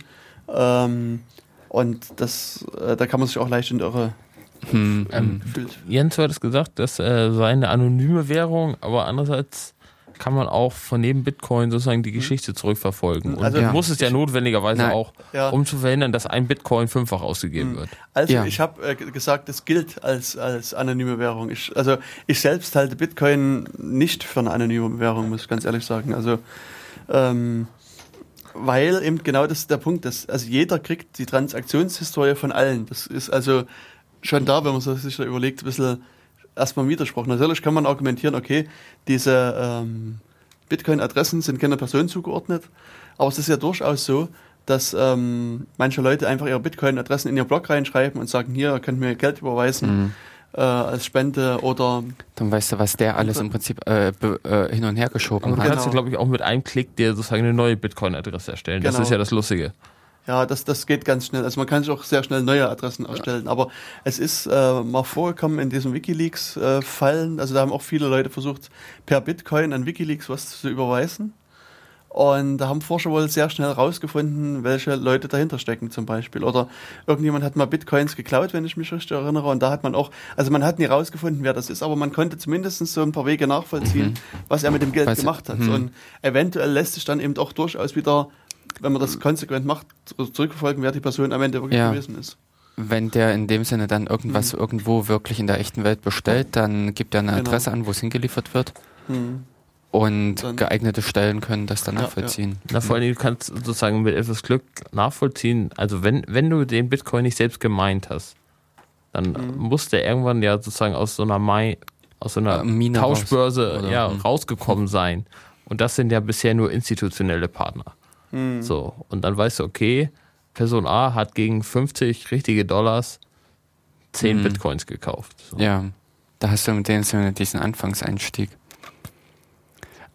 Ähm, und das, äh, da kann man sich auch leicht in die Irre Hm, Ähm, hm. Jens hat es gesagt, das äh, sei eine anonyme Währung, aber andererseits kann man auch von neben Bitcoin sozusagen die Geschichte zurückverfolgen. Und Also- Ja. musst es ja notwendigerweise Nein. auch, Ja. um zu verhindern, dass ein Bitcoin fünffach ausgegeben Mhm. wird. Also Ja. ich habe äh, gesagt, es gilt als, als anonyme Währung. Ich, also ich selbst halte Bitcoin nicht für eine anonyme Währung, muss ich ganz ehrlich sagen. Also ähm, weil eben genau das ist der Punkt, dass also jeder kriegt die Transaktionshistorie von allen. Das ist also schon da, wenn man sich da überlegt, ein bisschen erstmal ein Widerspruch. Natürlich kann man argumentieren, okay, diese ähm, Bitcoin-Adressen sind keiner Person zugeordnet, aber es ist ja durchaus so, dass ähm, manche Leute einfach ihre Bitcoin-Adressen in ihr Blog reinschreiben und sagen, hier, ihr könnt mir Geld überweisen Hm. äh, als Spende oder Dann weißt du, was der alles im Prinzip äh, be, äh, hin und her geschoben du hat. kannst ja, Genau. glaube ich, auch mit einem Klick dir sozusagen eine neue Bitcoin-Adresse erstellen. Das Genau. ist ja das Lustige. Ja, das, das geht ganz schnell. Also man kann sich auch sehr schnell neue Adressen erstellen. Aber es ist äh, mal vorgekommen in diesem Wikileaks-Fallen. also da haben auch viele Leute versucht, per Bitcoin an Wikileaks was zu überweisen. Und da haben Forscher wohl sehr schnell rausgefunden, welche Leute dahinter stecken zum Beispiel. Oder irgendjemand hat mal Bitcoins geklaut, wenn ich mich richtig erinnere. Und da hat man auch, also man hat nie rausgefunden, wer das ist, aber man konnte zumindest so ein paar Wege nachvollziehen, Mhm. was er mit dem Geld Was- gemacht hat. mhm. Und eventuell lässt sich dann eben auch durchaus wieder, wenn man das konsequent macht, zurückverfolgen, wer die Person am Ende wirklich Ja. gewesen ist. Wenn der in dem Sinne dann irgendwas irgendwo wirklich in der echten Welt bestellt, dann gibt er eine Mhm. Genau. Adresse an, wo es hingeliefert wird. Hm. Und Dann- geeignete Stellen können das dann Ja, nachvollziehen. Na, vor allem, du kannst sozusagen mit etwas Glück nachvollziehen, also wenn, wenn du den Bitcoin nicht selbst gemeint hast, dann Mhm. muss der irgendwann ja sozusagen aus so einer Mai, aus so einer Äh, Tauschbörse raus, ja, Mhm. rausgekommen sein. Und das sind ja bisher nur institutionelle Partner. Hm. So, und dann weißt du, okay, Person A hat gegen 50 richtige Dollars 10 Mhm. Bitcoins gekauft. So. Ja, da hast du mit denen so diesen Anfangseinstieg.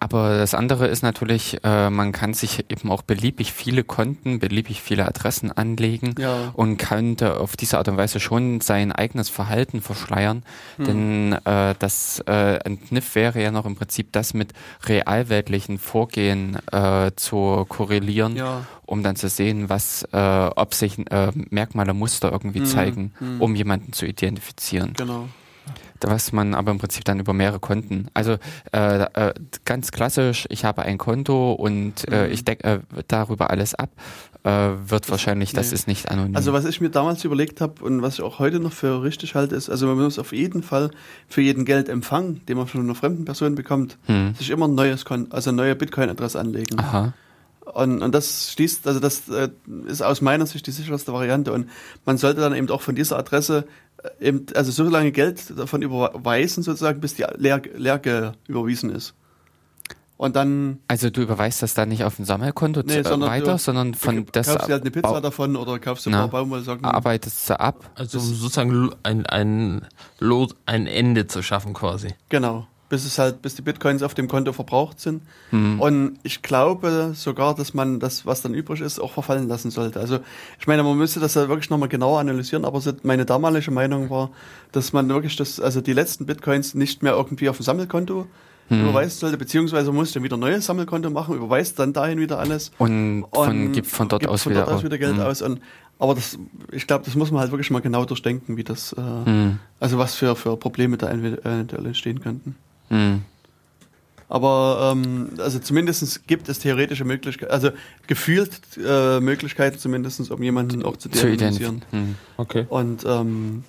Aber das andere ist natürlich, äh, man kann sich eben auch beliebig viele Konten, beliebig viele Adressen anlegen Ja. und könnte auf diese Art und Weise schon sein eigenes Verhalten verschleiern. Hm. Denn äh, das äh, ein Kniff wäre ja noch im Prinzip das mit realweltlichen Vorgehen äh, zu korrelieren, Ja. um dann zu sehen, was, äh, ob sich äh, Merkmale, Muster irgendwie Hm. zeigen, Hm. um jemanden zu identifizieren Genau. Was man aber im Prinzip dann über mehrere Konten. Also äh, äh, ganz klassisch, ich habe ein Konto und äh, Mhm. ich decke äh, darüber alles ab, äh, wird wahrscheinlich, das nee. ist nicht anonym. Also was ich mir damals überlegt habe und was ich auch heute noch für richtig halte, ist, also man muss auf jeden Fall für jeden Geldempfang, den man von einer fremden Person bekommt, hm. sich immer ein neues Konto, also eine neue Bitcoin-Adresse anlegen. Aha. Und, und das schließt, also das äh, ist aus meiner Sicht die sicherste Variante. Und man sollte dann eben auch von dieser Adresse äh, eben, also so lange Geld davon überweisen, sozusagen, bis die leer, leer ge- überwiesen ist. Und dann Also du überweist das dann nicht auf ein Sammelkonto Nee, äh, sondern weiter, du- sondern du von das kaufst dir halt eine Pizza davon oder kaufst dir ein paar Baumwollsocken. arbeitest du ab. Also um sozusagen ein, ein, Los, ein Ende zu schaffen quasi. Genau. Bis es halt, bis die Bitcoins auf dem Konto verbraucht sind. Mhm. Und ich glaube sogar, dass man das, was dann übrig ist, auch verfallen lassen sollte. Also ich meine, man müsste das ja wirklich nochmal genauer analysieren, aber meine damalige Meinung war, dass man wirklich das, also die letzten Bitcoins nicht mehr irgendwie auf dem Sammelkonto Mhm. überweisen sollte, beziehungsweise man musste wieder ein neues Sammelkonto machen, überweist dann dahin wieder alles. Und von, Und gibt von dort gibt aus von wieder, dort aus au- wieder Geld Mhm. aus. Und, aber das, ich glaube, das muss man halt wirklich mal genau durchdenken, wie das, äh, Mhm. also was für, für Probleme da eventu- eventuell entstehen könnten. Mhm. Aber ähm, also zumindest gibt es theoretische Möglichkeiten, also gefühlt äh, Möglichkeiten zumindest, um jemanden auch zu Zu identifizieren. Mhm. Okay. Und ähm,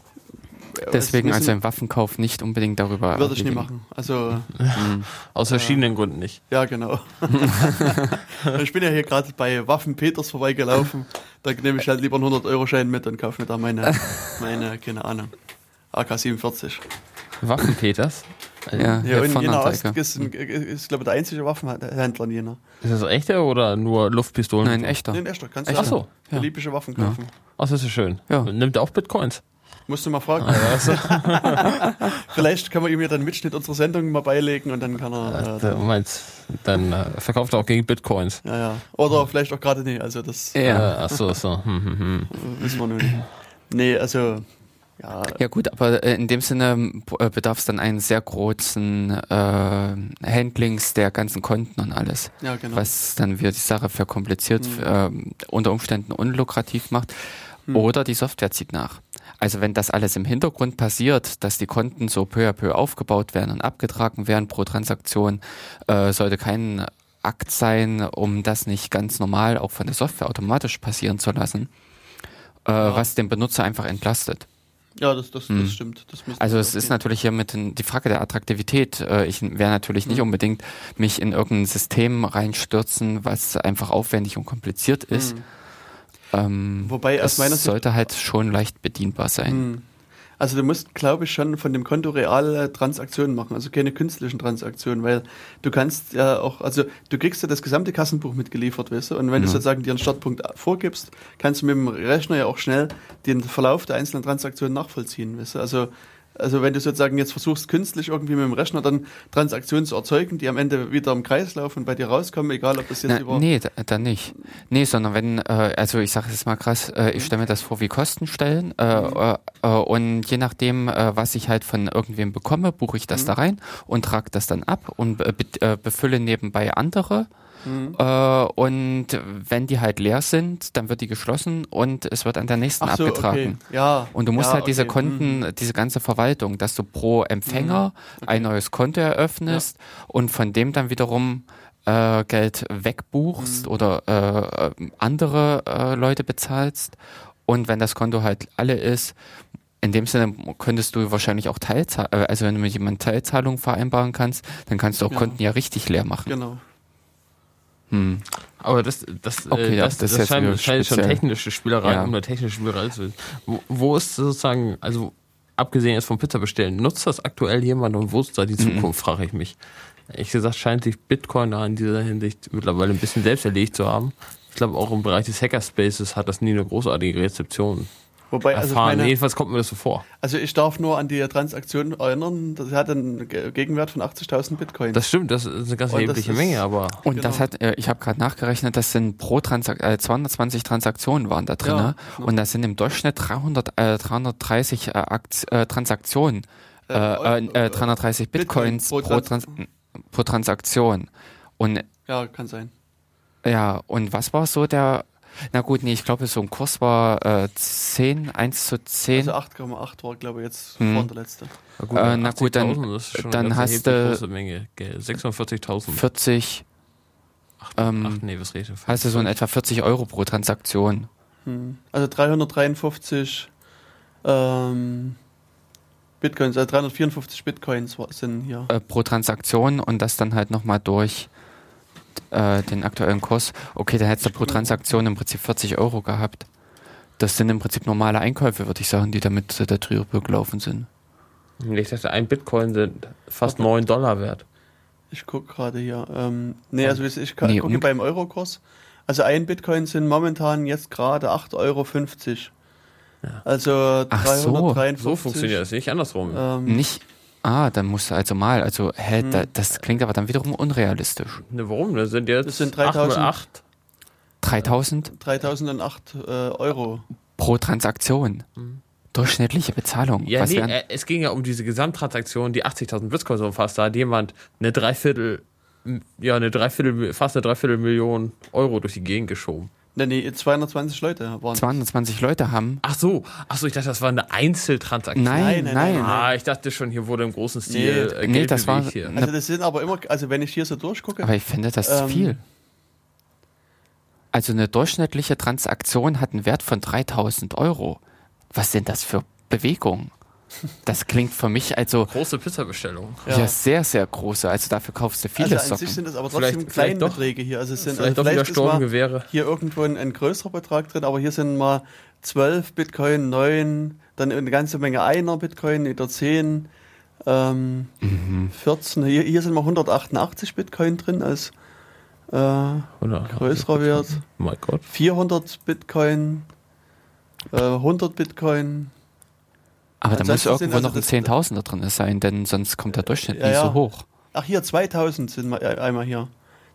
Deswegen es also im Waffenkauf nicht unbedingt darüber würde ich nie machen. Also Mhm. (laughs) Aus verschiedenen Gründen nicht. ja genau. (laughs) ich bin ja hier gerade bei Waffen Peters vorbeigelaufen. Da nehme ich halt lieber einen 100 Euro Schein mit und kaufe mir da meine, meine keine Ahnung, AK-47. Ja, Waffenpeters? Ja, und von Jena. Ost ist, ein- ist glaube ich, der einzige Waffenhändler in Jena. Ist das echte oder nur Luftpistolen? Nein, echter. Nee, in Echter, kannst du Ach so. ja. Ja. beliebige Waffen Ja. kaufen. Ach, das ist schön. Ja. Nimmt er auch Bitcoins? Musst du mal fragen. Also, (laughs) Vielleicht kann man ihm ja dann einen Mitschnitt unserer Sendung mal beilegen und dann kann er. Äh, du meinst, dann äh, verkauft er auch gegen Bitcoins. ja, ja. Oder vielleicht auch gerade nicht. Also das Ja. Äh, ach so, so. Hm, hm, hm. wissen wir nun nicht. Nee, also ja, Ja gut, aber äh, in dem Sinne äh, bedarf es dann einen sehr großen äh, Handlings der ganzen Konten und alles, ja genau. was dann wieder die Sache verkompliziert, Mhm. ähm, unter Umständen unlukrativ macht. Hm. Oder die Software zieht nach. Also wenn das alles im Hintergrund passiert, dass die Konten so peu à peu aufgebaut werden und abgetragen werden pro Transaktion, äh, sollte kein Akt sein, um das nicht ganz normal auch von der Software automatisch passieren zu lassen, äh, was den Benutzer einfach entlastet. Ja, das, das, Hm. das stimmt. Das Also so es ist natürlich hier mit den, die Frage der Attraktivität. Äh, Ich werde natürlich nicht Mhm. unbedingt mich in irgendein System reinstürzen, was einfach aufwendig und kompliziert ist. Hm. Ähm, Wobei aus es meiner Sicht- sollte halt schon leicht bedienbar sein. Also du musst, glaube ich, schon von dem Konto reale Transaktionen machen, also keine künstlichen Transaktionen, weil du kannst ja auch, also du kriegst ja das gesamte Kassenbuch mitgeliefert, weißt du, und wenn du Ja. sozusagen dir einen Startpunkt vorgibst, kannst du mit dem Rechner ja auch schnell den Verlauf der einzelnen Transaktionen nachvollziehen, weißt du, also also wenn du sozusagen jetzt versuchst, künstlich irgendwie mit dem Rechner dann Transaktionen zu erzeugen, die am Ende wieder im Kreis laufen und bei dir rauskommen, egal ob das jetzt Na, über... nee, da, dann nicht. Nee, sondern wenn, äh, also ich sage jetzt mal krass, äh, ich stelle mir das vor wie Kostenstellen äh, Mhm. äh, äh, und je nachdem, äh, was ich halt von irgendwem bekomme, buche ich das Mhm. da rein und trage das dann ab und äh, äh, befülle nebenbei andere. Mhm. Äh, und wenn die halt leer sind, dann wird die geschlossen und es wird an der nächsten so, abgetragen. okay. Ja. Und du musst ja, halt diese okay. Konten, Mhm. diese ganze Verwaltung, dass du pro Empfänger ein neues Konto eröffnest und von dem dann wiederum äh, Geld wegbuchst Mhm. oder äh, äh, andere äh, Leute bezahlst. Und wenn das Konto halt alle ist, in dem Sinne könntest du wahrscheinlich auch Teilzahlung, äh, also wenn du mit jemandem Teilzahlung vereinbaren kannst, dann kannst du auch Ja. Konten ja richtig leer machen. Genau. Hm. Aber das, das, Okay, äh, ja, das, das das, jetzt scheint, scheint schon technische Spielerei, Ja. um eine technische Spielerei zu sein. Wo, wo ist sozusagen, also abgesehen jetzt vom Pizza bestellen, nutzt das aktuell jemand und wo ist da die Mhm. Zukunft, frage ich mich. Ehrlich gesagt scheint sich Bitcoin da in dieser Hinsicht mittlerweile ein bisschen selbst erlegt zu haben. Ich glaube, auch im Bereich des Hackerspaces hat das nie eine großartige Rezeption Wobei, also ich erfahren. meine, Jedenfalls kommt mir das so vor. Also ich darf nur an die Transaktion erinnern, das hat einen Ge- Gegenwert von 80.000 Bitcoin. Das stimmt, das ist eine ganz erhebliche Menge, aber Und Genau. das hat, äh, ich habe gerade nachgerechnet, das sind pro Transak äh, 220 Transaktionen waren da drin. Ja, ne? genau. Und das sind im Durchschnitt 300, äh, 330 äh, Akt, äh, Transaktionen, äh, äh, äh, 330 Bitcoin Bitcoins pro pro, Trans pro Transaktion. Und ja, kann sein. ja, und was war so der, na gut, nee, ich glaube, so ein Kurs war äh, 10, 1 zu 10. Also 8,8 war, glaube ich, jetzt Hm. vorhin der letzte. na gut, Äh, na gut, dann- 80.000 ist schon dann hast du- große Menge. Gell, 46.000. 40, Ach, ähm, ach nee, was rede ich? hast du so in etwa 40 Euro pro Transaktion. Hm. Also 353 ähm, Bitcoins, also 354 Bitcoins sind hier. äh, pro Transaktion und das dann halt nochmal durch äh, den aktuellen Kurs. Okay, dann hättest du pro Transaktion im Prinzip 40 Euro gehabt. Das sind im Prinzip normale Einkäufe, würde ich sagen, die damit äh, da drüber gelaufen sind. Ich dachte, ein Bitcoin sind fast 9 Dollar wert. Ich gucke gerade hier. Ähm, nee, also ich, ich kann- Nee, gucke beim Eurokurs. Also ein Bitcoin sind momentan jetzt gerade 8,50 Euro. Also Ach so, 353. So funktioniert das nicht andersrum. Ähm, Nicht. Ah, dann musst du also mal. Also, hä, Hm. da, das klingt aber dann wiederum unrealistisch. Ne, warum? Das sind jetzt Das sind 3000. 8 3000 3008 äh, Euro. pro Transaktion. Durchschnittliche Bezahlung. Ja, Was nee, wären, äh, es ging ja um diese Gesamttransaktion, die 80.000 Bitcoins umfasst. Da hat jemand eine Dreiviertel, ja, eine Dreiviertel, fast eine Dreiviertel Million Euro durch die Gegend geschoben. Nee, nee, 220 Leute waren. 220 Leute haben. Ach so, ach so, ich dachte, das war eine Einzeltransaktion. Nein, nein, nein. nein, Ah, ich dachte schon, hier wurde im großen Stil Nee, äh, nee, Geld das war- hier. Also das sind aber immer, also wenn ich hier so durchgucke, Aber ich finde das Ähm, viel. Also eine durchschnittliche Transaktion hat einen Wert von 3000 Euro. Was sind das für Bewegungen? Das klingt für mich also Große Pizzabestellung. ja. Ja. sehr, sehr große. Also dafür kaufst du viele also an Socken. sich sind das aber Vielleicht- trotzdem vielleicht doch. Kleinbeträge hier. Also es sind Vielleicht also doch wieder Sturmgewehre. hier irgendwo ein, ein größerer Betrag drin, aber hier sind mal 12 Bitcoin, 9, dann eine ganze Menge einer Bitcoin, wieder 10, ähm, Mhm. 14. Hier, hier sind mal 188 Bitcoin drin als äh, größerer Wert. Oh mein Gott. 400 Bitcoin, äh, 100 Bitcoin. Aber da muss irgendwo also noch ein Zehntausender drin sein, denn sonst kommt der Durchschnitt Ja, nie ja. so hoch. Ach, hier 2000 sind mal, äh, einmal hier.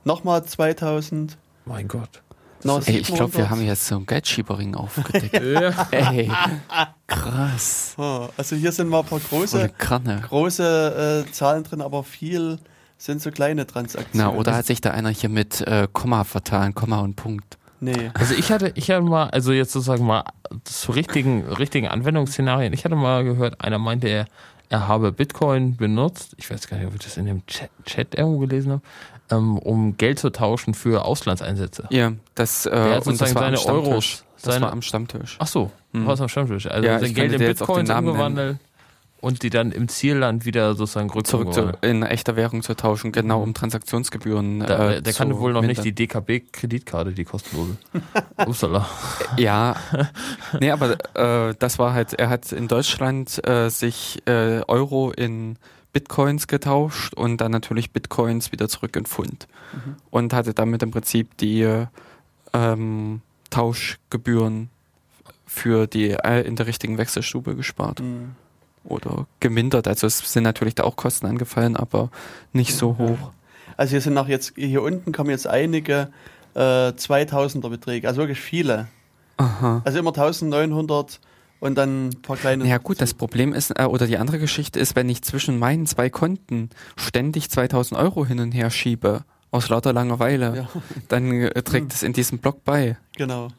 Nochmal 2000. Mein Gott. Ey, ich glaube, wir 700. haben jetzt so einen Geldschieberring aufgedeckt. (laughs) Ey, (laughs) krass. Oh, also hier sind mal ein paar große, große äh, Zahlen drin, aber viel sind so kleine Transaktionen. Na, oder hat sich da einer hier mit äh, Komma vertan, Komma und Punkt. Nee. Also ich hatte, ich hatte mal, also jetzt sozusagen mal zu richtigen, richtigen Anwendungsszenarien. Ich hatte mal gehört, einer meinte, er, er habe Bitcoin benutzt. Ich weiß gar nicht, ob ich das in dem Chat, Chat irgendwo gelesen habe, ähm, um Geld zu tauschen für Auslandseinsätze. Ja, das, äh, Der hat das sozusagen war seine. Euros, Das seine- war am Stammtisch. Ach so, Hm. was am Stammtisch. Also Ja, sein Geld in Bitcoins Namen umgewandelt und die dann im Zielland wieder sozusagen Zurück zu, rückzug in echter Währung zu tauschen, genau um Transaktionsgebühren. Da, äh, der zu kann wohl noch nicht mindern. die DKB-Kreditkarte, die kostenlose. (laughs) Upsala. Ja, (laughs) nee, aber äh, das war halt, er hat in Deutschland äh, sich äh, Euro in Bitcoins getauscht und dann natürlich Bitcoins wieder zurück in Pfund. Mhm. Und hatte damit im Prinzip die äh, ähm, Tauschgebühren für die äh, in der richtigen Wechselstube gespart Hm. Oder gemindert. Also es sind natürlich da auch Kosten angefallen, aber nicht so hoch. Also hier sind noch jetzt, hier unten kommen jetzt einige äh, 2000er Beträge, also wirklich viele. Aha. Also immer 1900 und dann ein paar kleine. Ja gut, das Problem ist, äh, oder die andere Geschichte ist, wenn ich zwischen meinen zwei Konten ständig 2000 Euro hin und her schiebe, aus lauter Langeweile, Ja, dann äh, trägt es in diesem Block bei. genau.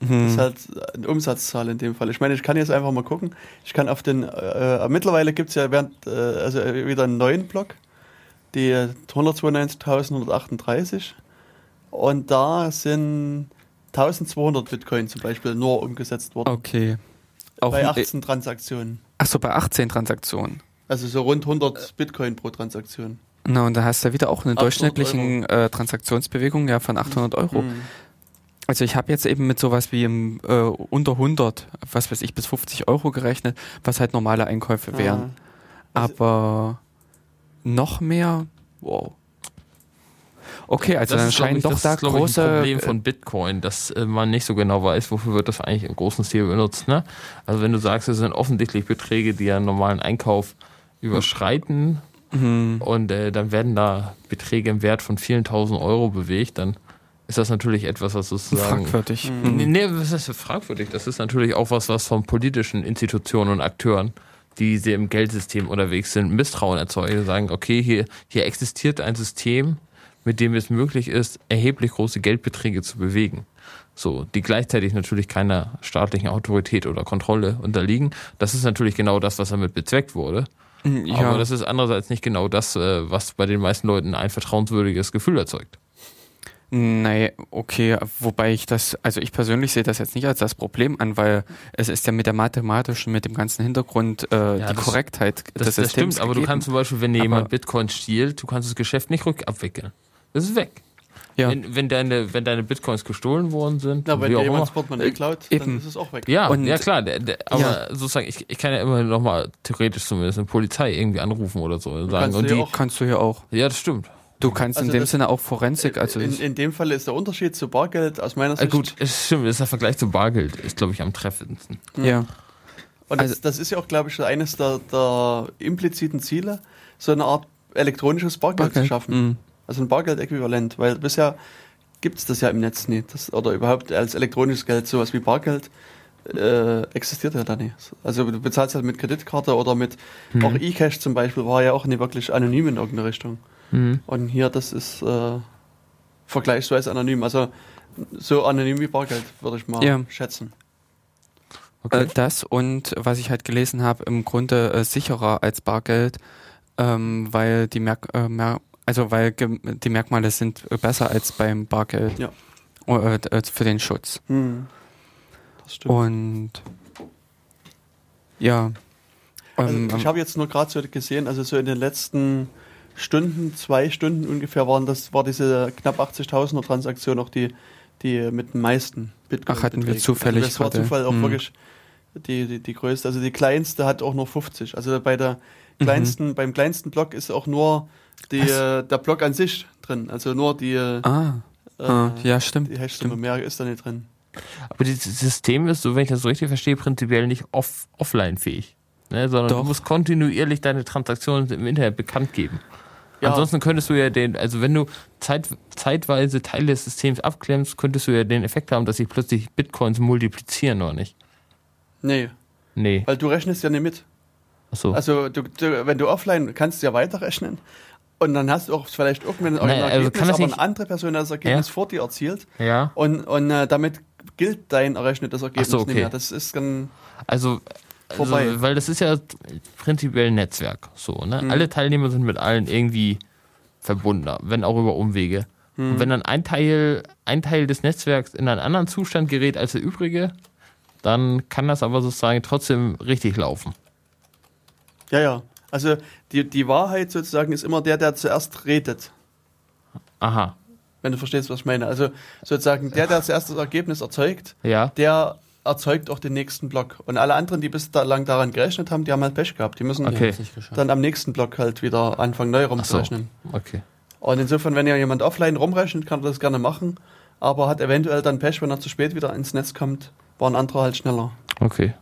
Das Hm. ist halt eine Umsatzzahl in dem Fall. Ich meine, ich kann jetzt einfach mal gucken. Ich kann auf den, äh, mittlerweile gibt es ja während, äh, also äh, wieder einen neuen Block, die 192.138. Und da sind 1200 Bitcoin zum Beispiel nur umgesetzt worden. Okay. Auch, bei äh, 18 Transaktionen. ach so, bei 18 Transaktionen. Also so rund 100 Bitcoin pro Transaktion. Na, und da hast du wieder auch eine 800 durchschnittlichen äh, Transaktionsbewegung ja, von 800 Euro. Hm. Also ich habe jetzt eben mit sowas wie im, äh, unter 100, was weiß ich, bis 50 Euro gerechnet, was halt normale Einkäufe wären. Ah. Also- Aber noch mehr, wow. Okay, also dann ist, glaub scheinen doch das da ist, große. ein Problem äh, von Bitcoin, dass äh, man nicht so genau weiß, wofür wird das eigentlich im großen Stil benutzt. Ne? Also wenn du sagst, es sind offensichtlich Beträge, die einen normalen Einkauf überschreiten hm, und äh, dann werden da Beträge im Wert von vielen tausend Euro bewegt, dann ist das natürlich etwas, was sozusagen... fragwürdig. Hm. Nee, nee, was ist fragwürdig? Das ist natürlich auch was, was von politischen Institutionen und Akteuren, die sehr im Geldsystem unterwegs sind, Misstrauen erzeugen. Sagen, okay, hier, hier existiert ein System, mit dem es möglich ist, erheblich große Geldbeträge zu bewegen. So, die gleichzeitig natürlich keiner staatlichen Autorität oder Kontrolle unterliegen. Das ist natürlich genau das, was damit bezweckt wurde. Ja, Aber das ist andererseits nicht genau das, äh, was bei den meisten Leuten ein vertrauenswürdiges Gefühl erzeugt. Nee, okay, wobei ich das, also ich persönlich sehe das jetzt nicht als das Problem an, weil es ist ja mit der mathematischen, mit dem ganzen Hintergrund äh, die das- Korrektheit Das, des das Systems stimmt, aber du kannst zum Beispiel, wenn dir Aber- jemand Bitcoin stiehlt, du kannst das Geschäft nicht rückabwickeln. Das ist weg. Ja. Wenn, wenn, deine, wenn deine Bitcoins gestohlen worden sind, Na, wenn dir jemand Portemonnaie klaut, eben. dann ist es auch weg. Ja, Und- ja klar, der, der, aber Ja. sozusagen, ich, ich kann ja immer noch mal theoretisch zumindest eine Polizei irgendwie anrufen oder so und sagen. kannst Und du die, ja auch. Kannst du ja auch. ja, das stimmt. Du kannst Also in dem das- Sinne auch Forensik, also in, in dem Fall ist der Unterschied zu Bargeld aus meiner Äh, Sicht. gut, es stimmt, das ist der Vergleich zu Bargeld, ist glaube ich am treffendsten. ja. Und das, also- das ist ja auch, glaube ich, eines der, der impliziten Ziele, so eine Art elektronisches Bargeld, zu Bargeld, schaffen. mhm. Also ein Bargeld-Äquivalent, weil bisher gibt es das ja im Netz nicht. Das, oder überhaupt als elektronisches Geld, sowas wie Bargeld, äh, existiert ja da nicht. Also du bezahlst halt mit Kreditkarte oder mit, Mhm. auch eCash zum Beispiel, war ja auch nicht wirklich anonym in irgendeine Richtung. Mhm. Und hier, das ist äh, vergleichsweise anonym. Also so anonym wie Bargeld, würde ich mal Ja. schätzen. Okay. Äh, das und was ich halt gelesen habe, im Grunde äh, sicherer als Bargeld, ähm, weil die Merk äh, Mer also weil die Merkmale sind äh, besser als beim Bargeld Ja. Äh, äh, für den Schutz. Hm. Das stimmt. Und ja. Also Ähm, ich habe jetzt nur gerade so gesehen, also so in den letzten Stunden, zwei Stunden ungefähr waren das, war diese knapp 80.000er Transaktion auch die, die mit den meisten Bitcoin. Ach, hatten wir beträgt. zufällig Also das war. Zufall auch Hm. wirklich die, die, die größte. Also die kleinste hat auch nur 50. Also bei der Mhm. kleinsten, beim kleinsten Block ist auch nur die, Was? äh, der Block an sich drin. Also nur die, äh, ah, ah, ja, stimmt. die Hashsumme, mehr ist da nicht drin. Aber dieses System ist, so wenn ich das so richtig verstehe, prinzipiell nicht off offline fähig. Ne, sondern Doch. du musst kontinuierlich deine Transaktionen im Internet bekannt geben. Ja. Ansonsten könntest du ja den, also wenn du zeit, zeitweise Teile des Systems abklemmst, könntest du ja den Effekt haben, dass sich plötzlich Bitcoins multiplizieren, oder nicht? Nee, Nee. weil du rechnest ja nicht mit. Achso. Also du, du, wenn du offline kannst du ja weiterrechnen und dann hast du auch vielleicht irgendwann ein also Ergebnis, kann das aber nicht- eine andere Person das Ergebnis Ja. vor dir erzielt ja. und, und äh, damit gilt dein errechnetes Ergebnis Ach so, okay. nicht mehr. Das ist dann Also, also, Vorbei. weil das ist ja prinzipiell ein Netzwerk. So, ne? Mhm. Alle Teilnehmer sind mit allen irgendwie verbunden, wenn auch über Umwege. Mhm. Und wenn dann ein Teil, ein Teil des Netzwerks in einen anderen Zustand gerät als der übrige, dann kann das aber sozusagen trotzdem richtig laufen. ja ja. Also die, die Wahrheit sozusagen ist immer der, der zuerst redet. Aha. Wenn du verstehst, was ich meine. Also sozusagen der, der zuerst das Ergebnis erzeugt, Ja. der erzeugt auch den nächsten Block. Und alle anderen, die bis da lang daran gerechnet haben, die haben halt Pech gehabt. Die müssen Okay. dann am nächsten Block halt wieder anfangen, neu Ach so. rumzurechnen. Okay. Und insofern, wenn ja jemand offline rumrechnet, kann er das gerne machen, aber hat eventuell dann Pech, wenn er zu spät wieder ins Netz kommt, war ein anderer halt schneller. Okay.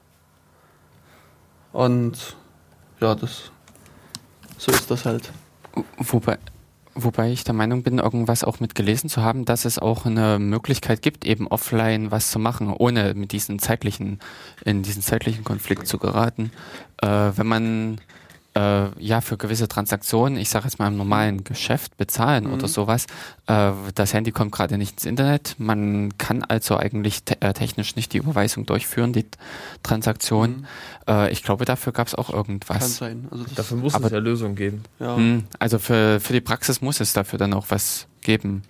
Und ja, das so ist das halt. Wobei, wobei ich der Meinung bin, irgendwas auch mit gelesen zu haben, dass es auch eine Möglichkeit gibt, eben offline was zu machen, ohne mit diesen zeitlichen, in diesen zeitlichen Konflikt zu geraten. Äh, wenn man äh, ja für gewisse Transaktionen, ich sage jetzt mal im normalen Geschäft bezahlen Mhm. oder sowas, äh, das Handy kommt gerade nicht ins Internet, man kann also eigentlich te äh, technisch nicht die Überweisung durchführen, die Transaktion. Äh, ich glaube, dafür gab es auch Mhm. Kann irgendwas. sein. Also das, Dafür muss Aber- es ja Lösungen geben. ja. Hm, Also für, für die Praxis muss es dafür dann auch was geben.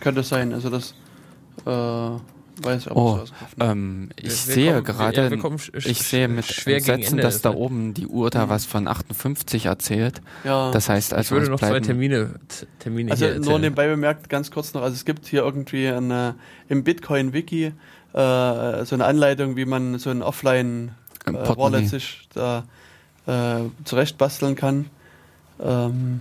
Könnte sein. Also das äh, weiß ich aber Oh. Ähm, ich Wir- sehe kommen- gerade, wir ich sehe mit Entsetzen, dass da Also, oben die Uhr da was von 58 erzählt. ja. Das heißt Ich also, würde es noch zwei Termine, Termine Also hier nur nebenbei bemerkt, ganz kurz noch, also es gibt hier irgendwie eine, im Bitcoin-Wiki äh, so eine Anleitung, wie man so ein Offline Im äh, sich da äh, zurechtbasteln kann. Ähm,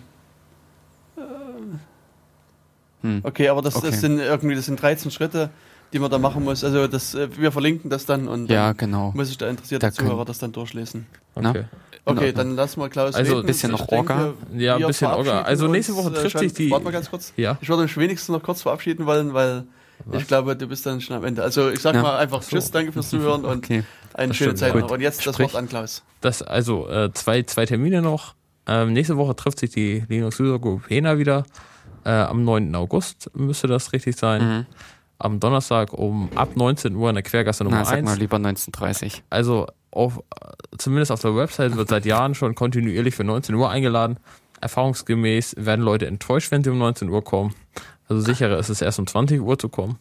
Hm. okay, aber das, Okay. das sind irgendwie, das sind 13 Schritte, die man da machen muss. Also das, äh, wir verlinken das dann und Ja, dann genau. muss sich der interessierte Da können- Zuhörer das dann durchlesen. Okay. Okay, Ordnung. dann lassen wir Klaus Also ein bisschen noch denke, Orga. Ja, ein bisschen Orga. Also nächste Woche äh, trifft sich die. Warte mal ganz kurz. Ja. Ich würde mich wenigstens noch kurz verabschieden wollen, weil Was? ich glaube, du bist dann schon am Ende. Also ich sag Ja. mal einfach so. Tschüss, danke fürs Zuhören und Okay. eine Das schöne stimmt, Zeit ja. noch. Und jetzt das Sprich. Wort an Klaus. Das, also äh, zwei, zwei Termine noch. Ähm, nächste Woche trifft sich die Linux User Group HENA wieder. Äh, am 9. August müsste das richtig sein. Mhm. Am Donnerstag um ab 19 Uhr in der Quergasse Nummer Na, sag 1. mal lieber 1930. Also auf, zumindest auf der Website wird seit Jahren schon kontinuierlich für 19 Uhr eingeladen. Erfahrungsgemäß werden Leute enttäuscht, wenn sie um 19 Uhr kommen. Also sicherer ist es erst um 20 Uhr zu kommen.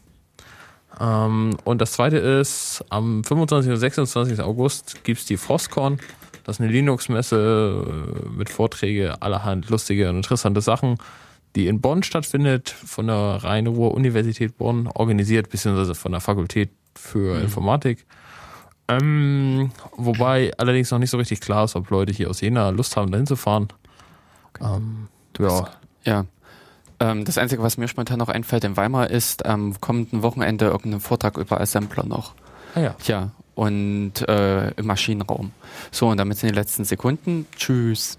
Ähm, und das zweite ist, am 25. und 26. August gibt's die Frostcon. Das ist eine Linux-Messe äh, mit Vorträge allerhand lustige und interessante Sachen, die in Bonn stattfindet, von der Rhein-Ruhr-Universität Bonn organisiert, beziehungsweise von der Fakultät für mhm. Informatik. Ähm, wobei allerdings noch nicht so richtig klar ist, ob Leute hier aus Jena Lust haben, dahin zu fahren. Okay. Ähm, ja. ja. Ähm, das Einzige, was mir spontan noch einfällt in Weimar, ist am kommenden Wochenende irgendein Vortrag über Assembler noch. Ah ja. Ja, und äh, im Maschinenraum. So, und damit sind die letzten Sekunden. Tschüss.